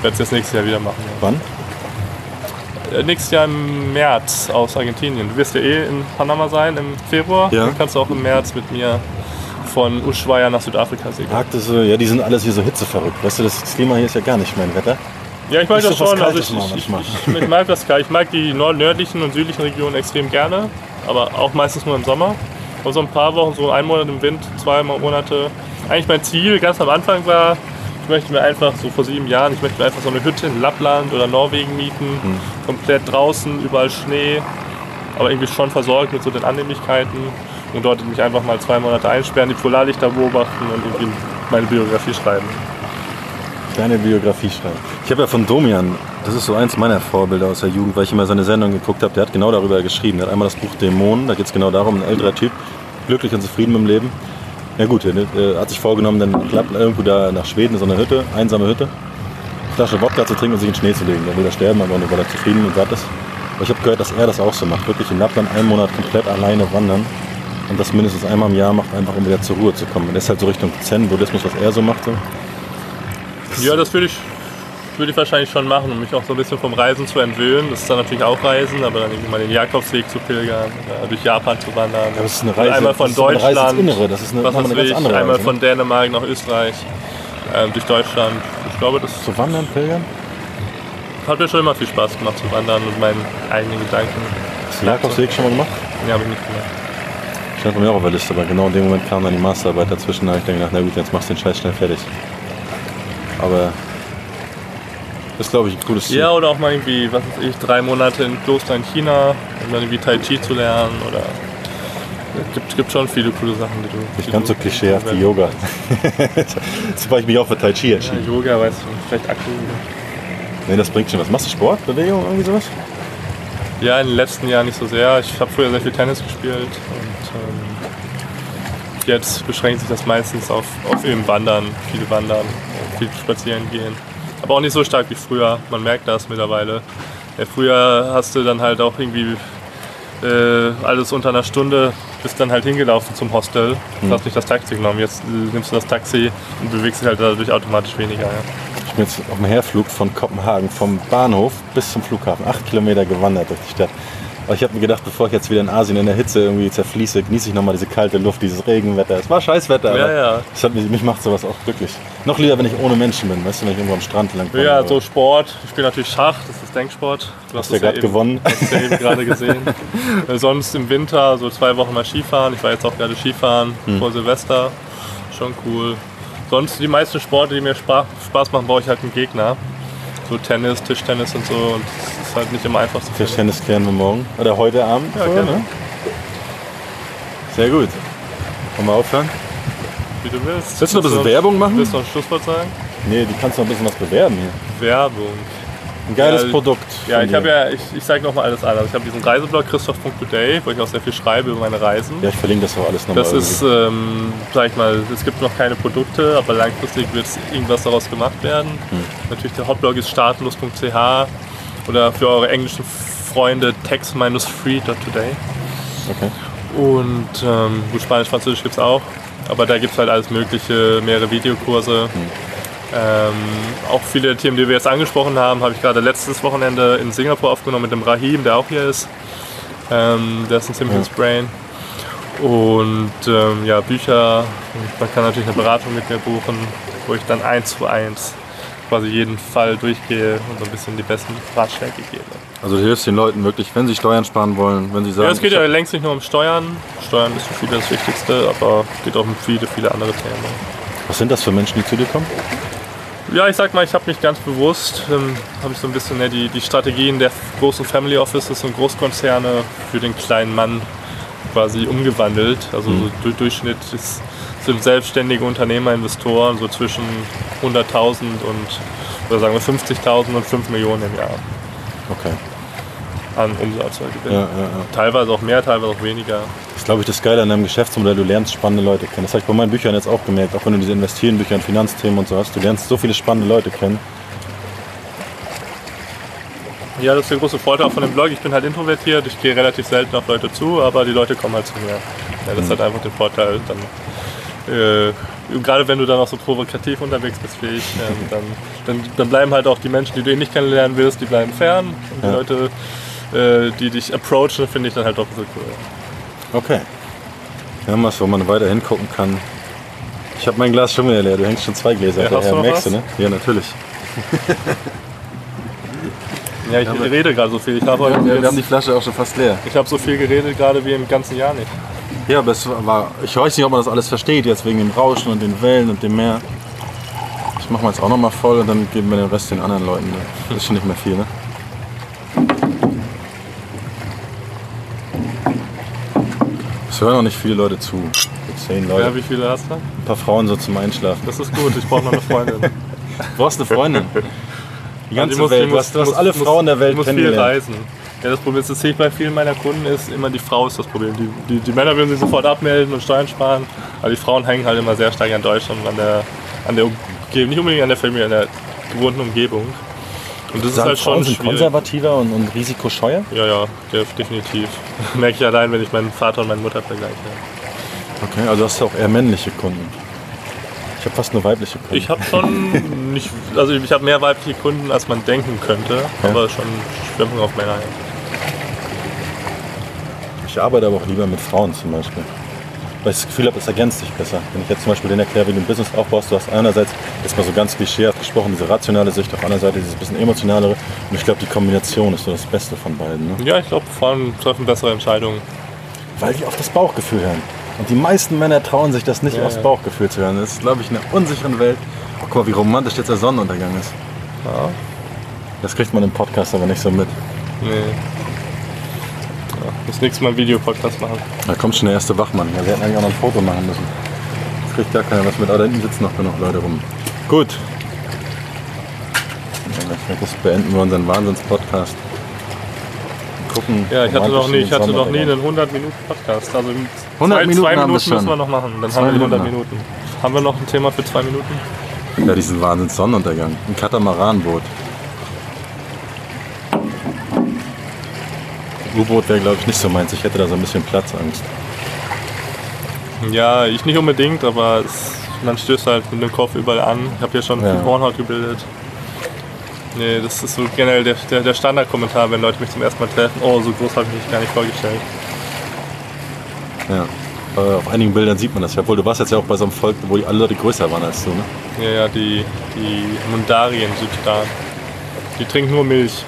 werde es jetzt nächstes Jahr wieder machen. wann? Ja. Äh, Nächstes Jahr im März aus Argentinien. Du wirst ja eh in Panama sein im Februar. Ja. Dann kannst du auch im März mit mir von Ushuaia nach Südafrika segeln. Arktis, äh, ja, die sind alles hier so hitzeverrückt. Weißt du, das Klima hier ist ja gar nicht mein Wetter. Ja, ich mag das schon. Also ich, ich, ich, mag das. Ich mag die nördlichen und südlichen Regionen extrem gerne, aber auch meistens nur im Sommer. Aber so ein paar Wochen, so ein Monat im Wind, zwei Monate. Eigentlich mein Ziel ganz am Anfang war, ich möchte mir einfach, so vor sieben Jahren, ich möchte mir einfach so eine Hütte in Lappland oder Norwegen mieten. Hm. Komplett draußen, überall Schnee, aber irgendwie schon versorgt mit so den Annehmlichkeiten. Und dort mich einfach mal zwei Monate einsperren, die Polarlichter beobachten und irgendwie meine Biografie schreiben. Kleine Biografie schreiben. Ich habe ja von Domian, das ist so eins meiner Vorbilder aus der Jugend, weil ich immer seine Sendung geguckt habe, der hat genau darüber geschrieben. Der hat einmal das Buch Dämonen, da geht es genau darum, ein älterer Typ, glücklich und zufrieden im Leben. Ja gut, er äh, hat sich vorgenommen, dann klappt irgendwo da nach Schweden in so eine Hütte, einsame Hütte, Flasche Wodka zu trinken und sich in den Schnee zu legen. Der will da sterben, aber nur weil er zufrieden und satt ist. Aber ich habe gehört, dass er das auch so macht. Wirklich in Lappland einen Monat komplett alleine wandern. Und das mindestens einmal im Jahr macht, einfach um wieder zur Ruhe zu kommen. Und das ist halt so Richtung Zen-Buddhismus, was er so macht. So. Ja, das würde ich, würde ich wahrscheinlich schon machen, um mich auch so ein bisschen vom Reisen zu entwöhnen. Das ist dann natürlich auch Reisen, aber dann irgendwie mal den Jakobsweg zu pilgern, oder durch Japan zu wandern. Ja, das ist eine Und Reise- einmal von das ist eine Reise ins Deutschland, Innere, das ist eine- was eine ganz andere einmal Reise, ne? von Dänemark nach Österreich, ähm, durch Deutschland. Ich glaube, das Zu wandern, pilgern? hat mir schon immer viel Spaß gemacht zu wandern und meinen eigenen Gedanken. Hast du den Jakobsweg schon mal gemacht? Ja, habe ich nicht gemacht. Stand bei mir auch auf der Liste, aber genau in dem Moment kam dann die Masterarbeit dazwischen. Da habe ich dann gedacht, na gut, jetzt machst du den Scheiß schnell fertig. Aber das ist, glaube ich, ein cooles Ziel. Ja, oder auch mal irgendwie, was weiß ich, drei Monate in Kloster in China, um dann irgendwie Tai Chi zu lernen oder es gibt, gibt schon viele coole Sachen, die du. Nicht ganz so klischeehaft wie Yoga. Jetzt habe ich mich auch für Tai Chi Ja, entschieden. Yoga, weißt du, vielleicht Akku. Nee, das bringt schon was. Machst du Sport, Bewegung, irgendwie sowas? Ja, in den letzten Jahren nicht so sehr. Ich habe früher sehr viel Tennis gespielt und ähm, jetzt beschränkt sich das meistens auf, auf eben Wandern, viele Wandern, viel spazieren gehen. Aber auch nicht so stark wie früher. Man merkt das mittlerweile. Ja, früher hast du dann halt auch irgendwie äh, alles unter einer Stunde, bist dann halt hingelaufen zum Hostel, hast nicht das Taxi genommen. Jetzt äh, nimmst du das Taxi und bewegst dich halt dadurch automatisch weniger. Ja. Ich bin jetzt auf dem Herflug von Kopenhagen, vom Bahnhof bis zum Flughafen, acht Kilometer gewandert durch die Stadt. Aber ich habe mir gedacht, bevor ich jetzt wieder in Asien in der Hitze irgendwie zerfließe, genieße ich nochmal diese kalte Luft, dieses Regenwetter. Es war Scheißwetter, Ja, ja. Mich, mich macht sowas auch glücklich. Noch lieber, wenn ich ohne Menschen bin, weißt du, wenn ich irgendwo am Strand lang komme. Ja, so Sport. Ich spiele natürlich Schach, das ist Denksport. Du Hast du ja gerade gewonnen. Hast du ja eben gerade gesehen. Sonst im Winter so zwei Wochen mal Skifahren. Ich war jetzt auch gerade Skifahren Hm. vor Silvester. Schon cool. Sonst die meisten Sporte, die mir Spaß machen, brauche ich halt einen Gegner. So Tennis, Tischtennis und so. Und das ist halt nicht immer einfach zu finden. Tischtennis klären wir morgen. Oder heute Abend. Ja, so, gerne. ne? Sehr gut. Wollen wir aufhören? Wie du willst. Willst du noch ein bisschen Werbung machen? Willst du noch ein Schlusswort sagen? Nee, die kannst du noch ein bisschen was bewerben hier. Werbung. Ein geiles Ja, Produkt. Ja, ich habe ja, ich, ich zeige nochmal alles an. Also ich habe diesen Reiseblog christoph.today, wo ich auch sehr viel schreibe über meine Reisen. Ja, ich verlinke das auch alles nochmal. Das ist, ähm, sag ich mal, es gibt noch keine Produkte, aber langfristig wird irgendwas daraus gemacht werden. Hm. Natürlich der Hauptblog ist startlos.ch oder für eure englischen Freunde text-free.today. Okay. Und ähm, gut, Spanisch, Französisch gibt es auch, aber da gibt es halt alles mögliche, mehrere Videokurse. Hm. Ähm, auch viele der Themen, die wir jetzt angesprochen haben, habe ich gerade letztes Wochenende in Singapur aufgenommen mit dem Rahim, der auch hier ist. Ähm, der ist ein ziemliches Brain. Und ähm, ja, Bücher. Man kann natürlich eine Beratung mit mir buchen, wo ich dann eins zu eins quasi jeden Fall durchgehe und so ein bisschen die besten Ratschläge gebe. Also du hilfst den Leuten wirklich, wenn sie Steuern sparen wollen, wenn sie sagen, Ja, es geht ja längst nicht nur um Steuern. Steuern ist für viele das Wichtigste, aber es geht auch um viele, viele andere Themen. was sind das für Menschen, die zu dir kommen? Ja, ich sag mal, ich habe mich ganz bewusst, ähm, habe ich so ein bisschen ne, die, die Strategien der großen Family Offices und Großkonzerne für den kleinen Mann quasi umgewandelt. Also so du- Durchschnitt ist sind selbstständige Unternehmer, Investoren, so zwischen 100.000 und oder sagen wir 50.000 und 5 Millionen im Jahr Okay. An Umsatz. Gewinn. Ja, ja. Teilweise auch mehr, teilweise auch weniger. Das ist, glaube ich, das Geile an deinem Geschäftsmodell. Du lernst spannende Leute kennen. Das habe ich bei meinen Büchern jetzt auch gemerkt. Auch wenn du diese Investieren-Bücher und Finanzthemen und so hast. Du lernst so viele spannende Leute kennen. Ja, das ist der große Vorteil auch von dem Blog. Ich bin halt introvertiert, ich gehe relativ selten auf Leute zu, aber die Leute kommen halt zu mir. Ja, das hat einfach den Vorteil, dann, äh, gerade wenn du dann auch so provokativ unterwegs bist wie ich, ähm, dann, dann, dann bleiben halt auch die Menschen, die du eh nicht kennenlernen willst, die bleiben fern. Und die Ja. Leute, äh, die dich approachen, finde ich dann halt ein bisschen cool. Okay. Wir haben was, wo man weiter hingucken kann. Ich habe mein Glas schon wieder leer. Du hängst schon zwei Gläser Ja, hinterher. Merkst du, ne? Ja, natürlich. Ja, ich rede gerade so viel. Ich habe heute Wir, haben die Flasche auch schon fast leer. ich habe so viel geredet gerade wie im ganzen Jahr nicht. Ja, aber es war. Ich weiß nicht, ob man das alles versteht, jetzt wegen dem Rauschen und den Wellen und dem Meer. Ich mache mal jetzt auch noch mal voll und dann geben wir den Rest den anderen Leuten. Ne? Das ist schon nicht mehr viel, ne? Es hören auch nicht viele Leute zu. So Zehn Leute. Ja, wie viele hast du? Ein paar Frauen so zum Einschlafen. Das ist gut, ich brauche noch eine Freundin. Du brauchst eine Freundin. Die ganze Die muss- Welt. Du hast, du hast alle muss- Frauen der Welt muss viel kennengelernt. reisen. Ja, das Problem ist, das sehe ich bei vielen meiner Kunden, ist immer die Frau ist das Problem. Die, die, die Männer würden sich sofort abmelden und Steuern sparen, aber die Frauen hängen halt immer sehr stark an Deutschland und an der, an der Umgebung, nicht unbedingt an der Familie, an der gewohnten Umgebung. Und das ist Sagen, halt Frauen schon sind schwierig. konservativer und, und risikoscheuer? Ja, ja, def- definitiv. Merke ich allein, wenn ich meinen Vater und meine Mutter vergleiche. Okay, also hast du auch eher männliche Kunden. Ich habe fast nur weibliche Kunden. Ich habe schon nicht, also ich habe mehr weibliche Kunden, als man denken könnte, Ja. aber schon Schwemmung auf Männer. Ich arbeite aber auch lieber mit Frauen zum Beispiel. Weil ich das Gefühl habe, es ergänzt dich besser. Wenn ich jetzt zum Beispiel den erkläre, wie du ein Business aufbaust, du hast einerseits, jetzt mal so ganz klischeehaft gesprochen, diese rationale Sicht, auf anderen Seite dieses bisschen emotionalere. Und ich glaube, die Kombination ist so das Beste von beiden. Ne? Ja, ich glaube, Frauen treffen bessere Entscheidungen. Weil die auf das Bauchgefühl hören. Und die meisten Männer trauen sich das nicht Ja, aufs. Bauchgefühl zu hören. Das ist, glaube ich, in einer unsicheren Welt. Oh, guck mal, wie romantisch jetzt der Sonnenuntergang ist. Ja. Das kriegt man im Podcast aber nicht so mit. Nee. Das nächste Mal Videopodcast machen. Da kommt schon der erste Wachmann. Ja, wir hätten eigentlich auch noch ein Foto machen müssen. Das kriegt gar keiner was mit. Aber da hinten sitzen noch genug Leute rum. Gut. Ja, das beenden wir unseren Wahnsinns-Podcast. Gucken. Ja, ich hatte noch nie, ich hatte noch nie einen 100 Minuten Podcast. Also in 100 zwei, Minuten zwei Minuten schon. müssen wir noch machen. Dann Zwei haben wir die 100 Minuten Minuten. Haben wir noch ein Thema für zwei Minuten? Ja, diesen Wahnsinns-Sonnenuntergang. Ein Katamaranboot. U-Boot wäre, glaube ich, nicht so meins. Ich hätte da so ein bisschen Platzangst. Ja, ich nicht unbedingt, aber es, man stößt halt mit dem Kopf überall an. Ich habe hier schon Ja. viel Hornhaut gebildet. Nee, das ist so generell der, der, der Standardkommentar, wenn Leute mich zum ersten Mal treffen. Oh, so groß habe ich mich gar nicht vorgestellt. Ja. Aber auf einigen Bildern sieht man das ja. Obwohl, du warst jetzt ja auch bei so einem Volk, wo die alle Leute größer waren als du, ne? Ja, ja, die, die Mundari in Südsudan. Die trinken nur Milch.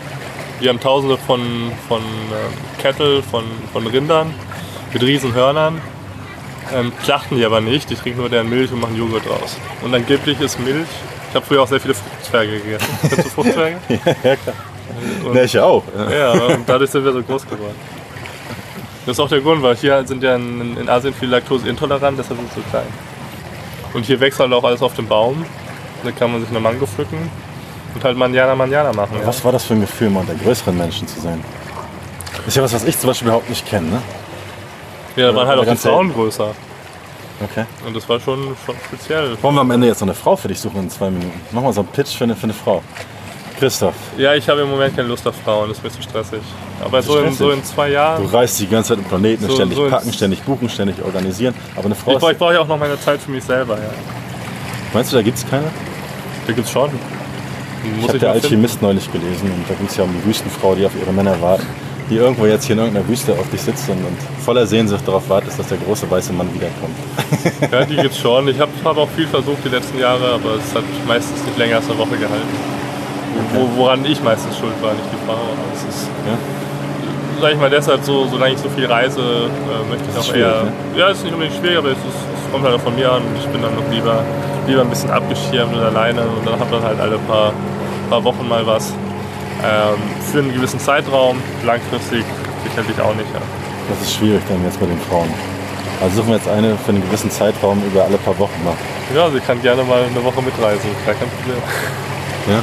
Die haben tausende von, von ähm, Kettel, von, von Rindern mit riesen Hörnern. Ähm, schlachten die aber nicht, die trinken nur deren Milch und machen Joghurt draus. Und angeblich ist Milch. Ich habe früher auch sehr viele Fruchtzwerge gegessen. Kennst du Fruchtzwerge? ja, klar. Und, Ne, ich auch. Ja. ja, und dadurch sind wir so groß geworden. Das ist auch der Grund, weil hier sind ja in, in Asien viele Laktose intolerant, deshalb sind sie so klein. Und hier wächst halt auch alles auf dem Baum. Da kann man sich eine Mango pflücken und halt Manjana Manjana machen. Ja. Was war das für ein Gefühl, mal unter größeren Menschen zu sein? Ist ja was, was ich zum Beispiel überhaupt nicht kenne, ne? Ja, da waren halt auch die Frauen größer. Okay. Und das war schon, schon speziell. Wollen wir am Ende jetzt noch eine Frau für dich suchen in zwei Minuten? Mach mal so einen Pitch für eine, für eine Frau. Christoph, Ja, ich habe im Moment keine Lust auf Frauen, das ist mir zu stressig. Aber so in, stressig? so in zwei du Jahren. reist die ganze Zeit im Planeten, So- ständig so packen, ständig buchen, ständig organisieren. Aber eine Frau Ich, ist, brauche- ich brauche ja auch noch meine Zeit für mich selber. Ja. Meinst du, da gibt es keine? Da gibt's schon. Ich Muss habe ich der mal finden. Alchemist neulich gelesen und da ging es ja um die Wüstenfrau, die auf ihre Männer wartet. Die irgendwo jetzt hier in irgendeiner Wüste auf dich sitzt und, und voller Sehnsucht darauf wartet, dass der große weiße Mann wiederkommt. Ja, die gibt's schon. Ich habe hab auch viel versucht die letzten Jahre, aber es hat meistens nicht länger als eine Woche gehalten. Wo, woran ich meistens schuld war, nicht die Frau. Es ist, Ja? sag ich mal, deshalb, so, solange ich so viel reise, äh, möchte ich auch eher. ne? Ja, es ist nicht unbedingt schwierig, aber es, ist, kommt halt auch von mir an und ich bin dann noch lieber, lieber ein bisschen abgeschirmt und alleine und dann habe dann halt alle paar, paar Wochen mal was. Ähm, für einen gewissen Zeitraum, langfristig sicherlich auch nicht. Ja. Das ist schwierig dann jetzt mit den Frauen. Also suchen wir jetzt eine für einen gewissen Zeitraum über alle paar Wochen mal. Ja, sie kann gerne mal eine Woche mitreisen. Gar kein Problem. Ja.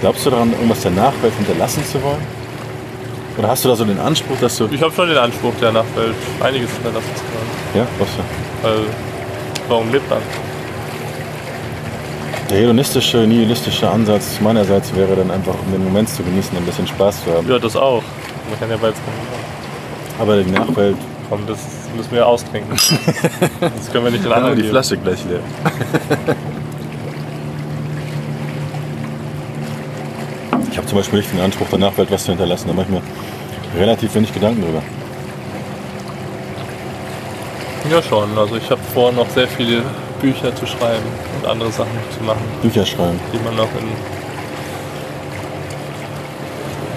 Glaubst du daran, irgendwas der Nachwelt hinterlassen zu wollen? Oder hast du da so den Anspruch, dass du. Ich habe schon den Anspruch, der Nachwelt einiges hinterlassen zu können. Ja, was du? Weil, warum lebt man? Der hedonistische, nihilistische Ansatz meinerseits wäre dann einfach, um den Moment zu genießen, ein bisschen Spaß zu haben. Ja, das auch. Man kann ja beides kombinieren. Aber die Nachwelt. Komm, das müssen wir austrinken. das können wir nicht den Dann haben wir anderen die geben. Flasche gleich leer. ich habe zum Beispiel nicht den Anspruch, der Nachwelt was zu hinterlassen. Da mache ich mir relativ wenig Gedanken drüber. Ja, schon. Also ich habe vor, noch sehr viele Bücher zu schreiben und andere Sachen zu machen, Bücher schreiben. die man noch in.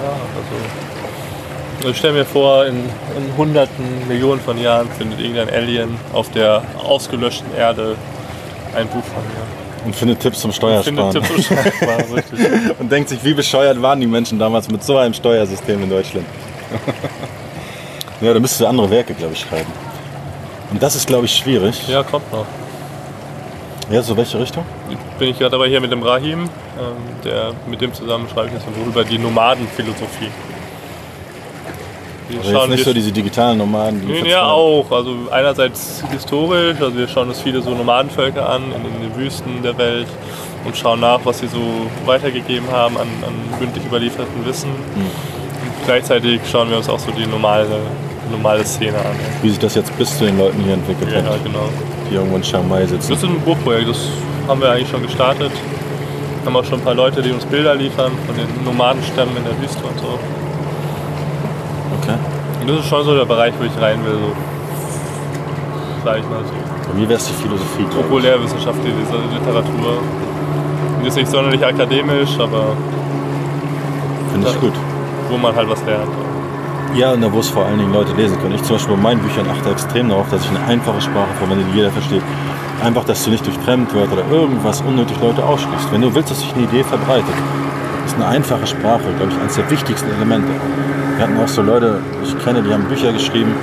Ja, also. Ich stelle mir vor, in, in hunderten, Millionen von Jahren findet irgendein Alien auf der ausgelöschten Erde ein Buch von mir. Und findet Tipps zum Steuersparen. Tipps und Schreibwaren, richtig. Und denkt sich, wie bescheuert waren die Menschen damals mit so einem Steuersystem in Deutschland. ja, da müsstest du andere Werke, glaube ich, schreiben. Und das ist, glaube ich, schwierig. Ja, kommt noch. Ja, so welche Richtung? bin ich gerade dabei hier mit dem Rahim, ähm, der, mit dem zusammen schreibe ich jetzt ein Buch über die Nomadenphilosophie. Wir Also jetzt nicht so diese digitalen Nomaden, die Nee, ja, auch. Also einerseits historisch, also wir schauen uns viele so Nomadenvölker an in, in den Wüsten der Welt und schauen nach, was sie so weitergegeben haben an, an mündlich überlieferten Wissen. Hm. Und gleichzeitig schauen wir uns auch so die normale, normale Szene an. Wie sich das jetzt bis zu den Leuten hier entwickelt Ja, hat, genau. die irgendwo in Chiang Mai sitzen. Das ist ein Buchprojekt, das haben wir eigentlich schon gestartet. Wir haben auch schon ein paar Leute, die uns Bilder liefern von den Nomadenstämmen in der Wüste und so. Das ist schon so der Bereich, wo ich rein will. So. Sag ich mal so. Bei mir wäre es die Philosophie. glaub ich. Populärwissenschaftliche Literatur. Die ist nicht sonderlich akademisch, aber Finde ich gut. wo man halt was lernt. Ja, und da wo es vor allen Dingen Leute lesen können. Ich zum Beispiel bei meinen Büchern achte extrem darauf, dass ich eine einfache Sprache verwende, die jeder versteht. Einfach, dass du nicht durch Fremdwörter oder irgendwas unnötig Leute ausschließt. Wenn du willst, dass sich eine Idee verbreitet, ist eine einfache Sprache, glaube ich, eines der wichtigsten Elemente. Wir hatten auch so Leute, ich kenne, die haben Bücher geschrieben.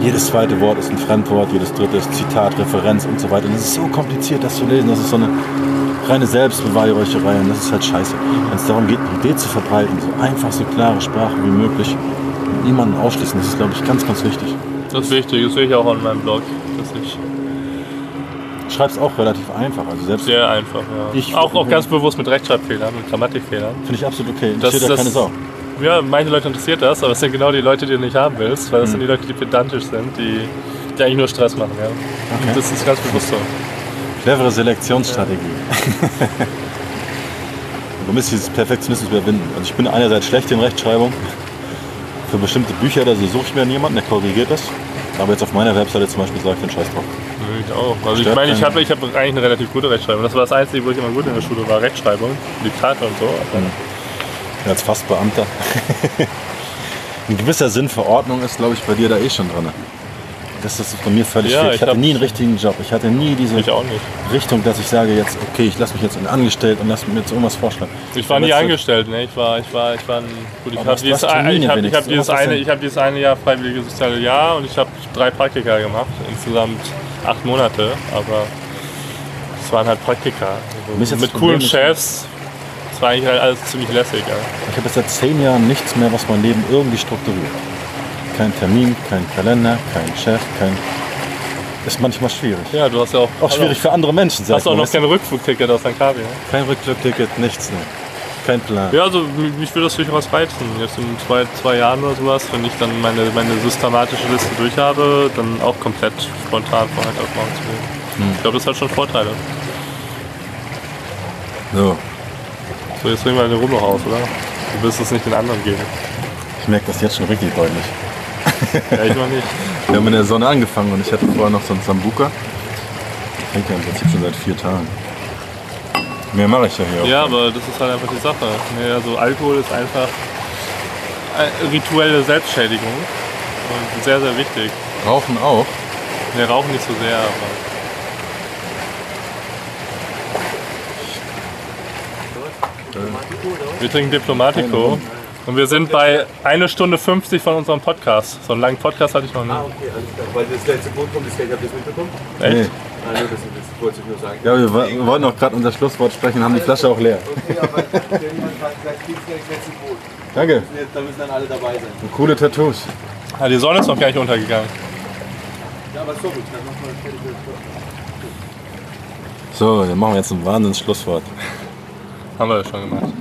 Jedes zweite Wort ist ein Fremdwort, jedes dritte ist Zitat, Referenz und so weiter. Und das ist so kompliziert, das zu lesen. Das ist so eine reine Selbstbeweihräucherei und das ist halt scheiße. Wenn es darum geht, eine Idee zu verbreiten, so einfach, so klare Sprache wie möglich, und niemanden ausschließen, das ist, glaube ich, ganz, ganz wichtig. Das ist wichtig, das sehe ich auch an meinem Blog. Dass ich schreibst auch relativ einfach, also selbst sehr einfach, ja. Ich- auch, auch ganz bewusst mit Rechtschreibfehlern, mit Grammatikfehlern. finde ich absolut okay. Das- Interessiert ja das- keine Sau. Ja, manche Leute interessiert das, aber es sind genau die Leute, die du nicht haben willst, weil das Mhm. sind die Leute, die pedantisch sind, die, die eigentlich nur Stress machen. Ja. Okay. Und das ist ganz bewusst so. Clevere Selektionsstrategie. Du musst dieses Perfektionismus überwinden. Also ich bin einerseits schlecht in Rechtschreibung. Für bestimmte Bücher, da suche ich mir jemanden, der korrigiert das. Aber jetzt auf meiner Webseite zum Beispiel sage ich den Scheiß drauf. Ich auch. Also ich meine, ich habe ich hab eigentlich eine relativ gute Rechtschreibung. Das war das Einzige, wo ich immer gut in der Schule war, Rechtschreibung, Diktate und so. Ja, Als Fastbeamter. Ein gewisser Sinn für Ordnung ist, glaube ich, bei dir da eh schon drin. Das ist bei mir völlig Ja. Ich hatte nie einen richtigen Job. Ich hatte nie diese. Richtung, dass ich sage jetzt, okay, ich lasse mich jetzt angestellt und lasse mir jetzt irgendwas vorschlagen. Ich war nie Letzte- angestellt, ne? Ich war, ich war, ich war ein, gut, ich Aber habe dieses, Termine ich hab, ich hab dieses, eine, ich hab dieses eine Jahr freiwilliges soziale Jahr und ich habe drei Praktika gemacht, insgesamt acht Monate, aber es waren halt Praktika. Also mit das coolen Chefs. Es war eigentlich halt alles ziemlich lässig. Ja. Ich habe jetzt seit zehn Jahren nichts mehr, was mein Leben irgendwie strukturiert. Kein Termin, kein Kalender, kein Chef, kein. Ist manchmal schwierig. ja, du hast ja auch, Auch schwierig für andere Menschen, sag Hast du auch noch kein Rückflugticket aus. Kavi, ne? Kein Rückflugticket, nichts, ne. Kein Plan. Ja, also mich würde das durchaus reizen. Jetzt in zwei, zwei Jahren oder sowas, wenn ich dann meine, meine systematische Liste durch habe, dann auch komplett spontan von heute auf morgen zu leben. Hm. Ich glaube, das hat schon Vorteile. So, So, jetzt bringen wir den Rum noch aus, oder? Du wirst es nicht den anderen geben. ich merke das jetzt schon richtig deutlich. Ja, ich noch nicht. Wir haben in der Sonne angefangen und ich hatte vorher noch so einen Sambuka. Trinke ja im Prinzip schon seit vier Tagen. Mehr mache ich ja hier auch. Ja, aber das ist halt einfach die Sache. Nee, also Alkohol ist einfach rituelle Selbstschädigung. Und sehr, sehr wichtig. Rauchen auch. Wir rauchen nicht so sehr, aber. Wir trinken Diplomatico. Und wir sind bei 1 Stunde 50 von unserem Podcast. So einen langen Podcast hatte ich noch nie. Ah, okay, alles klar. Weil das letzte Boot kommt, das Geld habt ihr das mitbekommen? Echt? Nee. Nur das, das wollte ich nur sagen. Ja, wir, wir wollten auch gerade unser Schlusswort sprechen, haben die Flasche auch leer. Okay, aber jemand sagt, vielleicht kriegst du das letzte Boot. Danke. Da müssen dann alle dabei sein. Coole Tattoos. Ah, die Sonne ist noch gar nicht untergegangen. Ja, aber so gut, dann machen wir fertig. So, dann machen wir jetzt ein Wahnsinns Schlusswort. Haben wir ja schon gemacht.